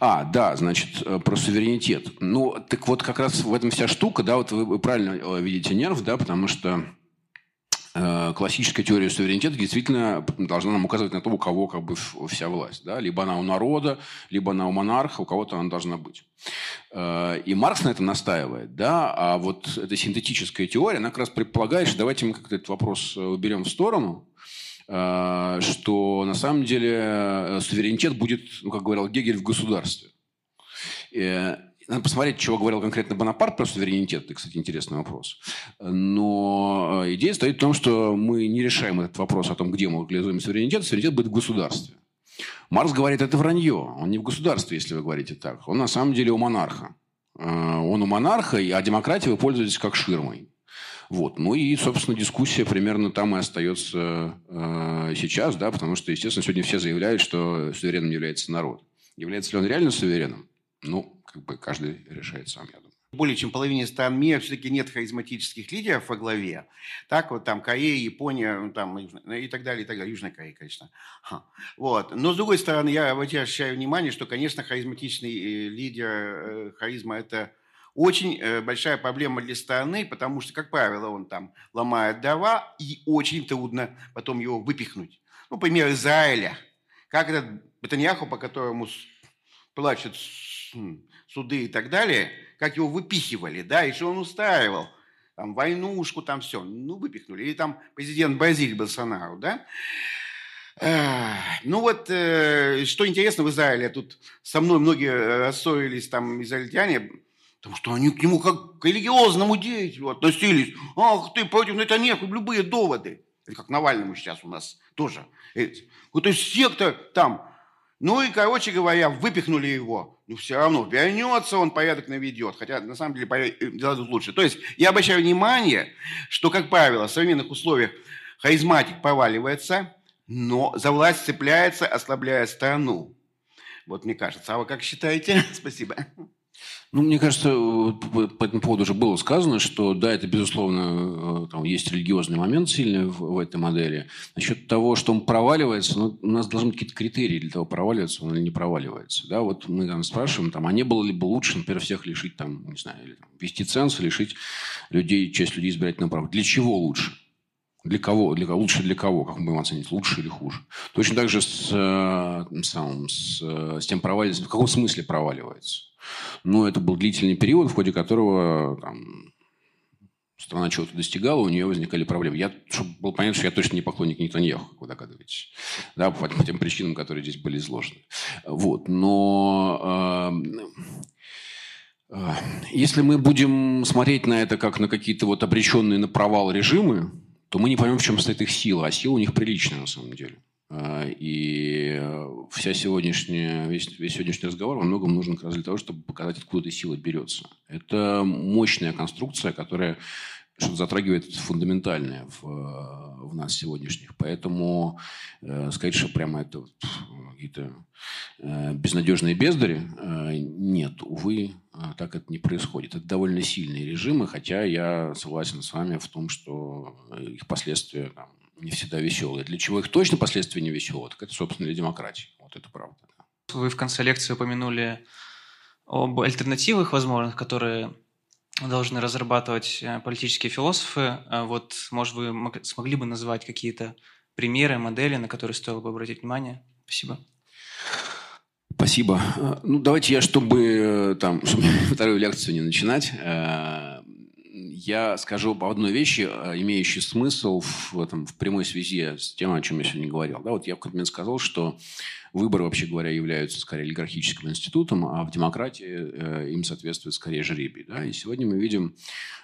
А, да, значит, э, про суверенитет. Ну, так вот как раз в этом вся штука, да, вот вы правильно э, видите нерв, да, потому что э, классическая теория суверенитета действительно должна нам указывать на то, у кого как бы вся власть. Да? Либо она у народа, либо она у монарха, у кого-то она должна быть. Э, и Маркс на этом настаивает. Да? А вот эта синтетическая теория, она как раз предполагает, что давайте мы как-то этот вопрос уберем в сторону, Э, что на самом деле э, суверенитет будет, ну, как говорил Гегель, в государстве. И надо посмотреть, чего говорил конкретно Бонапарт про суверенитет. Это, кстати, интересный вопрос. Но э, идея стоит в том, что мы не решаем этот вопрос о том, где мы реализуем суверенитет. Суверенитет будет в государстве. Маркс говорит, это вранье. Он не в государстве, если вы говорите так. Он на самом деле у монарха. Он у монарха, а демократией вы пользуетесь как ширмой. Вот. Ну и, собственно, дискуссия примерно там и остается э, сейчас, да, потому что, естественно, сегодня все заявляют, что суверенным является народ. Является ли он реально суверенным? Ну, как бы каждый решает сам, я думаю более чем половине стран мира все-таки нет харизматических лидеров во главе. Так вот там Корея, Япония, ну, там, и так далее, и так далее. Южная Корея, конечно. Ха. Вот. Но с другой стороны, я обращаю внимание, что, конечно, харизматичный э, лидер, э, харизма – это очень э, большая проблема для страны, потому что, как правило, он там ломает дрова, и очень трудно потом его выпихнуть. Ну, пример Израиля. Как этот Батаньяху, по которому плачут суды и так далее, как его выпихивали, да, и что он устраивал. Там войнушку, там все. Ну, выпихнули. Или там президент Бразилии Болсонару, да. Ну вот, э, что интересно в Израиле, тут со мной многие рассорились там израильтяне, Потому что они к нему как к религиозному деятелю относились. Ах, ты против Нетаньяху, любые доводы. Это как Навальному сейчас у нас тоже. Какой-то секта там. Ну и, короче говоря, выпихнули его. Но все равно вернется, он порядок наведет. Хотя, на самом деле, э, дела тут лучше. То есть, я обращаю внимание, что, как правило, в современных условиях харизматик проваливается, но за власть цепляется, ослабляя страну. Вот мне кажется. А вы как считаете? Спасибо. Ну, мне кажется, по этому поводу уже было сказано, что да, это, безусловно, э, там есть религиозный момент сильный в, в этой модели. Насчет того, что он проваливается, ну, у нас должны быть какие-то критерии для того, проваливается он или не проваливается. Да, вот мы там спрашиваем, там, а не было ли бы лучше, например, всех лишить, там, не знаю, или, там, ввести ценз, лишить людей, часть людей избирательного права. Для чего лучше? Для кого? Для, лучше для кого? Как мы будем оценить? Лучше или хуже? Точно так же с, э, самым, с, э, с тем проваливается. В каком смысле проваливается? Ну, это был длительный период, в ходе которого там, страна чего-то достигала, у нее возникали проблемы. Я, чтобы было понятно, что я точно не поклонник Нетаньяху, как вы догадываетесь. Да, по, по тем причинам, которые здесь были изложены. Вот. Но э, э, если мы будем смотреть на это как на какие-то вот обреченные на провал режимы, то мы не поймем, в чем стоит их сила. А сила у них приличная на самом деле. А, и вся сегодняшняя, весь, весь сегодняшний разговор во многом нужен как раз для того, чтобы показать, откуда эта сила берется. Это мощная конструкция, которая что затрагивает фундаментальное в, в нас сегодняшних. Поэтому э, сказать, что прямо это вот, какие-то э, безнадежные бездари, э, нет, увы, э, так это не происходит. Это довольно сильные режимы, хотя я согласен с вами в том, что их последствия там, не всегда веселые. Для чего их точно последствия не веселые, так это, собственно, для демократии. Вот это правда. Вы в конце лекции упомянули об альтернативах возможных, которые должны разрабатывать э, политические философы. А вот, может, вы смогли бы назвать какие-то примеры, модели, на которые стоило бы обратить внимание? Спасибо. Спасибо. Э, ну, давайте я, чтобы, э, там, чтобы вторую лекцию не начинать, я скажу по одной вещи, имеющей смысл в, этом, в прямой связи с тем, о чем я сегодня говорил. Да, вот я в какой-то момент сказал, что Выборы, вообще говоря, являются скорее олигархическим институтом, а в демократии э, им соответствует скорее жребий. Да? И сегодня мы видим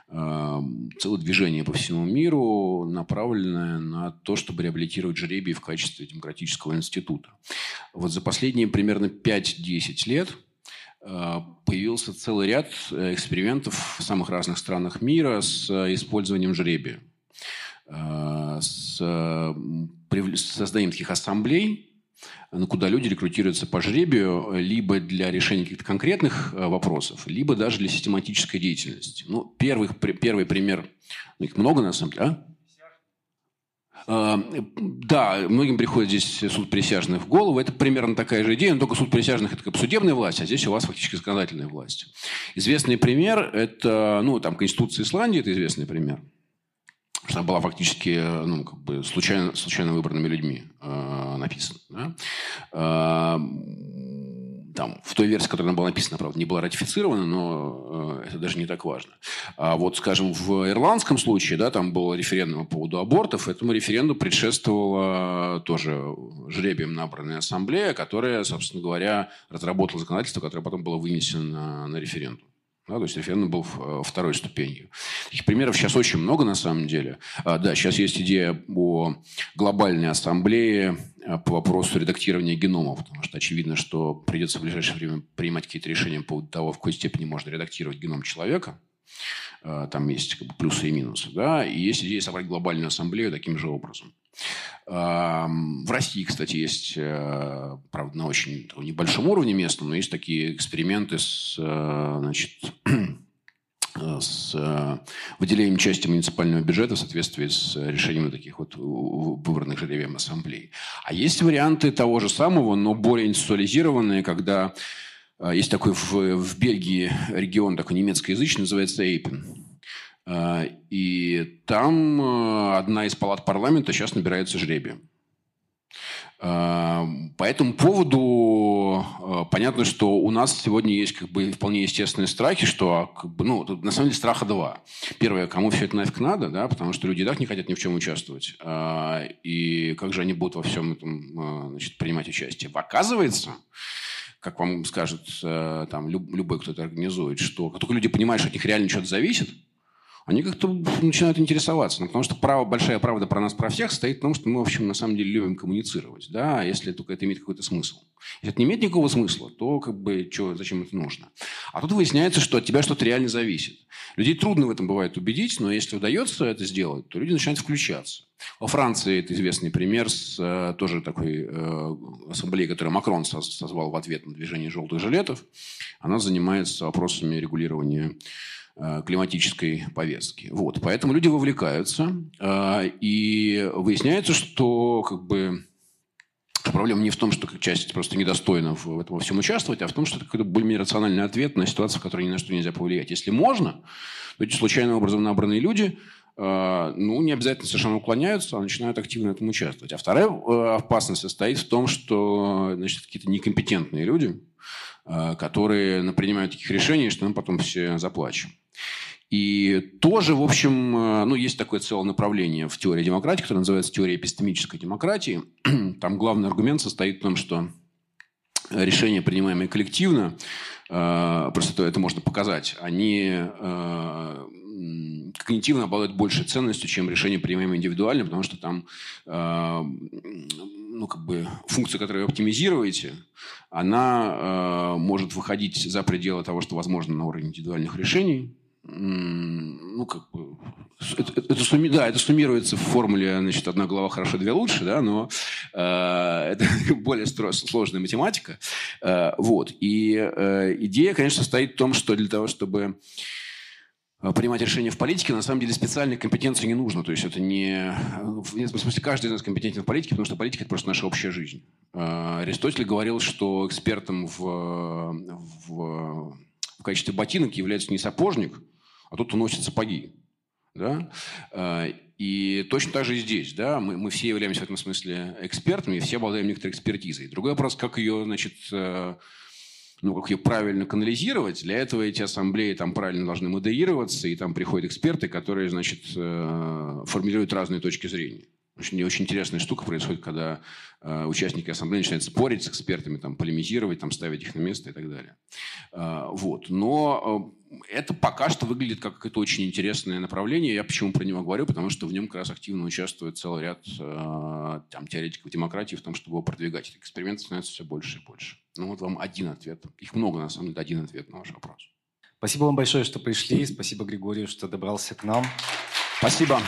э, целое движение по всему миру, направленное на то, чтобы реабилитировать жребий в качестве демократического института. Вот за последние примерно 5-10 лет э, появился целый ряд экспериментов в самых разных странах мира с использованием жребия. С созданием таких ассамблей, куда люди рекрутируются по жребию либо для решения каких-то конкретных э, вопросов, либо даже для систематической деятельности. Ну, первый, первый пример, ну, их много на самом деле, а? а да, многим приходит здесь суд присяжных в голову. Это примерно такая же идея, но только суд присяжных – это как судебная власть, а здесь у вас фактически законодательная власть. Известный пример – это, ну, там, Конституция Исландии – это известный пример – она была фактически э, ну, как бы случайно, случайно выбранными людьми э, написана. Да? Э, там, в той версии, которая была написана, правда, не была ратифицирована, но э, это даже не так важно. А вот, скажем, в ирландском случае, да, там был референдум по поводу абортов, этому референдуму предшествовала тоже жребием набранная ассамблея, которая, собственно говоря, разработала законодательство, которое потом было вынесено на, на референдум. Да, то есть референдум был э, второй ступенью. Таких примеров сейчас очень много на самом деле. А, да, сейчас есть идея о глобальной ассамблее э, по вопросу редактирования геномов, потому что очевидно, что придется в ближайшее время принимать какие-то решения по поводу того, в какой степени можно редактировать геном человека. А, там есть как бы, плюсы и минусы. Да? И есть идея собрать глобальную ассамблею таким же образом. В России, кстати, есть, э, правда, на очень небольшом уровне местном, но есть такие эксперименты с, э, значит, с э, выделением части муниципального бюджета в соответствии с решением таких вот выбранных жребием ассамблей. А есть варианты того же самого, но более институализированные, когда есть такой в, в Бельгии регион такой немецкоязычный, называется Эйпен. А, и там э, одна из палат парламента сейчас набирается жребием. А, по этому поводу э, понятно, что у нас сегодня есть как бы вполне естественные страхи, что а, ну, на самом деле страха два. Первое, кому все это нафиг надо, да, потому что люди и так не хотят ни в чем участвовать. И как же они будут во всем этом э, значит, принимать участие? Оказывается, как вам скажет там, любой, кто это организует, что как только люди понимают, что от них реально что-то зависит – они как-то начинают интересоваться. Ну, потому что право, большая правда про нас, про всех стоит в том, что мы, в общем, на самом деле любим коммуницировать. Да, если только это имеет какой-то смысл. Если это не имеет никакого смысла, то как бы чё, зачем это нужно? А тут выясняется, что от тебя что-то реально зависит. Людей трудно в этом бывает убедить, но если удается это сделать, то люди начинают включаться. Во Франции это известный пример с э, тоже такой э, ассамблеей, которую Макрон созвал в ответ на движение желтых жилетов. Она занимается вопросами регулирования климатической повестки. Вот. Поэтому люди вовлекаются, э, и выясняется, что как бы Проблема не в том, что часть просто недостойна в этом во всем участвовать, а в том, что это какой-то более-менее рациональный ответ на ситуацию, в которой ни на что нельзя повлиять. Если можно, то эти случайным образом набранные люди э, ну, не обязательно совершенно уклоняются, а начинают активно в этом участвовать. А вторая э, опасность состоит в том, что значит, какие-то некомпетентные люди, э, которые принимают таких решений, что мы потом все заплачем. И тоже, в общем, э, ну, есть такое целое направление в теории демократии, которое называется теория эпистемической демократии. Там главный аргумент состоит в том, что решения, принимаемые коллективно, э, просто это можно показать, они э, когнитивно обладают большей ценностью, чем решения, принимаемые индивидуально, потому что там ну, как бы функция, которую вы оптимизируете, она может выходить за пределы того, что возможно на уровне индивидуальных решений, ну, как бы, это, это, сумми, да, это суммируется в формуле, значит, одна голова хорошо, две лучше, да, но э, это более сложная математика. Э, вот. И э, идея, конечно, состоит в том, что для того, чтобы э, принимать решения в политике, на самом деле специальной компетенции не нужно. То есть это не... В смысле, каждый из нас компетентен в политике, потому что политика – это просто наша общая жизнь. Э, Аристотель говорил, что экспертом в, в в качестве ботинок является не сапожник, а тот, кто носит сапоги. Да? И точно так же и здесь. Да? Мы, мы все являемся в этом смысле экспертами, все обладаем некоторой экспертизой. Другой вопрос, как ее, значит, э, ну, как ее правильно канализировать. Для этого эти ассамблеи там правильно должны модерироваться, и там приходят эксперты, которые, значит, э, формируют разные точки зрения. Очень, очень интересная штука происходит, когда э, участники ассамблеи начинают спорить с экспертами, там, полемизировать, там, ставить их на место и так далее. Э, вот. Но э, это пока что выглядит как какое-то очень интересное направление. Я почему про него говорю? Потому что в нем как раз активно участвует целый ряд э, там, теоретиков демократии в том, чтобы его продвигать. Этих экспериментов становится все больше и больше. Ну вот вам один ответ. Их много, на самом деле, один ответ на ваш вопрос. Спасибо вам большое, что пришли. Спасибо Григорию, что добрался к нам. Спасибо.